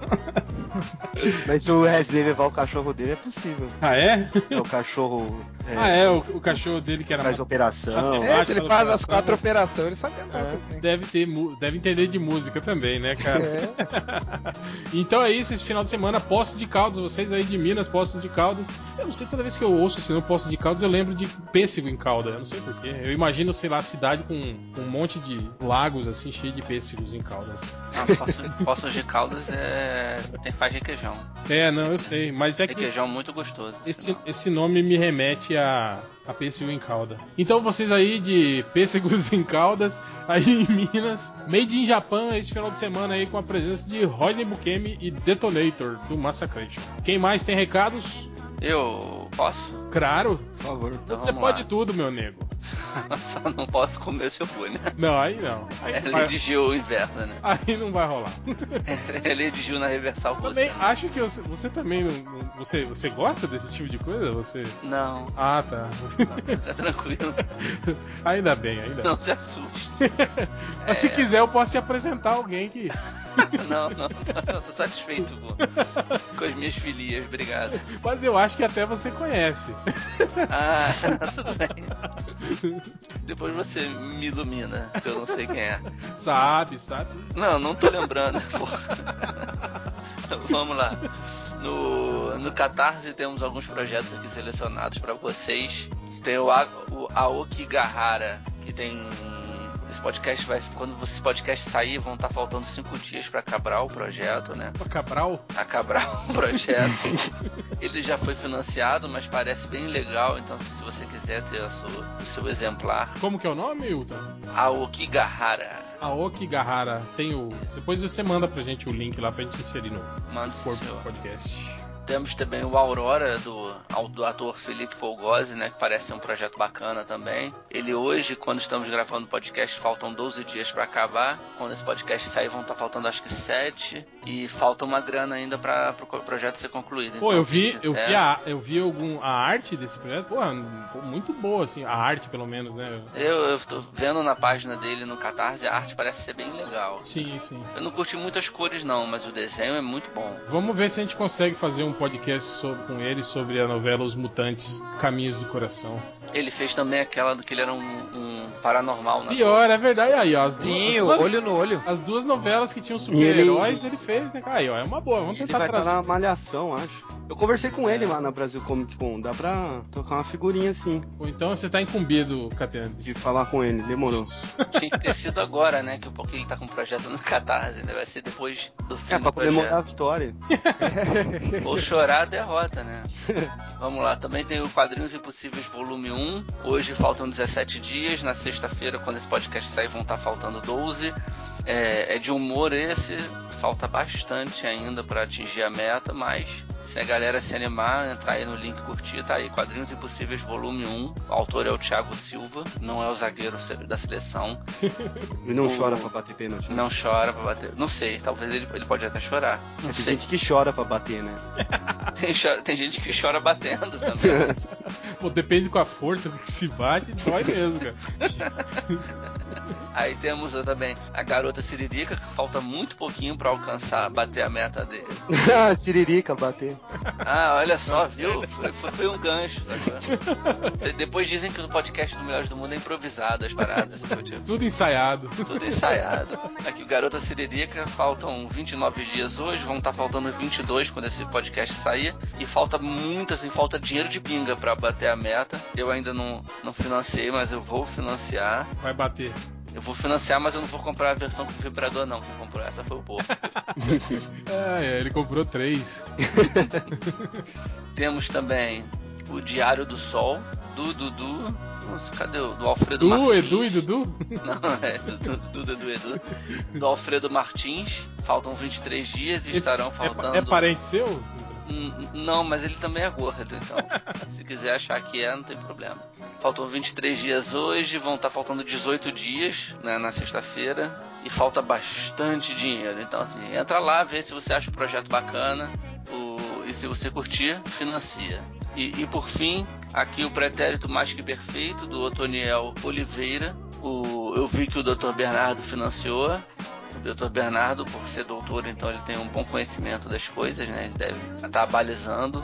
Mas se o Wesley levar o cachorro dele, é possível. ah, é? É o cachorro. É, ah, é, o, o cachorro dele que era Faz mais. operação. É, se ele faz as operação. quatro operações, ele sabe andar É. Deve, ter, deve entender de música também, né, cara? É. então é isso, esse final de semana, Poços de Caldas, vocês aí de Minas, Poços de Caldas. Eu não sei, toda vez que eu ouço esse nome Poços de Caldas, eu lembro de pêssego em calda, eu não sei porquê. Eu imagino, sei lá, cidade com um monte de lagos, assim, cheio de pêssegos em caldas. Não, Poços, Poços de Caldas é. tem faz requeijão. É, não, eu sei, mas é que Requeijão muito gostoso. esse, esse nome me remete a, a pêssego em calda. Então vocês aí de pêssegos em caldas, aí em Minas, Made in Japan esse final de semana aí com a presença de Rodney Bukemi e Detonator do Massacration. Quem mais tem recados? Eu posso? Claro, Por favor. Então você pode lá. tudo, meu nego. Só não posso comer se eu né? Não, aí não. Aí É lei vai, de Gil inversa, né? aí não vai rolar. É lei de Gil na reversal Também você. acho que você, você também não, você, você gosta desse tipo de coisa? Você. Não, Ah, tá. fica tranquilo. ainda bem, ainda bem. Não se assuste. Mas se quiser, eu posso te apresentar alguém que. Não, não, eu tô satisfeito com, com as minhas filias, obrigado. Mas eu acho que até você conhece. Ah, tudo bem. Depois você me ilumina, que eu não sei quem é. Sabe, sabe? Não, não tô lembrando, porra. Vamos lá. No, no Catarse temos alguns projetos aqui selecionados pra vocês. Tem o, A- o Aoki Gahara, que tem. Podcast vai. Quando esse podcast sair, vão estar faltando cinco dias pra acabar o projeto, né? Ô, Cabral? acabar o projeto. Ele já foi financiado, mas parece bem legal. Então, se você quiser ter sua- o seu exemplar, Como que é o nome, Hilton? Aokigahara. Aoki Gahara. Tem o. Depois você manda pra gente o link lá pra gente inserir no Manda corpo do podcast. Temos também o Aurora do, do ator Felipe Folgose, né? Que parece ser um projeto bacana também. Ele hoje, quando estamos gravando o podcast, faltam 12 dias pra acabar. Quando esse podcast sair, vão estar faltando acho que 7. E falta uma grana ainda para o projeto ser concluído. Pô, Então, eu vi, eu quiser- vi, a, eu vi algum, a arte desse projeto, pô, muito boa, assim, a arte pelo menos, né? Eu, eu tô vendo na página dele no Catarse, a arte parece ser bem legal. Sim, sim. Eu não curti muitas cores não, mas o desenho é muito bom. Vamos ver se a gente consegue fazer um podcast sobre- com ele sobre a novela Os Mutantes Caminhos do Coração. Ele fez também aquela do que ele era um, um paranormal, né? Pior, é verdade. Aí, ó, as duas, Sim, as duas- olho no olho. As duas novelas que tinham super-heróis, ele... fez, né? Aí, ó, é uma boa. Vamos Ele tentar vai estar trazer. na Malhação, acho. Eu conversei com ele lá na Brasil Comic Con. Dá pra tocar uma figurinha assim, Ou então você tá incumbido, Catena. de falar com ele. Demorou. Tinha que ter sido agora, né? Que o pouquinho ele tá com o projeto no Catarse, né? Vai ser depois do fim É, do pra comemorar a vitória. Ou chorar a derrota, né? Vamos lá, também tem o Quadrinhos Impossíveis Volume 1. Hoje faltam 17 dias. Na sexta-feira, quando esse podcast sair, vão estar faltando 12. É, é de humor esse, falta bastante ainda para atingir a meta, mas se a galera se animar, entrar aí no link e curtir, tá aí Quadrinhos Impossíveis Volume 1. O autor é o Thiago Silva, não é o zagueiro da seleção. E não O- chora pra bater pênalti. Não chora pra bater. Não sei, talvez ele, ele pode até chorar. Não Tem sei. gente que chora pra bater, né? Tem, chora- tem gente que chora batendo também. Pô, depende com a força com que se bate, dói mesmo, cara. Aí temos também a garota Siririca, que falta muito pouquinho pra alcançar, bater a meta dele. Siririca, bater. Ah, olha só, viu? Foi, foi- um gancho. sabe? Depois dizem que no podcast do Melhores do Mundo é improvisado as paradas. Tipo, Tudo ensaiado. Tudo ensaiado. Aqui o Garota Siririca, faltam 29 dias hoje, vão estar faltando 22 quando esse podcast sair. E falta muito, assim, falta dinheiro de pinga pra bater a meta. Eu ainda não, não financiei, mas eu vou financiar. Vai bater. Eu vou financiar, mas eu não vou comprar a versão com vibrador, não. Quem comprou essa foi o povo. É, é, ele comprou três. Temos também o Diário do Sol, do Dudu. Nossa, cadê o do Alfredo Du, Martins? Edu e Dudu? Não, é do Dudu Edu. Do Alfredo Martins. Faltam 23 dias e Esse estarão é faltando. É, parente seu? Não, mas ele também é gordo, então se quiser achar que é, não tem problema. Faltam 23 dias hoje, vão estar faltando 18 dias né, na sexta-feira e falta bastante dinheiro. Então, assim, entra lá, vê se você acha o projeto bacana o- e se você curtir, financia. E, e por fim, aqui o pretérito mais que perfeito do Otoniel Oliveira. O, eu vi que o Dr. Bernardo financiou. Dr. Bernardo, por ser doutor, então ele tem um bom conhecimento das coisas, né? Ele deve estar balizando.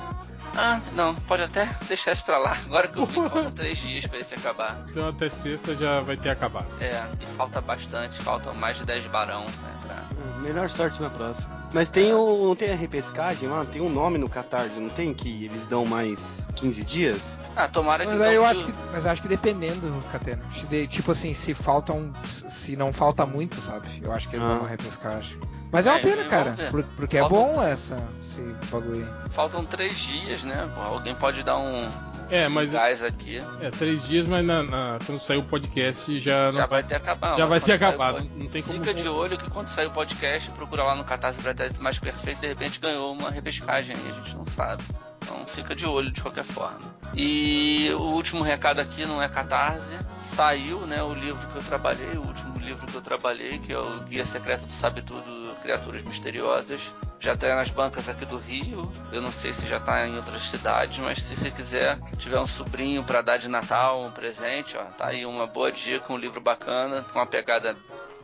Ah, não, pode até deixar isso pra lá. Agora que eu vi, faltam três dias pra esse acabar. Então até sexta já vai ter acabado. É, e falta bastante, faltam mais de 10 barão pra entrar. Melhor sorte na próxima. Mas tem o. Não tem a repescagem lá? Tem um nome no Catarse, não tem? Que eles dão mais 15 dias? Ah, tomara que Mas eu acho que, mas eu acho que dependendo, Catena. Tipo assim, se faltam, se não falta muito, sabe? Eu acho que eles Ah. dão uma repescagem. Mas é uma É, pena, vamos cara, porque é bom essa esse bagulho. aí. faltam três dias, né? Alguém pode dar um, É, mas gás aqui. é três dias, mas na- na- quando sair o podcast já não Já vai ter acabado. já vai Quando ter acabado. pod- Não tem como. Fica de olho que quando sair o podcast, procura lá no Catarse Pretérito Mais Perfeito, de repente ganhou uma repescagem aí, a gente não sabe. Então fica de olho de qualquer forma. E o último recado aqui não é Catarse, saiu né, o livro que eu trabalhei, o último livro que eu trabalhei, que é o Guia Secreto do Sabe Tudo, Criaturas Misteriosas. Já tá nas bancas aqui do Rio, eu não sei se já tá em outras cidades, mas se você quiser, tiver um sobrinho para dar de Natal, um presente, ó, tá aí uma boa dica, um livro bacana, com uma pegada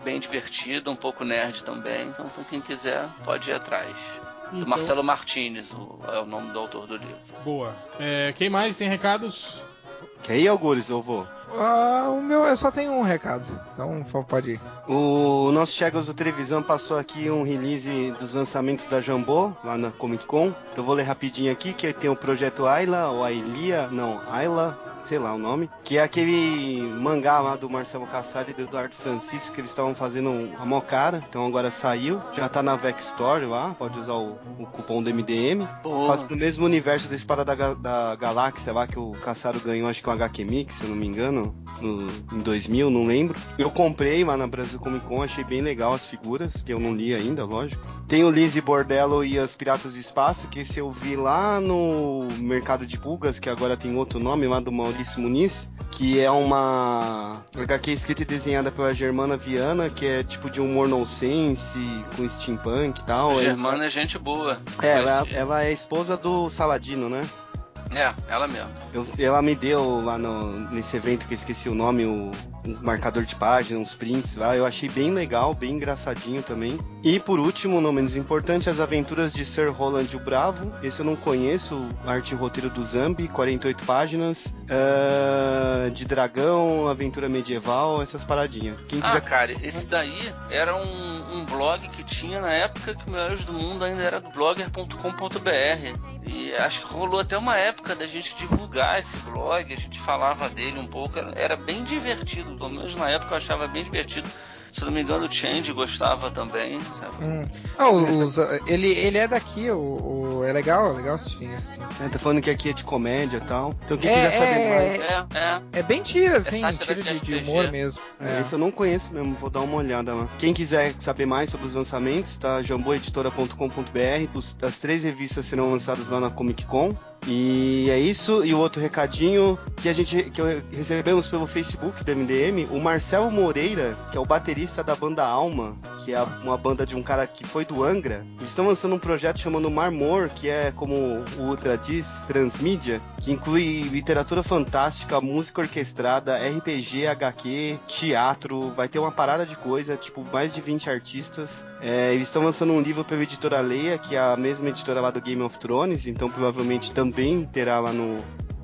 bem divertida, um pouco nerd também. Então, pra quem quiser, pode ir atrás. Do Então, Marcelo Martinez, o- é o nome do autor do livro. Boa. É, quem mais tem recados? Quer ir, Algures? Eu vou. Ah, o meu eu só tenho um recado, então pode ir. O nosso Chegas do Televisão passou aqui um release dos lançamentos da Jambô, lá na Comic Con. Então eu vou ler rapidinho aqui, que tem o Projeto Ayla, ou Ailia, não, Ayla, sei lá o nome. Que é aquele mangá lá do Marcelo Cassari e do Eduardo Francisco, que eles estavam fazendo um, a mó cara. Então agora saiu, já tá na Vex Store lá, pode usar o, o cupom do MDM. Passa no mesmo universo da Espada da, da Galáxia lá, que o Cassaro ganhou, acho que um HQ Mix, se eu não me engano. Ano, no, em 2000, não lembro. Eu comprei lá na Brasil Comic Con, achei bem legal as figuras, que eu não li ainda, lógico. Tem o Lizzie Bordello e as Piratas do Espaço, que esse eu vi lá no Mercado de Pulgas, que agora tem outro nome, lá do Maurício Muniz, que é uma HQ escrita e desenhada pela Germana Viana, que é tipo de humor nonsense, com steampunk e tal. Germana é gente boa. É, ela, ela é a esposa do Saladino, né? É, ela mesmo. Eu- ela me deu lá no- nesse evento que eu esqueci o nome, o, um marcador de página, uns prints lá. Eu achei bem legal, bem engraçadinho também. E por último, não menos importante, as aventuras de Sir Roland o Bravo. Esse eu não conheço, arte e roteiro do Zambi, 48 páginas. ah, de dragão, aventura medieval, essas paradinhas. Quem Ah, quiser cara, esse daí era um, um blog que tinha na época que o Melhores do Mundo ainda era do blogger.com.br. E acho que rolou até uma época da gente divulgar esse blog, a gente falava dele um pouco, era, era bem divertido, pelo menos na época eu achava bem divertido. Se não me engano, o Change gostava também, sabe? Hum. Ah, os- ele, ele é daqui, o, o- é legal, é legal assistir isso. É, tá falando que aqui é de comédia e tal. Então quem É, quiser saber é, mais. É, é. É bem tira, assim, sátira tira de, de humor mesmo. É. É. Esse eu não conheço mesmo, vou dar uma olhada lá. Quem quiser saber mais sobre os lançamentos, tá? jamboeditora.com.br. As três revistas serão lançadas lá na Comic Con. E é isso. E o outro recadinho que a gente que recebemos pelo Facebook do MDM, o Marcelo Moreira, que é o baterista da banda Alma, que é uma banda de um cara que foi do Angra. Eles estão lançando um projeto chamado Marmor, que é como o Ultra diz, transmídia, que inclui literatura fantástica, música orquestrada, RPG, HQ, teatro, vai ter uma parada de coisa, tipo, mais de 20 artistas. É, eles estão lançando um livro pela editora Leia, que é a mesma editora lá do Game of Thrones, então provavelmente também terá lá no.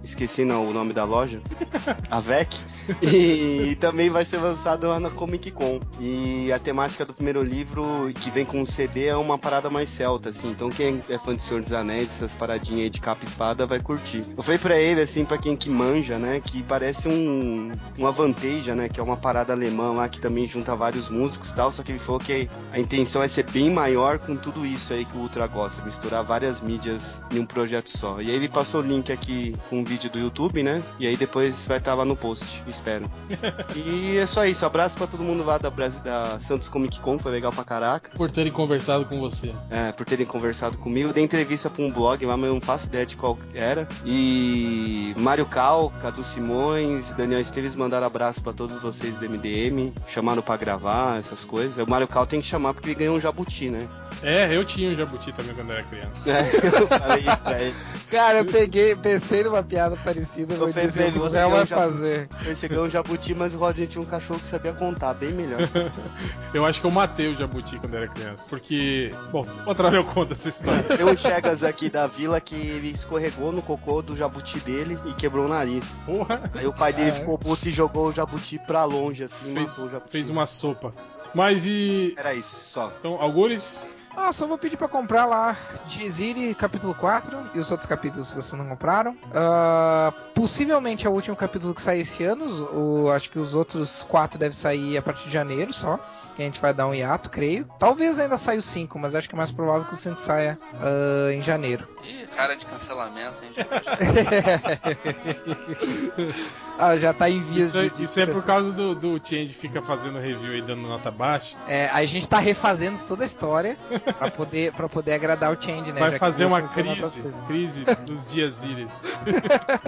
Esqueci não, o nome da loja. A VEC. E, também vai ser lançado lá na Comic Con. E a temática do primeiro livro, que vem com um CD, é uma parada mais celta, assim. Então quem é fã de Senhor dos Anéis, essas paradinhas aí de capa e espada, vai curtir. Eu falei pra ele, assim, pra quem que manja, né, que parece um, uma Vanteja, né, que é uma parada alemã lá que também junta vários músicos e tal. Só que ele falou que a intenção é ser bem maior com tudo isso aí que o Ultra gosta, misturar várias mídias em um projeto só. E aí ele passou o link aqui com um vídeo do YouTube, né? E aí depois vai estar lá no post, espero. e é só isso, abraço pra todo mundo lá da, Brasi- da Santos Comic Con, foi legal pra caraca. Por terem conversado com você. É, por terem conversado comigo. Dei entrevista pra um blog lá, mas eu não faço ideia de qual era. E Mário Cal, Cadu Simões, Daniel Esteves mandaram abraço pra todos vocês do MDM, chamaram pra gravar, essas coisas. O Mário Cal tem que chamar porque ele ganhou um jabuti, né? É, eu tinha um jabuti também quando era criança. É, eu falei isso pra ele. Cara, eu peguei, pensei numa piada parecida, Eu pensei, o você Léo ganhou vai um fazer. Você ganhou um jabuti, mas o Rodney tinha um cachorro que sabia contar, bem melhor. Eu acho que eu matei o jabuti quando era criança. Porque. Bom, outra hora eu conto essa história. Tem um Chegas aqui da vila que ele escorregou no cocô do jabuti dele e quebrou o nariz. Porra! Aí o pai dele É. ficou puto e jogou o jabuti pra longe, assim, Fez, matou o jabuti. fez uma sopa. Mas e. Era isso, só. Então, Algures? Ah, só vou pedir pra comprar lá Dizire capítulo 4 e os outros capítulos se vocês não compraram. Ah, possivelmente é o último capítulo que sai esse ano. O, acho que os outros quatro devem sair a partir de janeiro só. Que a gente vai dar um hiato, creio. Talvez ainda saia o 5, mas acho que é mais provável que o 5 saia ah, em janeiro. Ih, cara de cancelamento, hein? gente? ah, já tá em vias Isso, é- de. isso é por causa do, do Change fica fazendo review e dando nota baixa. É, a gente tá refazendo toda a história pra poder, pra poder agradar o Change, né? Vai já fazer uma crise. Crise dos dias íris.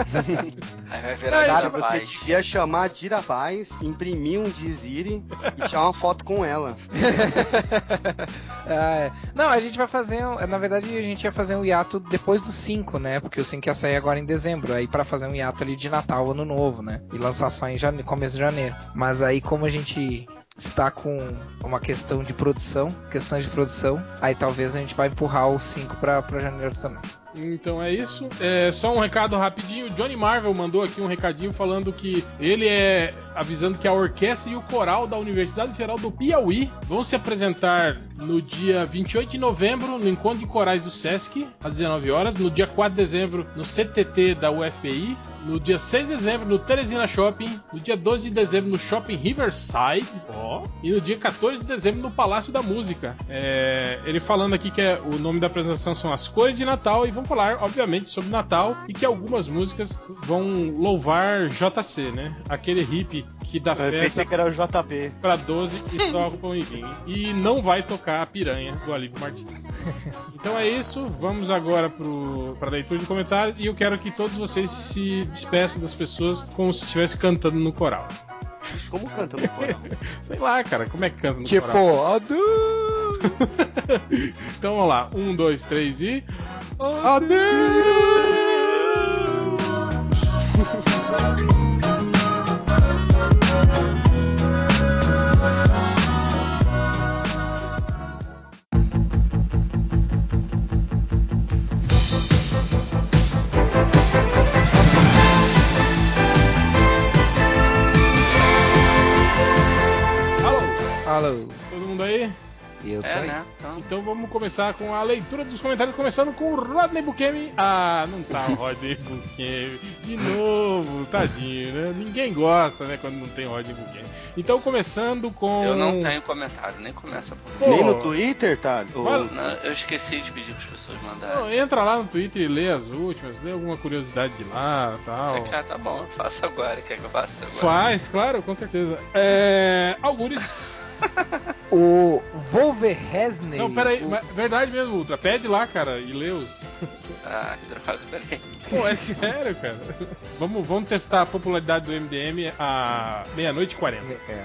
Vai virar Cara, de você devia chamar a Dira Paz, imprimir um Dizire e tirar uma foto com ela. Ah, é. Não, a gente vai fazer. Na verdade, a gente ia fazer um hiato depois do 5, né? Porque o 5 ia sair agora em dezembro. Aí pra fazer um hiato ali de Natal, Ano Novo, né? E lançar só em jane... começo de janeiro. Mas aí, como a gente está com uma questão de produção, questões de produção, aí talvez a gente vai empurrar o 5 pra, pra janeiro também. Então é isso. É, só um recado rapidinho. Johnny Marvel mandou aqui um recadinho falando que ele é avisando que a orquestra e o coral da Universidade Federal do Piauí vão se apresentar no dia 28 de novembro no Encontro de Corais do Sesc, às 19 horas, no dia 4 de dezembro no CTT da UFPI, no dia 6 de dezembro no Teresina Shopping, no dia 12 de dezembro no Shopping Riverside, ó, e no dia 14 de dezembro no Palácio da Música. É, ele falando aqui que é- o nome da apresentação são As Cores de Natal e vão falar, obviamente, sobre Natal e que algumas músicas vão louvar JC, né? Aquele hippie que dá Eu festa pensei que era o JB. pra 12 e só o Iguinho. E não vai tocar a piranha do Alívio Martins. Então é isso, vamos agora pro, pra leitura de comentários e eu quero que todos vocês se despeçam das pessoas como se estivesse cantando no coral. Como canta no coral? Sei lá, cara, como é que canta no Tipo, coral? adeus! Então vamos lá, um, dois, três e. Alô, Alô, todo mundo aí? eu tô É, aí. né? Então, Então vamos começar com a leitura dos comentários, começando com o Rodney Bukemi. Ah, não tá o Rodney Bukemi. De novo, tadinho, né? Ninguém gosta, né, quando não tem Rodney Bukemi. Então começando com... eu não tenho comentário, nem começa por Nem no Twitter, tá? Ou- Não, eu esqueci de pedir para as pessoas Não, mandarem. entra lá no Twitter e lê as últimas, lê alguma curiosidade de lá tal. Você quer, tá bom, eu faço agora. Quer que eu faça agora? Faz, claro, com certeza. É. Algures. O Wolverhesney. Não, pera aí, o- mas- verdade mesmo, Ultra. Pede lá, cara, e lê os. Ah, que droga, peraí. Pô, é sério, cara. Vamos, vamos testar a popularidade do MDM a meia-noite e 40. É.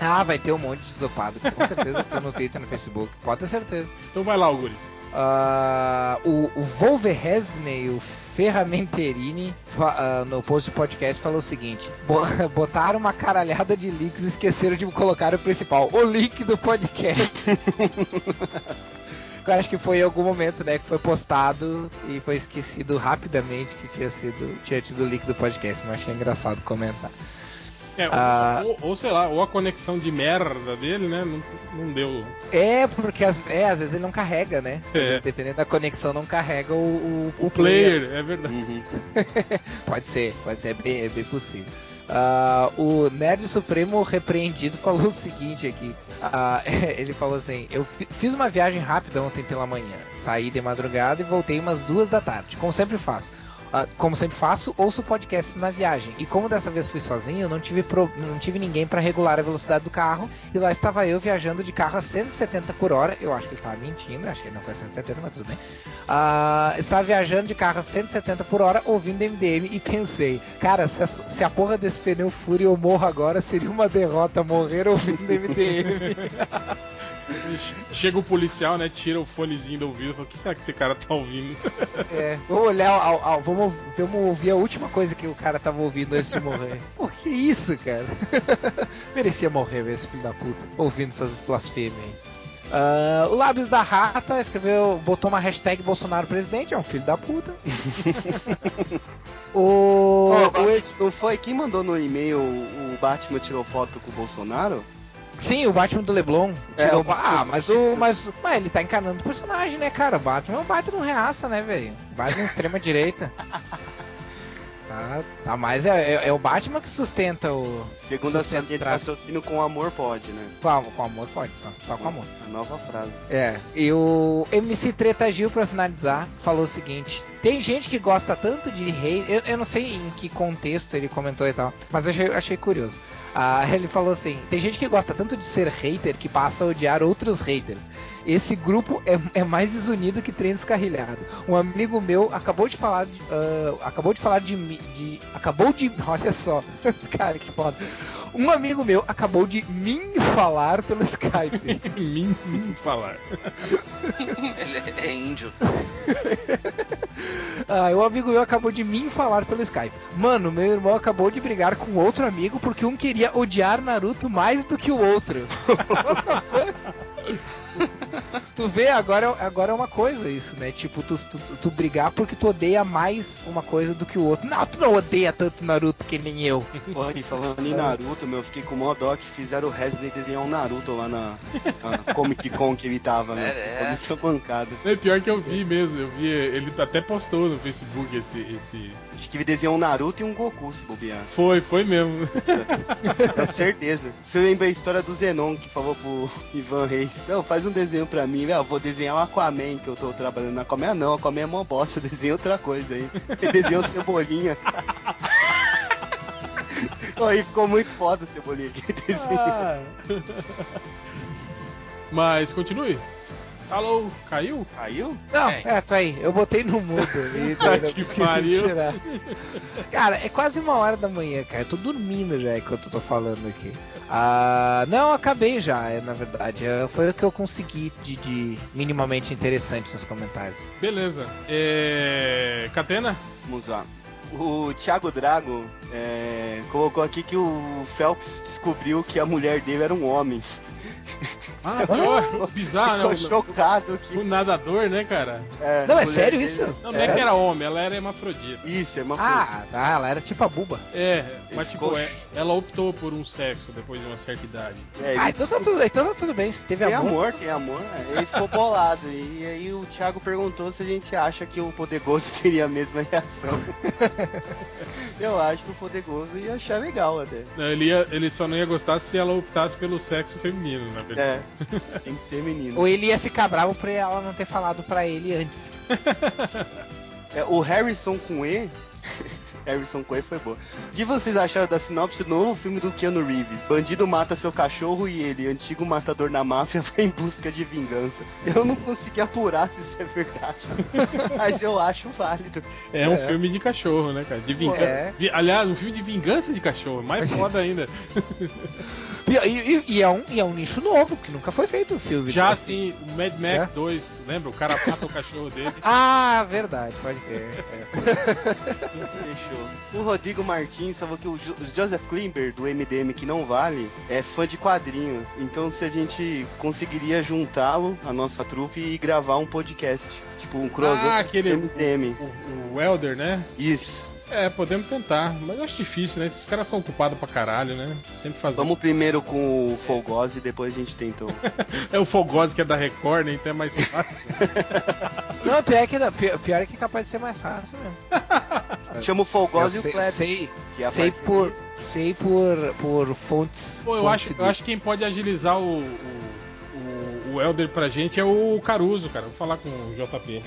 ah, vai ter um monte de desopado. Com certeza tem no Twitter e no Facebook. Pode ter certeza. Então vai lá, Algures. Ah, o, o Wolverhesney, o Ferramenterini, ah, no post do podcast falou o seguinte: "Bo- botaram uma caralhada de links e esqueceram de colocar o principal, o link do podcast. Eu acho que foi em algum momento, né, que foi postado e foi esquecido rapidamente que tinha sido, tinha tido o link do podcast, mas achei engraçado comentar. É, ou- Ah. ou, ou sei lá, ou a conexão de merda dele, né? Não, não deu. É, porque às, é, às vezes ele não carrega, né? É. vezes, dependendo da conexão, não carrega o, o, O player, é verdade. Uhum. Pode ser, pode ser, é bem, é bem possível. Ah, o Nerd Supremo Repreendido falou o seguinte aqui. Ah, ele falou assim: Eu fi- fiz uma viagem rápida ontem pela manhã. Saí de madrugada e voltei umas duas da tarde, como sempre faço. Ah, como sempre faço, ouço podcasts na viagem. E como dessa vez fui sozinho, não tive, pro- não tive ninguém para regular a velocidade do carro. E lá estava eu viajando de carro a 170 por hora. Eu acho que ele estava mentindo, acho que ele não foi 170, mas tudo bem. Ah, estava viajando de carro a 170 por hora, ouvindo MDM e pensei, cara, se a, se a porra desse pneu e eu morro agora, seria uma derrota morrer ouvindo MDM. Chega o policial, né? Tira o fonezinho do ouvido e fala: O que será que esse cara tá ouvindo? é, vamos olhar, ao- ao- vamos, vamos ouvir a última coisa que o cara tava ouvindo antes de morrer. Por que isso, cara? Merecia morrer, esse filho da puta, ouvindo essas blasfêmias aí. Ah, o Lábios da Rata escreveu, botou uma hashtag Bolsonaro presidente, é um filho da puta. o, Ó, o Ed- não foi? Quem mandou no e-mail o Batman tirou foto com o Bolsonaro? Sim, o Batman do Leblon. É, o Batman- ah, mas o. Mas, mas ele tá encarnando o personagem, né, cara? O Batman é um um reaça, né, velho? Batman extrema direita. Tá, tá mais. É, é- é o Batman que sustenta o. Segundo a sua sustenta linha o de raciocínio, com amor pode, né? Com, com amor pode, só, só com amor. A nova frase. É, e o MC Treta Gil, pra finalizar, falou o seguinte: tem gente que gosta tanto de rei. Eu, eu não sei em que contexto ele comentou e tal, mas eu achei, achei curioso. Ah, ele falou assim: tem gente que gosta tanto de ser hater que passa a odiar outros haters. Esse grupo é, é mais desunido que trem descarrilhado. Um amigo meu acabou de falar de, ah, acabou de falar de, de acabou de olha só, cara que foda. Um amigo meu acabou de mim falar pelo Skype. Mim, mim falar. Ele é índio. Ah, um amigo meu acabou de mim falar pelo Skype. Mano, meu irmão acabou de brigar com outro amigo porque um queria odiar Naruto mais do que o outro. Tu vê, agora, agora é uma coisa isso, né? Tipo, tu, tu, tu- brigar porque tu odeia mais uma coisa do que o outro. Não, tu não odeia tanto Naruto que nem eu. Pô, e falando em Naruto, meu, eu fiquei com mó dó que fizeram o Resident desenhar um Naruto lá na, na Comic Con que ele tava, né? É, é. Bancada. É pior que eu vi mesmo, eu vi, ele até postou no Facebook esse. esse... Acho que ele desenhou um Naruto e um Goku, se bobear. Foi, foi mesmo. Com certeza. Você lembra a história do Zenon que falou pro Ivan Reis: Não, faz um desenho pra mim ah, vou desenhar o Aquaman que eu tô trabalhando na Aquaman. Ah, não, Aquaman é mó bosta, desenha outra coisa aí. Ele desenhou Cebolinha. Aí ficou muito foda o Cebolinha que ele desenhou. Ah. Mas continue. Alô, caiu? Caiu? Não, É. é, tô aí. Eu botei no mudo e esqueci pariu. de tirar. Cara, é quase uma hora da manhã, cara. Eu tô dormindo já enquanto eu tô falando aqui. Ah, não, acabei já, é, na verdade. É, Foi o que eu consegui de, de minimamente interessante nos comentários. Beleza. É. Catena? Vamos lá. O Thiago Drago é, colocou aqui que o Phelps descobriu que a mulher dele era um homem. Ah, pior. Bizarro, né? O- chocado que. O nadador, né, cara? é, Não, a é sério dele- isso? Não, não é que era homem, ela era hermafrodita. Isso, é uma Ah, tá, ela era tipo a buba. É, mas tipo, ficou- é- ela optou por um sexo depois de uma certa idade. É, ele Ah, então tá tudo, então tá tudo bem. Se teve Tem amor. amor, tem amor. é. Ele ficou bolado. E aí o Thiago perguntou se a gente acha que o Poderoso teria a mesma reação. Eu acho que o Poderoso ia achar legal até. Ele, ia- ele só não ia gostar se ela optasse pelo sexo feminino, na verdade. É, tem que ser menino. Ou ele ia ficar bravo por ela não ter falado pra ele antes. É, o Harrison com E. Harrison com E foi boa. O que vocês acharam da sinopse do novo filme do Keanu Reeves? Bandido mata seu cachorro e ele, antigo matador na máfia, vai em busca de vingança. Eu não consegui apurar se isso é verdade. Mas eu acho válido. É um É. filme de cachorro, né, cara? De vingança. É. Aliás, um filme de vingança de cachorro, mais foda ainda. E, e- e é um, e é um nicho novo, porque nunca foi feito o filme. Já assim. assim, o Mad Max É? 2, lembra? O cara mata o cachorro dele. Ah, verdade, pode crer. É. O Rodrigo Martins falou que o, Jo- o Joseph Klimber, do MDM que não vale, é fã de quadrinhos. Então se a gente conseguiria juntá-lo, a nossa trupe, e gravar um podcast. Tipo um crossover Ah, aquele- MDM. O, o Elder, né? Isso. É, podemos tentar, mas eu acho difícil, né? Esses caras são ocupados pra caralho, né? Sempre fazem. Vamos primeiro com o Fogose e depois a gente tenta o... É o Fogose que é da Record, né? Então é mais fácil. Não, pior é, que, pior, pior é que é capaz de ser mais fácil mesmo. Chama o Fogose Eu e o sei, Kleber. sei, que é sei por, sei por, por fontes. Pô, eu fontes acho, eu acho que quem pode agilizar o, o, o, o Elder pra gente é o Caruso, cara. Vou falar com o JP.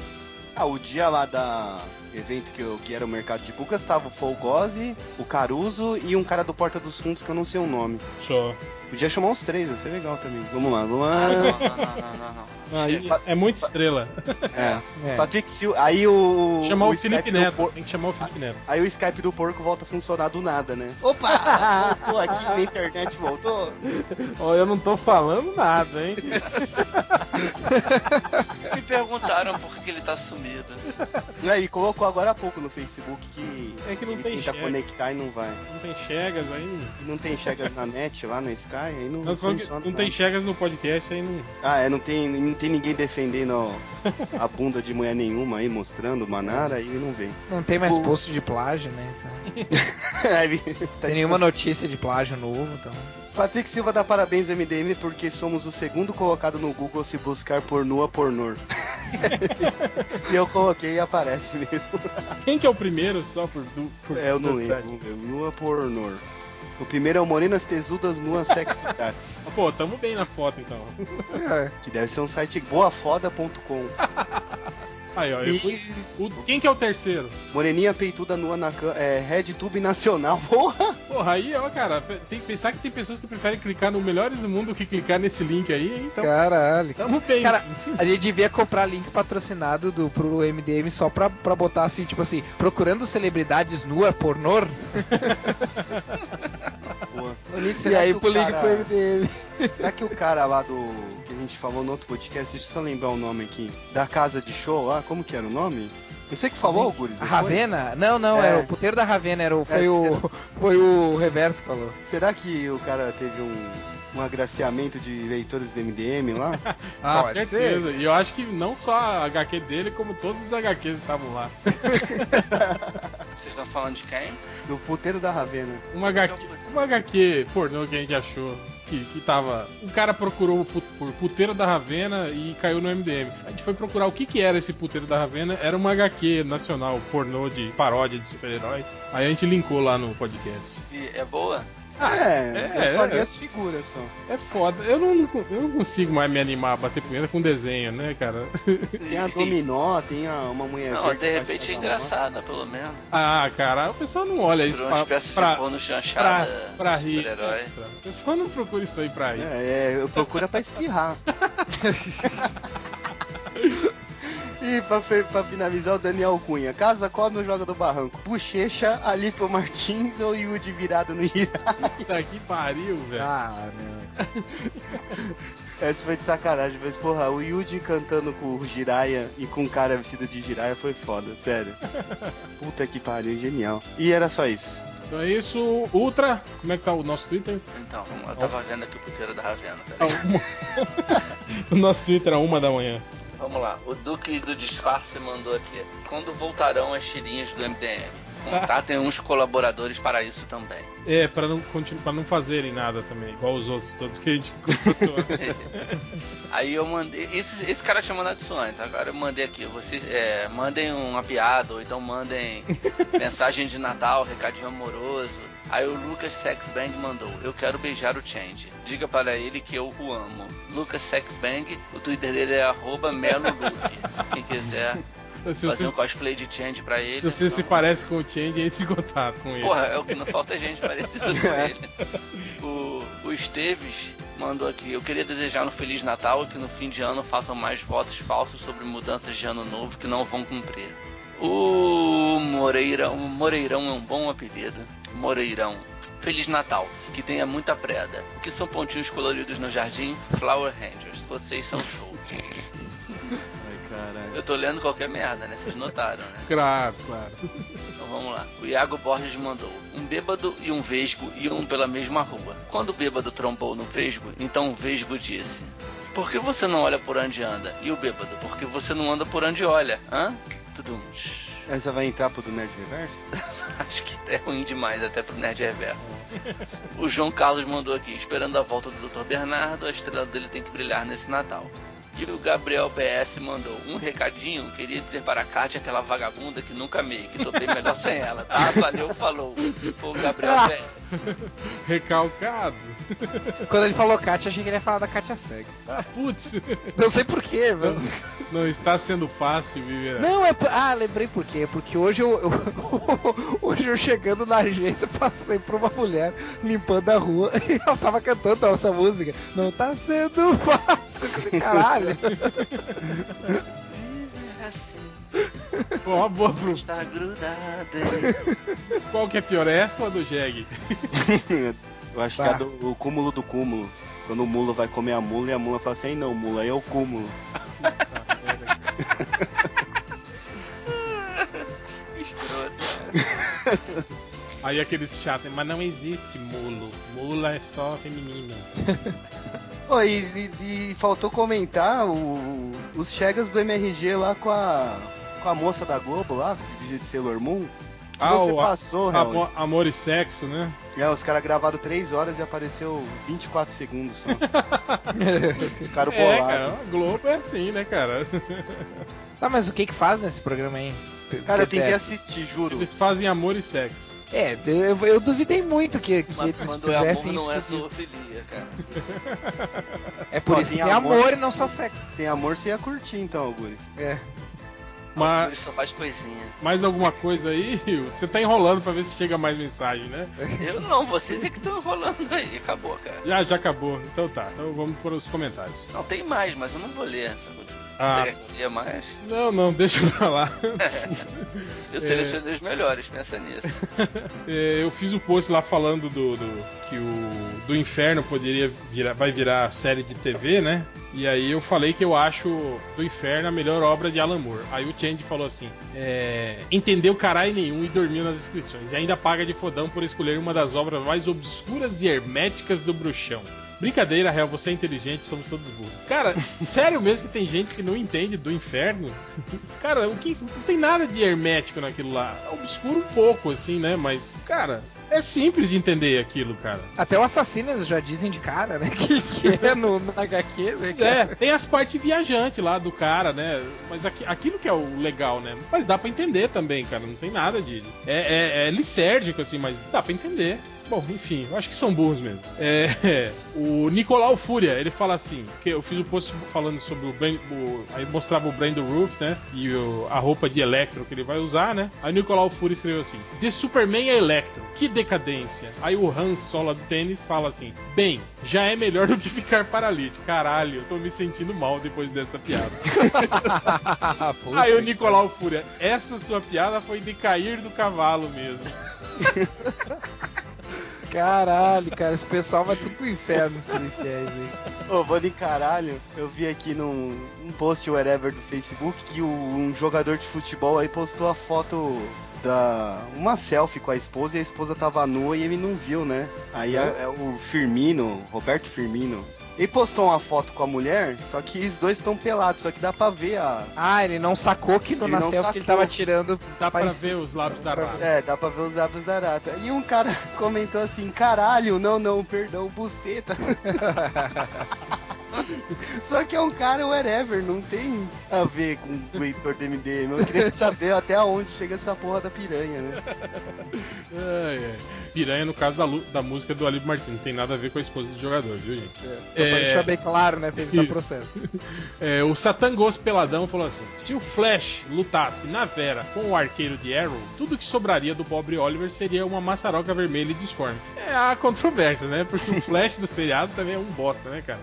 Ah, o dia lá da evento que, eu, que era o mercado de Bucas, tava o Fogose, o Caruso e um cara do Porta dos Fundos que eu não sei o nome. Só. Podia chamar os três, ia ser legal também. Vamos lá, vamos Não, não, lá. não, não, não, não. Aí é muita estrela. É. É. Patrick Silva. Aí o. Chamar o, Skype Felipe do Neto. por- Tem que chamar o Felipe Neto. Aí o Skype do porco volta a funcionar do nada, né? Opa! Voltou aqui na internet, voltou. Ó, eu não tô falando nada, hein? Me perguntaram por que ele tá sumido. E aí, colocou agora há pouco no Facebook que. É que não ele tem tenta cheque. conectar e não vai. Não tem chegas aí. Não tem chegas na net lá na Sky, aí não, Não, funciona. não tem chegas no podcast aí não. Ah, é, não tem, não tem ninguém defendendo a bunda de mulher nenhuma aí, mostrando o Manara, aí não vem. Não tem mais O- post de plágio, né? Então, tem nenhuma notícia de plágio novo, então. Patrick Silva dá parabéns ao MDM porque somos o segundo colocado no Google se buscar pornua pornor. e eu coloquei e aparece mesmo. Quem que é o primeiro, só por. por É, eu não lembro. vamos ver. Nua pornor. O primeiro é o Morenas Tesudas Nuas Sexy Cats. Ah, Pô, tamo bem na foto então. É. Que deve ser um site boafoda.com. Aí, ó. eu fui- E o- quem que é o terceiro? Moreninha peituda nua na. É, RedTube Nacional. Porra! Porra, aí, ó, cara, tem que pensar que tem pessoas que preferem clicar no Melhores do Mundo que clicar nesse link aí, hein? então Caralho. tamo bem. Cara, a gente devia comprar link patrocinado do, pro MDM só pra, pra botar assim, tipo assim, procurando celebridades nua pornor. Boa. E aí pro link cara- pro MDM. Será que o cara lá do. que a gente falou no outro podcast, deixa eu só lembrar o nome aqui. Da casa de show lá, como que era o nome? Você que falou, Guris? Ravena? Não, não, É. era o puteiro da Ravena, era o, foi, É, o, foi o reverso que falou. Será que o cara teve um, um agraciamento de leitores do MDM lá? Ah, Pode certeza. E eu acho que não só a HQ dele, como todos os HQs estavam lá. Vocês estão falando de quem? Do puteiro da Ravena. Uma HQ, uma HQ pornô que a gente achou. Que, que tava. Um cara procurou por puteiro da Ravena e caiu no MDM. A gente foi procurar o que, que era esse puteiro da Ravena. Era uma HQ nacional pornô de paródia de super-heróis. Aí a gente linkou lá no podcast. E é boa? É, é, eu só é. li as figuras só. É foda. Eu não, eu não consigo mais me animar a bater punheta com desenho, né, cara? Tem a dominó, tem a, uma mulher Não, de repente é engraçada, pelo menos. Ah, cara, o pessoal não olha isso pra, espécie pra, pra, chanchada pra rir. super-herói. O pessoal não procura isso aí pra rir. É, é, eu procuro pra espirrar. E pra, pra finalizar, o Daniel Cunha. Casa come ou joga do barranco? Bochecha, Alípio Martins ou Yudi virado no Hirai? Puta que pariu, velho. Ah, não. Essa foi de sacanagem, mas porra, o Yuji cantando com o Jiraiya e com o cara vestido de Jiraiya foi foda, sério. Puta que pariu, genial. E era só isso. Então é isso. Ultra, como é que tá o nosso Twitter? Então. Eu tava vendo aqui o puteiro da Ravena. Ah, uma- o nosso Twitter é uma da manhã. Vamos lá. O Duque do Disfarce mandou aqui. Quando voltarão as tirinhas do MDM? Contratem uns colaboradores para isso também. É, pra não, pra não fazerem nada também, igual os outros todos que a gente contratou. Aí eu mandei. Esse, esse cara tinha mandado isso antes. Agora eu mandei aqui. Vocês é, mandem uma piada, ou então mandem mensagem de Natal, recadinho amoroso. Aí o Lucas Sexbang mandou: Eu quero beijar o Change. Diga para ele que eu o amo. Lucas Sexbang, o Twitter dele é arroba meloluke. Quem quiser se fazer você, um cosplay de Change pra ele. se, você se então- parece com o Change, entre em contato com ele. Porra, é o que não falta é gente parecida com ele. O, o Esteves mandou aqui. Eu queria desejar um Feliz Natal e que no fim de ano façam mais votos falsos sobre mudanças de ano novo que não vão cumprir. O Moreirão, Moreirão é um bom apelido. Moreirão. Feliz Natal. Que tenha muita preda. O que são pontinhos coloridos no jardim? Flower Rangers. Vocês são show. Ai, caralho. Eu tô lendo qualquer merda, né? Vocês notaram, né? Claro, claro. Então vamos lá. O Iago Borges mandou: Um bêbado e um vesgo iam pela mesma rua. Quando o bêbado trombou no vesgo, então o vesgo disse: Por que você não olha por onde anda? E o bêbado: Porque você não anda por onde olha? Hã? Tudum. Essa vai entrar pro do Nerd Reverso? Acho que é ruim demais até pro Nerd Reverso. O João Carlos mandou aqui: Esperando a volta do Dr. Bernardo, a estrela dele tem que brilhar nesse Natal. E o Gabriel PS mandou um recadinho, queria dizer para a Kátia, aquela vagabunda que nunca amei, que bem melhor sem ela, tá? Valeu, falou. Foi o Gabriel. PS. Recalcado. Quando ele falou Kátia, achei que ele ia falar da Kátia Cega. Ah, putz. Não sei porquê, mas. Não está sendo fácil viver. Não, é. Ah, lembrei por quê. Porque hoje eu, eu- Hoje eu chegando na agência, passei por uma mulher limpando a rua e ela tava cantando essa música. Não tá sendo fácil. Caralho. Pô, uma boa pro... Está grudado. hein? Qual que é pior, essa ou a do Jeg? Eu acho que é do, o cúmulo do cúmulo. Quando o mulo vai comer a mula e a mula fala assim, "Ei, não, mula, aí é o cúmulo. Aí aqueles chatos, mas não existe mulo. Mula é só feminino. Pô, e, e- e faltou comentar o- os chegas do MRG lá com a, com a moça da Globo lá, que visita Sailor Moon. Que você o- passou, amo- Helms. Amor e sexo, né? É, os caras gravaram 3 horas e apareceu 24 segundos só. Os caras É, bolados. cara, a Globo é assim, né, cara? Tá, mas o que que faz nesse programa aí? Cara, eu tentei é, assistir, juro. Eles fazem amor e sexo. É, eu, eu duvidei muito que, que Mas eles é amor fizessem isso. não é que diz- zoofilia, cara. É por Ó, isso que tem amor- amor e não só sexo. Tem amor, você ia curtir então, Augusto. É. Mas faz coisinha. mais alguma coisa aí? Você tá enrolando pra ver se chega mais mensagem, né? Eu não, vocês é que estão enrolando aí. Acabou, cara. Já, já acabou. Então tá. Então vamos para os comentários. Não, tem mais, mas eu não vou ler essa última. Ah. Você mais? Não, não, deixa pra lá. Eu selecionei os melhores, pensa nisso. É, eu fiz o post lá falando do, do- que o do Inferno poderia virar, vai virar série de TV, né? E aí eu falei que eu acho do Inferno a melhor obra de Alan Moore. Aí o Change falou assim: é, entendeu caralho nenhum e dormiu nas inscrições. E ainda paga de fodão por escolher uma das obras mais obscuras e herméticas do bruxão. Brincadeira, Real, você é inteligente, somos todos burros. Cara, sério mesmo que tem gente que não entende do inferno? Cara, o que não tem nada de hermético naquilo lá. É obscuro um pouco, assim, né? Mas, cara, é simples de entender aquilo, cara. Até o assassino já dizem de cara, né? Que, que é no, no HQ, né? que É, tem as partes viajantes lá do cara, né? Mas aqui- aquilo que é o legal, né? Mas dá pra entender também, cara. Não tem nada de. É, é, é lisérgico, assim, mas dá pra entender. Bom, enfim, eu acho que são burros mesmo. É, o Nicolau Fúria, ele fala assim, que eu fiz o post falando sobre o, Brand, o aí mostrava o Brandon Roof, né, e o- a roupa de Electro que ele vai usar, né. Aí o Nicolau Fúria escreveu assim: "De Superman a Electro, que decadência". Aí o Hans Sola do tênis fala assim: "Bem, já é melhor do que ficar paralítico. Caralho, eu tô me sentindo mal depois dessa piada". Aí o Nicolau Fúria, essa sua piada foi de cair do cavalo mesmo. Caralho, cara, esse pessoal vai tudo pro inferno, esses infiéis aí. Ô, vou de caralho. Eu vi aqui num um post whatever do Facebook que o- um jogador de futebol aí postou a foto da. uma selfie com a esposa e a esposa tava nua e ele não viu, né? Aí é, é o Firmino, Roberto Firmino. Ele postou uma foto com a mulher, só que os dois estão pelados, só que dá pra ver a. Ah, ele não sacou que não selfie que ele tava tirando. Dá pra parecia- ver os lábios da Rara. É, dá pra ver os lábios da Arata. E um cara comentou assim, caralho, não, não, perdão, buceta. Só que é um cara whatever, não tem a ver com o leitor do MDM. Eu queria saber até onde chega essa porra da piranha, né? Ai, ai. Piranha, no caso da, da música do Alívio Martins, não tem nada a ver com a esposa do jogador, viu, gente? Só pra É. deixar bem claro, né, pra evitar Isso. processo. É, o Satan Ghost Peladão falou assim: se o Flash lutasse na Vera com o arqueiro de Arrow, tudo que sobraria do pobre Oliver seria uma maçaroca vermelha e disforme. É a controvérsia, né? Porque o Flash do seriado também é um bosta, né, cara?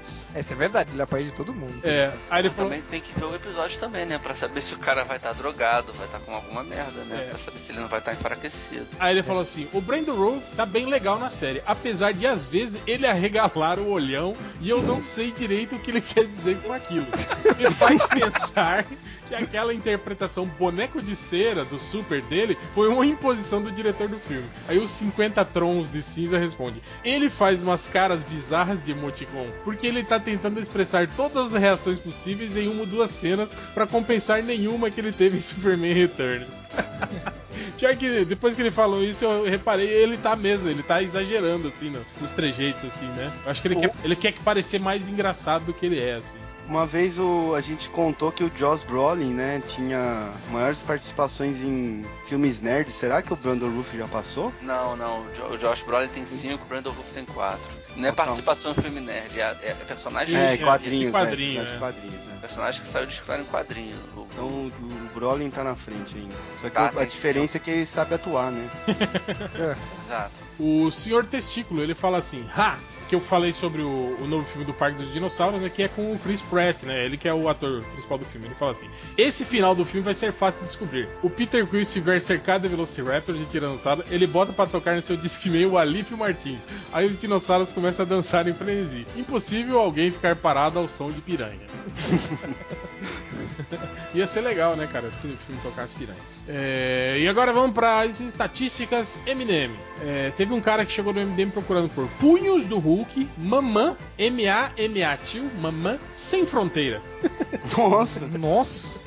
É verdade, ele apanha de todo mundo. É, aí ele Mas falou. também tem que ver o episódio também, né? Pra saber se o cara vai estar drogado, vai estar com alguma merda, né? É. Pra saber se ele não vai estar enfraquecido. Aí ele falou assim: o Brandon Roof tá bem legal na série, apesar de às vezes ele arregalar o olhão e eu não sei direito o que ele quer dizer com aquilo. Me faz pensar que aquela interpretação boneco de cera do super dele foi uma imposição do diretor do filme. Aí os 50 trons de cinza responde: ele faz umas caras bizarras de emoticon porque ele tá tentando expressar todas as reações possíveis em uma ou duas cenas pra compensar nenhuma que ele teve em Superman Returns. Já que depois que ele falou isso, eu reparei, ele tá mesmo, ele tá exagerando, assim, no- nos trejeitos, assim, né? Eu acho que ele, O- quer, ele quer que parecer mais engraçado do que ele é, assim. Uma vez o, a gente contou que o Joss Brolin, né, tinha maiores participações em filmes nerds. Será que o Brandon Ruff já passou? Não, não. O Jo- O Josh Brolin tem 5, o Brandon Roof tem 4. Não é Então. participação em filme nerd, é, é personagem É, que- quadrinhos, quadrinho, né? é. De quadrinhos, né? Personagem que saiu de história em quadrinho. O- Então o, o Brolin tá na frente ainda. Só que Tá, a tem diferença é que ele sabe atuar, né? Exato. O Senhor Testículo, ele fala assim, ha! Que eu falei sobre o, o novo filme do Parque dos Dinossauros, né, que é com o Chris Pratt, né? Ele que é o ator principal do filme. Ele fala assim: Esse final do filme vai ser fácil de descobrir. O Peter Quill estiver cercado de Velociraptors e Tiranossauro, ele bota pra tocar no seu Discman o Alípio Martins. Aí os dinossauros começam a dançar em frenesi. Impossível alguém ficar parado ao som de piranha. Ia ser legal, né, cara, se o filme tocasse piranha. É, e agora vamos para as estatísticas MDM. É, teve um cara que chegou no MDM procurando por punhos do Hulk, mamã, M-A-M-A, tio, mamã, sem fronteiras. Nossa! Nossa!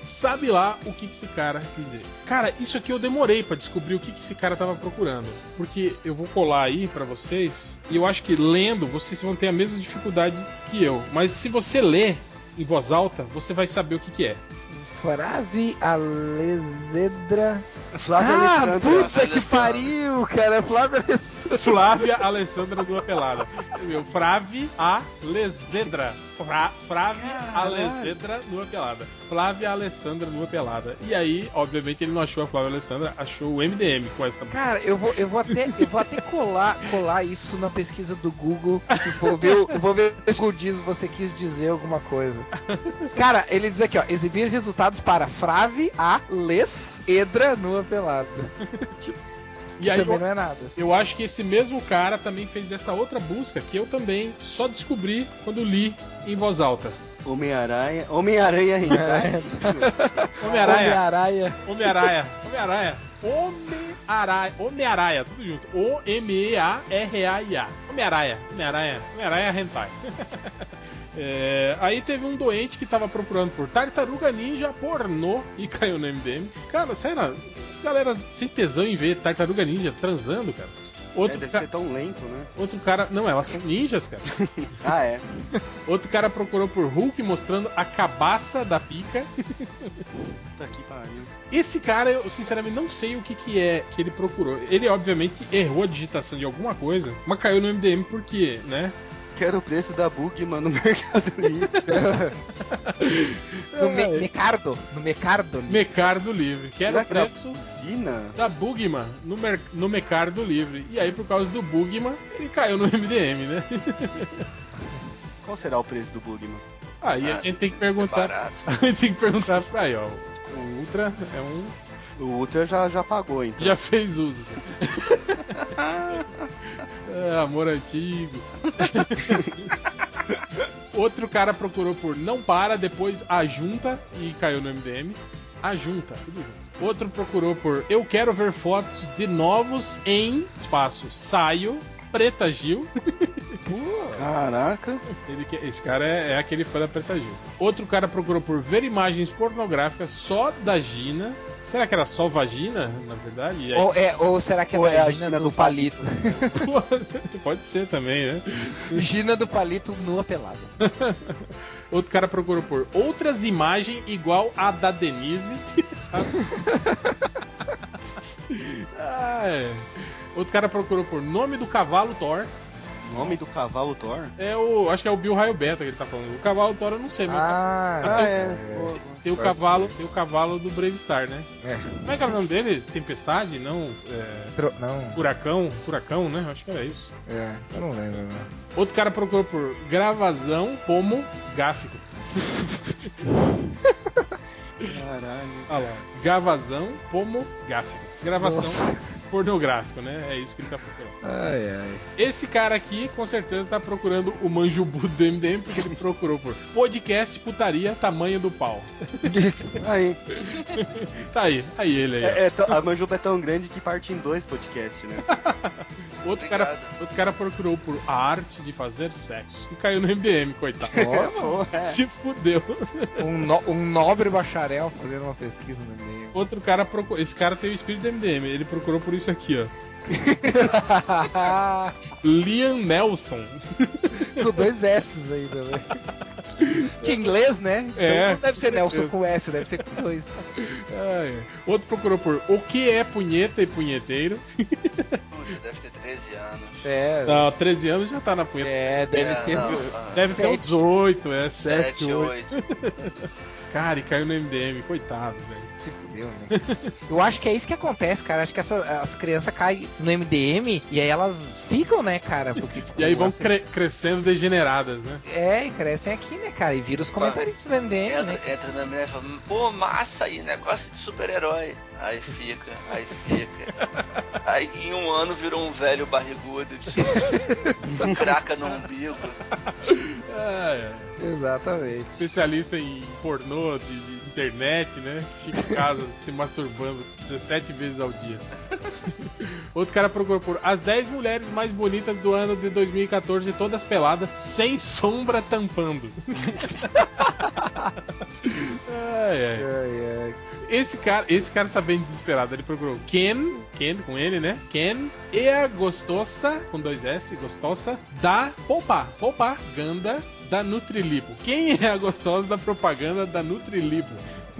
Sabe lá o que, que esse cara quis dizer. Cara, isso aqui eu demorei pra descobrir o que, que esse cara tava procurando. Porque eu vou colar aí pra vocês, e eu acho que lendo vocês vão ter a mesma dificuldade que eu. Mas se você ler em voz alta, você vai saber o que, que é. Fravi Alezedra. Flávio ah, Alessandro. puta que pariu, cara. Flávio Alessandra. Flávia Alessandra Lua Pelada. Meu, Frave Alezedra. Fra, Caralho. Alezedra Lua Pelada. Flávia Alessandra Lua Pelada. E aí, obviamente, ele não achou a Flávia Alessandra, achou o MDM com essa. Cara, eu vou, eu vou até, eu vou até colar, colar isso na pesquisa do Google e vou ver, eu vou ver se o Google diz você quis dizer alguma coisa. Cara, ele diz aqui, ó, exibir resultados para Frave a Les Edra nua pelada. E aí, Também eu, não é nada. eu acho que esse mesmo cara também fez essa outra busca que eu também só descobri quando li em voz alta. Homem-Aranha. Homem-Aranha Hentai. Homem-Aranha. Homem-Aranha. Homem-Aranha. Homem-Aranha. Homem-Aranha. Homem-Aranha. Tudo junto. O-M-E-A-R-A-I-A. Homem-Aranha. Homem-Aranha. Homem-Aranha Hentai. É, aí teve um doente que tava procurando por tartaruga ninja pornô e caiu no MDM. Cara, sério, galera sem tesão em ver tartaruga ninja transando, cara. Outro, É, deve ca- ser tão lento, né? outro cara. Não, elas são ninjas, cara. Ah, é. Outro cara procurou por Hulk mostrando a cabaça da pica. Puta que pariu. Esse cara, eu sinceramente não sei o que, que é que ele procurou. Ele, obviamente, errou a digitação de alguma coisa, mas caiu no MDM porque, né? Quero o preço da Bugman no Mercado Livre. No me É, Mecardo. No Mecardo. ali. Mecardo Livre. O que era preço Usina? da Bugman no, mer no Mecardo Livre. E aí, por causa do Bugman, ele caiu no MDM, né? Qual será o preço do Bugman? Aí Ah, a gente tem que ser perguntar. A gente tem que perguntar pra aí, ó. O Ultra é um. O Ultra já, já pagou, então. Já fez uso. é, amor antigo. Outro cara procurou por não para, depois a junta e caiu no MDM. A junta, tudo junto. Outro procurou por eu quero ver fotos de novos em espaço. Saio, Preta Gil. Caraca. Ele que- esse cara é, é aquele fã da Preta Gil. Outro cara procurou por ver imagens pornográficas só da Gina. Será que era só vagina, na verdade? Aí- Ou, é, ou será que é Ou é a Gina Gina do, do palito? Pode ser também, né? Gina do palito nua pelada. Outro cara procurou por outras imagens igual a da Denise. sabe? Ah, é. Outro cara procurou por nome do cavalo Thor. Nome do cavalo Thor? É o. Acho que é o Bill Raio Beta que ele tá falando. O cavalo Thor eu não sei, mas Ah, Ah, é. tem o cavalo. ser. Tem o cavalo do Brave Star, né? É. Como é que é o nome dele? Tempestade? Não. É, Tro- Não, Furacão? Furacão, né? Acho que era isso. é, eu não lembro. Não. Outro cara procurou por gravazão pomo gáfico. Caralho. Olha lá. Gravazão pomográfico. Gravação Nossa. Pornográfico, né? É isso que ele tá procurando. Ai, ai. Esse cara aqui, com certeza, tá procurando o manjubu do MDM, porque ele procurou por podcast putaria tamanho do pau. Aí. Tá aí, aí ele aí. É, é a manjuba é tão grande que parte em dois podcasts, né? Outro, cara, outro cara procurou por a arte de fazer sexo. E caiu no MDM, coitado. Nossa, É. Se fudeu. um, no- um nobre bacharel fazendo uma pesquisa no meio. Outro cara procurou. Esse cara tem o espírito do MDM. Ele procurou por isso aqui, ó. Liam Nelson. com dois S ainda, né? Que inglês, né? Então É, não deve ser Nelson com S, deve ser com dois. Ah, é. Outro procurou por o que é punheta e punheteiro. Deve ter 13 anos. É, Não, 13 anos já tá na punheta. é deve É, ter não, uns ah. Deve ter uns sete. 8, é 7, 7, 8. 8. Cara, e caiu no MDM, coitado, velho. Se fudeu, né? Eu acho que é isso que acontece, cara. Acho que essa- as crianças caem no MDM e aí elas ficam, né, cara? Porque, tipo, E aí vão assim, cre- crescendo degeneradas, né? É, e crescem aqui, né, cara? E viram os comentaristas do MDM, né? Entra, entra na e fala, pô, massa aí, negócio de super-herói. Aí fica, aí fica. Aí em um ano virou um velho barrigudo, de craca no umbigo. Ah, é. Exatamente. Especialista em pornô de, de internet, né? Em casa se masturbando 17 vezes ao dia. Outro cara procurou por as 10 mulheres mais bonitas do ano de 2014, todas peladas, sem sombra tampando. ai, ai. Ai, ai. Esse cara, esse cara tá bem desesperado. Ele procurou Ken, Ken com N, né? Ken e a gostosa, com dois S, gostosa, da Poupa, propaganda da Nutrilipo. Quem é a gostosa da propaganda da Nutrilipo?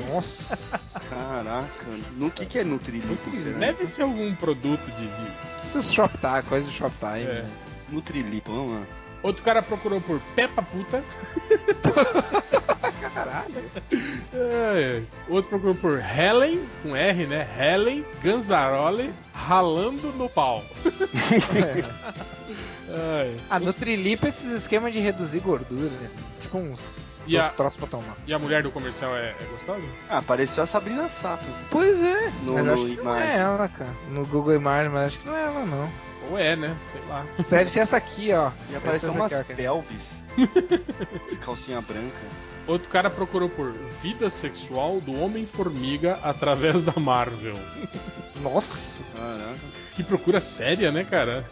Nossa. Caraca. No que, que é Nutrilito, será? Deve ser algum produto de. de- Esses Shoptime, coisa do Shoptime, É. né? Nutrilipo, vamos lá. Outro cara procurou por Peppa Puta. Caralho. É, é. Outro procurou por Helen, com R, né? Helen Ganzaroli ralando no pau. É. Ah, no Trilipo esses esquemas de reduzir gordura, né? Tipo uns, E a- troços pra tomar. E a mulher do comercial é, é gostosa? Ah, apareceu a Sabrina Sato. Pois é. No- mas acho que não é ela, cara. No Google Imagens, mas acho que não é ela, não. Ou é, né? Sei lá. Deve ser essa aqui, ó. E apareceu umas essa aqui, ó. pelvis. de calcinha branca. Outro cara procurou por vida sexual do Homem-Formiga através da Marvel. Nossa. Caraca. Que procura séria, né, cara?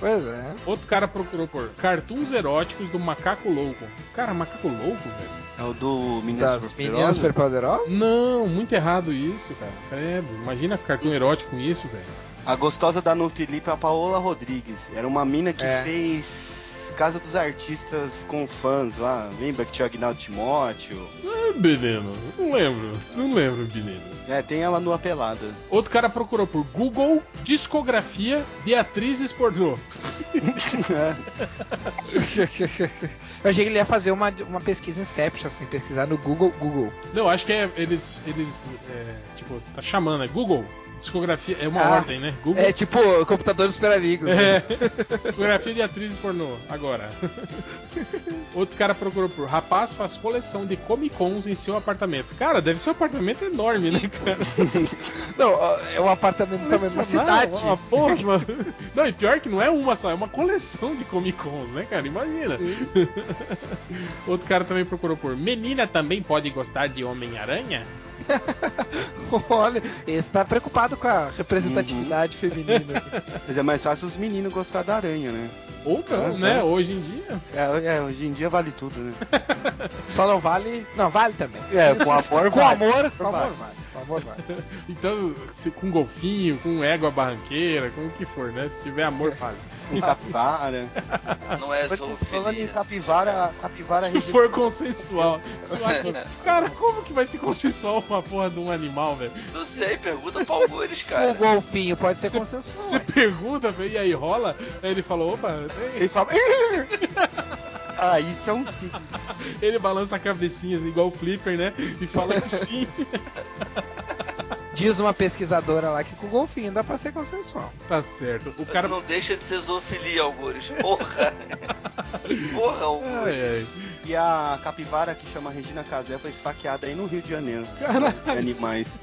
Pois é. Outro cara procurou por cartoons eróticos do Macaco Louco. Cara, Macaco Louco, velho? É o do Meninas Das Superpoderosas? meninas superpoderosas? Não, muito errado isso, cara. Credo. Imagina cartoon erótico com isso, velho. A gostosa da Nutrilip é a Paola Rodrigues. Era uma mina que É. fez Casa dos Artistas com fãs lá. Lembra que tinha Agnaldo Timóteo? Ah, menino, não lembro. Não lembro, menino. É, tem ela nua pelada. Outro cara procurou por Google discografia de atrizes pornô. Eu achei que ele ia fazer uma, uma pesquisa Inception, assim, pesquisar no Google, Google. Não, acho que é, eles, eles, é, tipo, tá chamando, é Google. Discografia, é uma Ah, ordem, né? Google. É tipo computadores para amigos. né? É. Discografia de atrizes pornô, agora. Outro cara procurou por rapaz faz coleção de Comic Cons em seu apartamento. Cara, deve ser um apartamento enorme, né, cara? Não, é um apartamento também, uma cidade. Uma porra, mano. Não, e pior que não é uma só, é uma coleção de Comic Cons, né, cara? Imagina. Outro cara também procurou por menina também pode gostar de Homem-Aranha? Olha, esse tá preocupado com a representatividade feminina. Mas é mais fácil os meninos gostar da aranha, né? Ou não, Ah, né? tá. Hoje em dia. É, é, hoje em dia vale tudo, né? Só não vale. Não, vale também. É, com amor com vale. amor, Com com amor vale. vale. Com amor vale. Então, se, com golfinho, com égua barranqueira, com o que for, né? Se tiver amor, vale. Com capivara. Não é Falando em zoofilia. capivara, capivara Se for consensual. Ator- Cara, como que vai ser consensual uma porra de um animal, velho? Não sei, pergunta pra algures, cara. O golfinho pode ser Cê- consensual. Você pergunta, velho, e aí rola? Aí ele falou, opa, Ele fala. ah, isso é um ciclo. ele balança a cabecinha igual o Flipper, né? E fala que sim. Diz uma pesquisadora lá que com o golfinho dá pra ser consensual. tá certo. O cara. Não deixa de ser zoofilia, algures. Porra. Porra, algures. Ai, ai. E a capivara que chama Regina Casé foi esfaqueada aí no Rio de Janeiro. Caralho. De animais.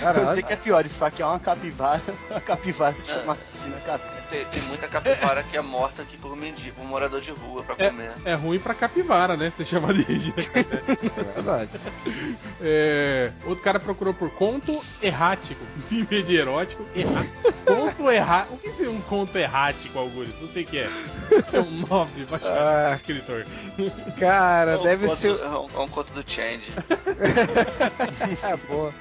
Caralho. Eu sei que é pior, esfaquear uma capivara, a capivara que chama Regina Casé. Tem, tem muita capivara que é morta aqui por mendigo, por morador de rua pra comer. É, é ruim pra capivara, né? Você chama de Regina. É verdade. É, outro cara procurou por conto errático, em vez de erótico. erra- Conto errático. O que seria um conto errático, Augusto? Não sei o que é. É um nome, vai chamar Ah. escritor. Cara, É um deve conto- ser. É um, é um conto do Change. É boa.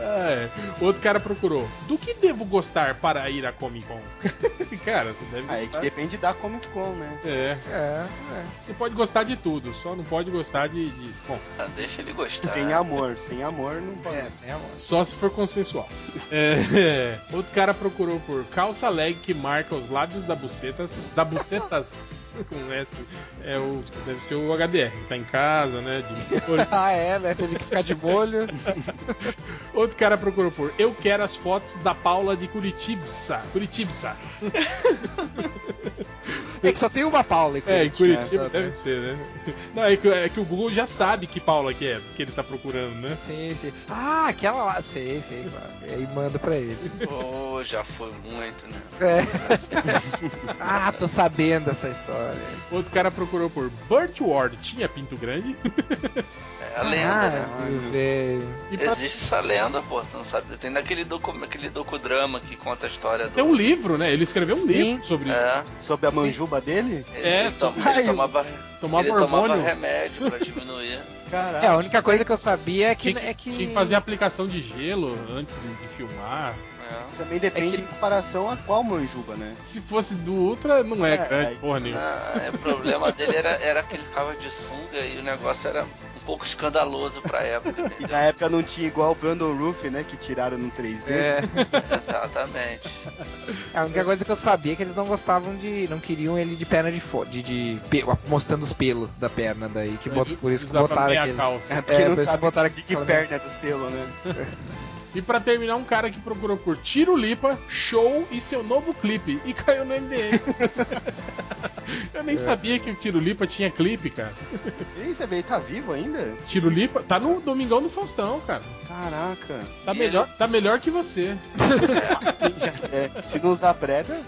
É. Outro cara procurou. Do que devo gostar para ir à Comic Con? cara, você deve Ah, é que depende da Comic Con, né? É, É, é. você pode gostar de tudo, só não pode gostar de. de- Bom, Ah, deixa ele gostar. Sem amor, sem amor não pode. É, sem amor. só se for consensual. É, outro cara procurou por calça leg que marca os lábios da bucetas. Da bucetas. Com S. É o, deve ser o HDR. Tá em casa, né? de- Ah, é, né? Teve que ficar de molho. Outro cara procurou por Eu quero as fotos da Paula de Curitibsa. Curitibsa. É que só tem uma Paula em É, em Curitiba. Curitiba né? deve ser, né? Não, é que, é que o Google já sabe que Paula que é, que ele tá procurando, né? Sim, sim. Ah, aquela lá. Sei, sei, claro. E aí manda pra ele. Oh, já foi muito, né? É. ah, tô sabendo dessa história. Outro cara procurou por Burt Ward. Tinha pinto grande? É a lenda, ah, né? meu velho. Pra- Existe essa lenda, pô, tu não sabe. Tem naquele docu, aquele docudrama que conta a história do. Tem um livro, né? Ele escreveu um Sim. livro sobre É. isso. Sobre a manjuba dele? Ele, É, ele, tom- ele tomava, Tomava ele tomava remédio pra diminuir. Caraca. É, a única coisa que eu sabia é que. Tinha, é que... tinha que fazer aplicação de gelo antes de, de filmar. É. Também depende É que- em comparação a qual manjuba, né? Se fosse do Ultra, não é, É, grande, aí- porra nenhuma. Não, é, o problema dele era, era que ele ficava de sunga e o negócio era um pouco escandaloso pra época, E entendeu? na época não tinha igual o Brandon Roof, né? Que tiraram no 3D. É, Exatamente. a única coisa que eu sabia é que eles não gostavam de. não queriam ele de perna de fora. De, de pe- mostrando os pelos da perna daí. Que bot- por isso que botaram aquele. É, porque É, não por isso sabe botaram de aqui que falando- perna é dos pelos, né? E pra terminar, um cara que procurou por Tiro Lipa, show e seu novo clipe. E caiu no MDM. Eu É. nem sabia que o Tiro Lipa tinha clipe, cara. Aí, você vê, ele tá vivo ainda? Tiro Lipa tá no Domingão do Faustão, cara. Caraca. Tá E melhor, tá melhor que você. É, se não usar preda,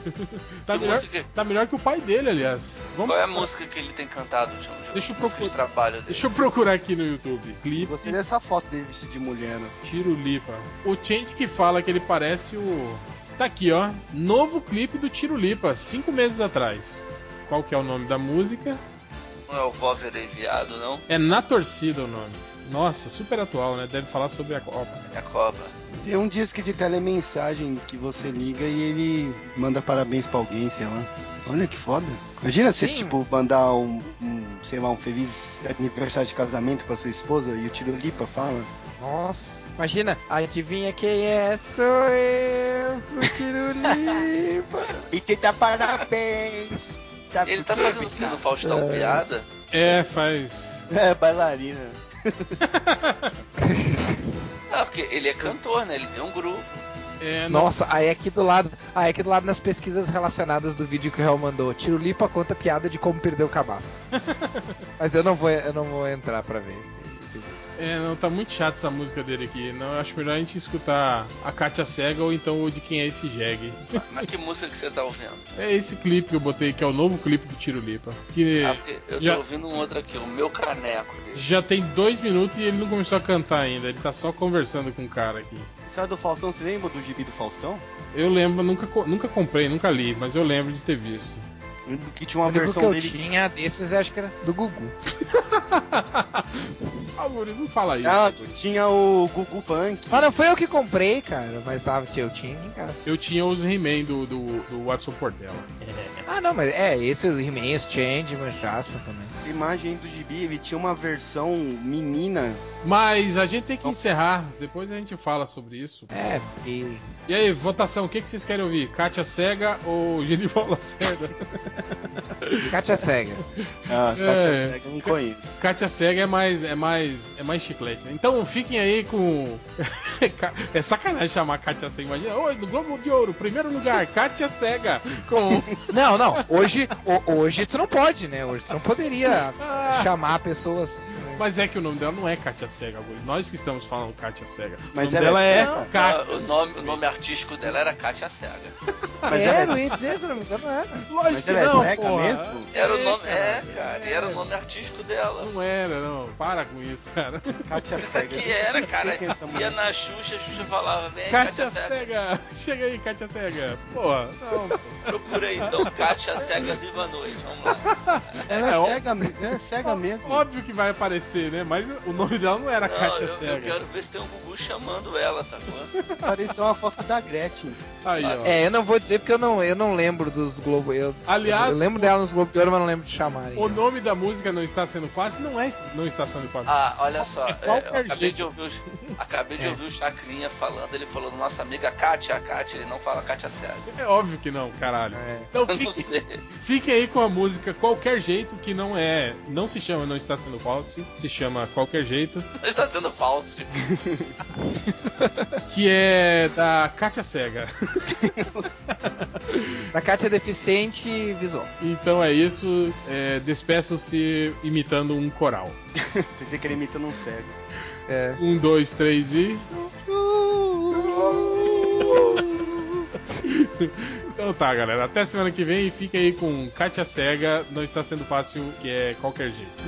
Tá melhor, música- tá melhor que o pai dele, aliás. Vamos Qual é a música que ele tem cantado, João? Deixa eu de procurar. trabalho dele. Deixa eu procurar aqui no YouTube. Clipe gostei dessa foto dele vestido de mulher. né? Tiro Lipa. O Change que fala que ele parece o. Tá aqui, ó. Novo clipe do Tiro Lipa, cinco meses atrás. Qual que é o nome da música? Não é o Vó Verei Viado, não? É Na Torcida o nome. Nossa, super atual, né? Deve falar sobre a Copa. É a Copa. Tem um disco de telemensagem que você liga e ele manda parabéns pra alguém, sei lá. Olha que foda. Imagina você, Sim. tipo, mandar um, um, sei lá, um feliz aniversário de casamento pra sua esposa e o Tiro Lipa fala. Nossa. Imagina, adivinha quem é? Sou eu, o Tirulipa. E te dá parabéns. Já Ele tá fazendo o que no Faustão É. piada? É, faz. É, bailarina. Ah, porque ele é cantor, né? Ele tem um grupo. É, não- Nossa, aí aqui do lado, aí aqui do lado nas pesquisas relacionadas do vídeo que o Real mandou, Tirulipa conta piada de como perder o cabaço. Mas eu não vou, eu não vou entrar pra ver esse, esse vídeo. É, não, tá muito chato essa música dele aqui. Não, eu acho melhor a gente escutar a Katia Cega ou então o de quem é esse Jeg. Mas que música que você tá ouvindo? É esse clipe que eu botei, que é o novo clipe do Tiro Lipa. Que Ah, eu tô já, ouvindo um outro aqui, o meu caneco dele. já tem dois minutos e ele não começou a cantar ainda. Ele tá só conversando com o cara aqui. Sabe do Faustão? Você lembra do gibi do Faustão? Eu lembro, nunca, nunca comprei, nunca li, mas eu lembro de ter visto. Lembro Que tinha uma O livro que versão eu dele. tinha desses, acho que era do Gugu. Ah, Guri, não fala isso. Ah, tinha o Gugu Punk. Mas não foi eu que comprei, cara, mas tava, eu tinha em casa. Eu tinha os He-Man do, do, do Watson Portela. Ah, não, mas é, esse os He-Man, os Changeman, Jasper também. Essa imagem do gibi, ele tinha uma versão menina. Mas a gente tem que encerrar, depois a gente fala sobre isso. É, e E aí, votação, o que, que vocês querem ouvir? Kátia Cega ou Genival Lacerda? Katia Cega. Ah, É. Katia Cega, eu não conheço. Kátia Cega é mais, é mais, é mais chiclete. né? Então fiquem aí com. é sacanagem chamar Kátia Cega. Imagina, oi, do Globo de Ouro, primeiro lugar, Kátia Cega. Com. Não, não, hoje, ho- hoje tu não pode, né? Hoje tu não poderia Ah. chamar pessoas? Mas é que o nome dela não é Kátia Cega, Guri. Nós que estamos falando Kátia Cega. Mas o nome ela dela é é cega? Ah, o, nome, o nome artístico dela era Katia Cega. Mas é, ela não ia dizer, se não me engano, era. Lógico Mas que ela é não, cega porra. mesmo? Era o nome. É, cara. e era o nome artístico dela. Não era, não. Para com isso, cara. Katia Isso Cega. aqui eu era, cara. é Ia na Xuxa, a Xuxa falava, vem, Kátia Katia Cega. Cega. Chega aí, Kátia Cega. Porra, não. pô. Procura aí então, Katia Cega Viva a Noite. Vamos lá. Ela É, é cega, ela é cega mesmo. Óbvio que vai aparecer, né? Mas o nome dela não era Não, Kátia eu, eu Cega. quero ver se tem um Gugu chamando ela, sacou? Pareceu uma foto da Gretchen. Aí, ó. É, eu não vou dizer porque eu não, eu não lembro dos Globo. Eu, Aliás, eu lembro dela nos Globo de Ouro, mas não lembro de chamarem. O nome da música não está sendo fácil, não é não está sendo fácil. Ah, olha só, é, eu acabei de ouvir, os- acabei de É. ouvir o Chacrinha falando, ele falou nossa amiga Kátia, a Kátia, ele não fala Kátia Cega. É óbvio que não, caralho. É. Então Eu fique, fique aí com a música Qualquer Jeito, que não é. Não se chama Não Está Sendo Falso, se chama Qualquer Jeito, está sendo falso. que é da Kátia Cega. Da Katia Deficiente Visual. Então é isso, é, despeçam-se imitando um coral. Pensei que ele imitando um cego. É. Um, dois, três e. Então tá, galera. Até semana que vem e fique aí com Kátia Cega. Não está sendo fácil, que é qualquer jeito.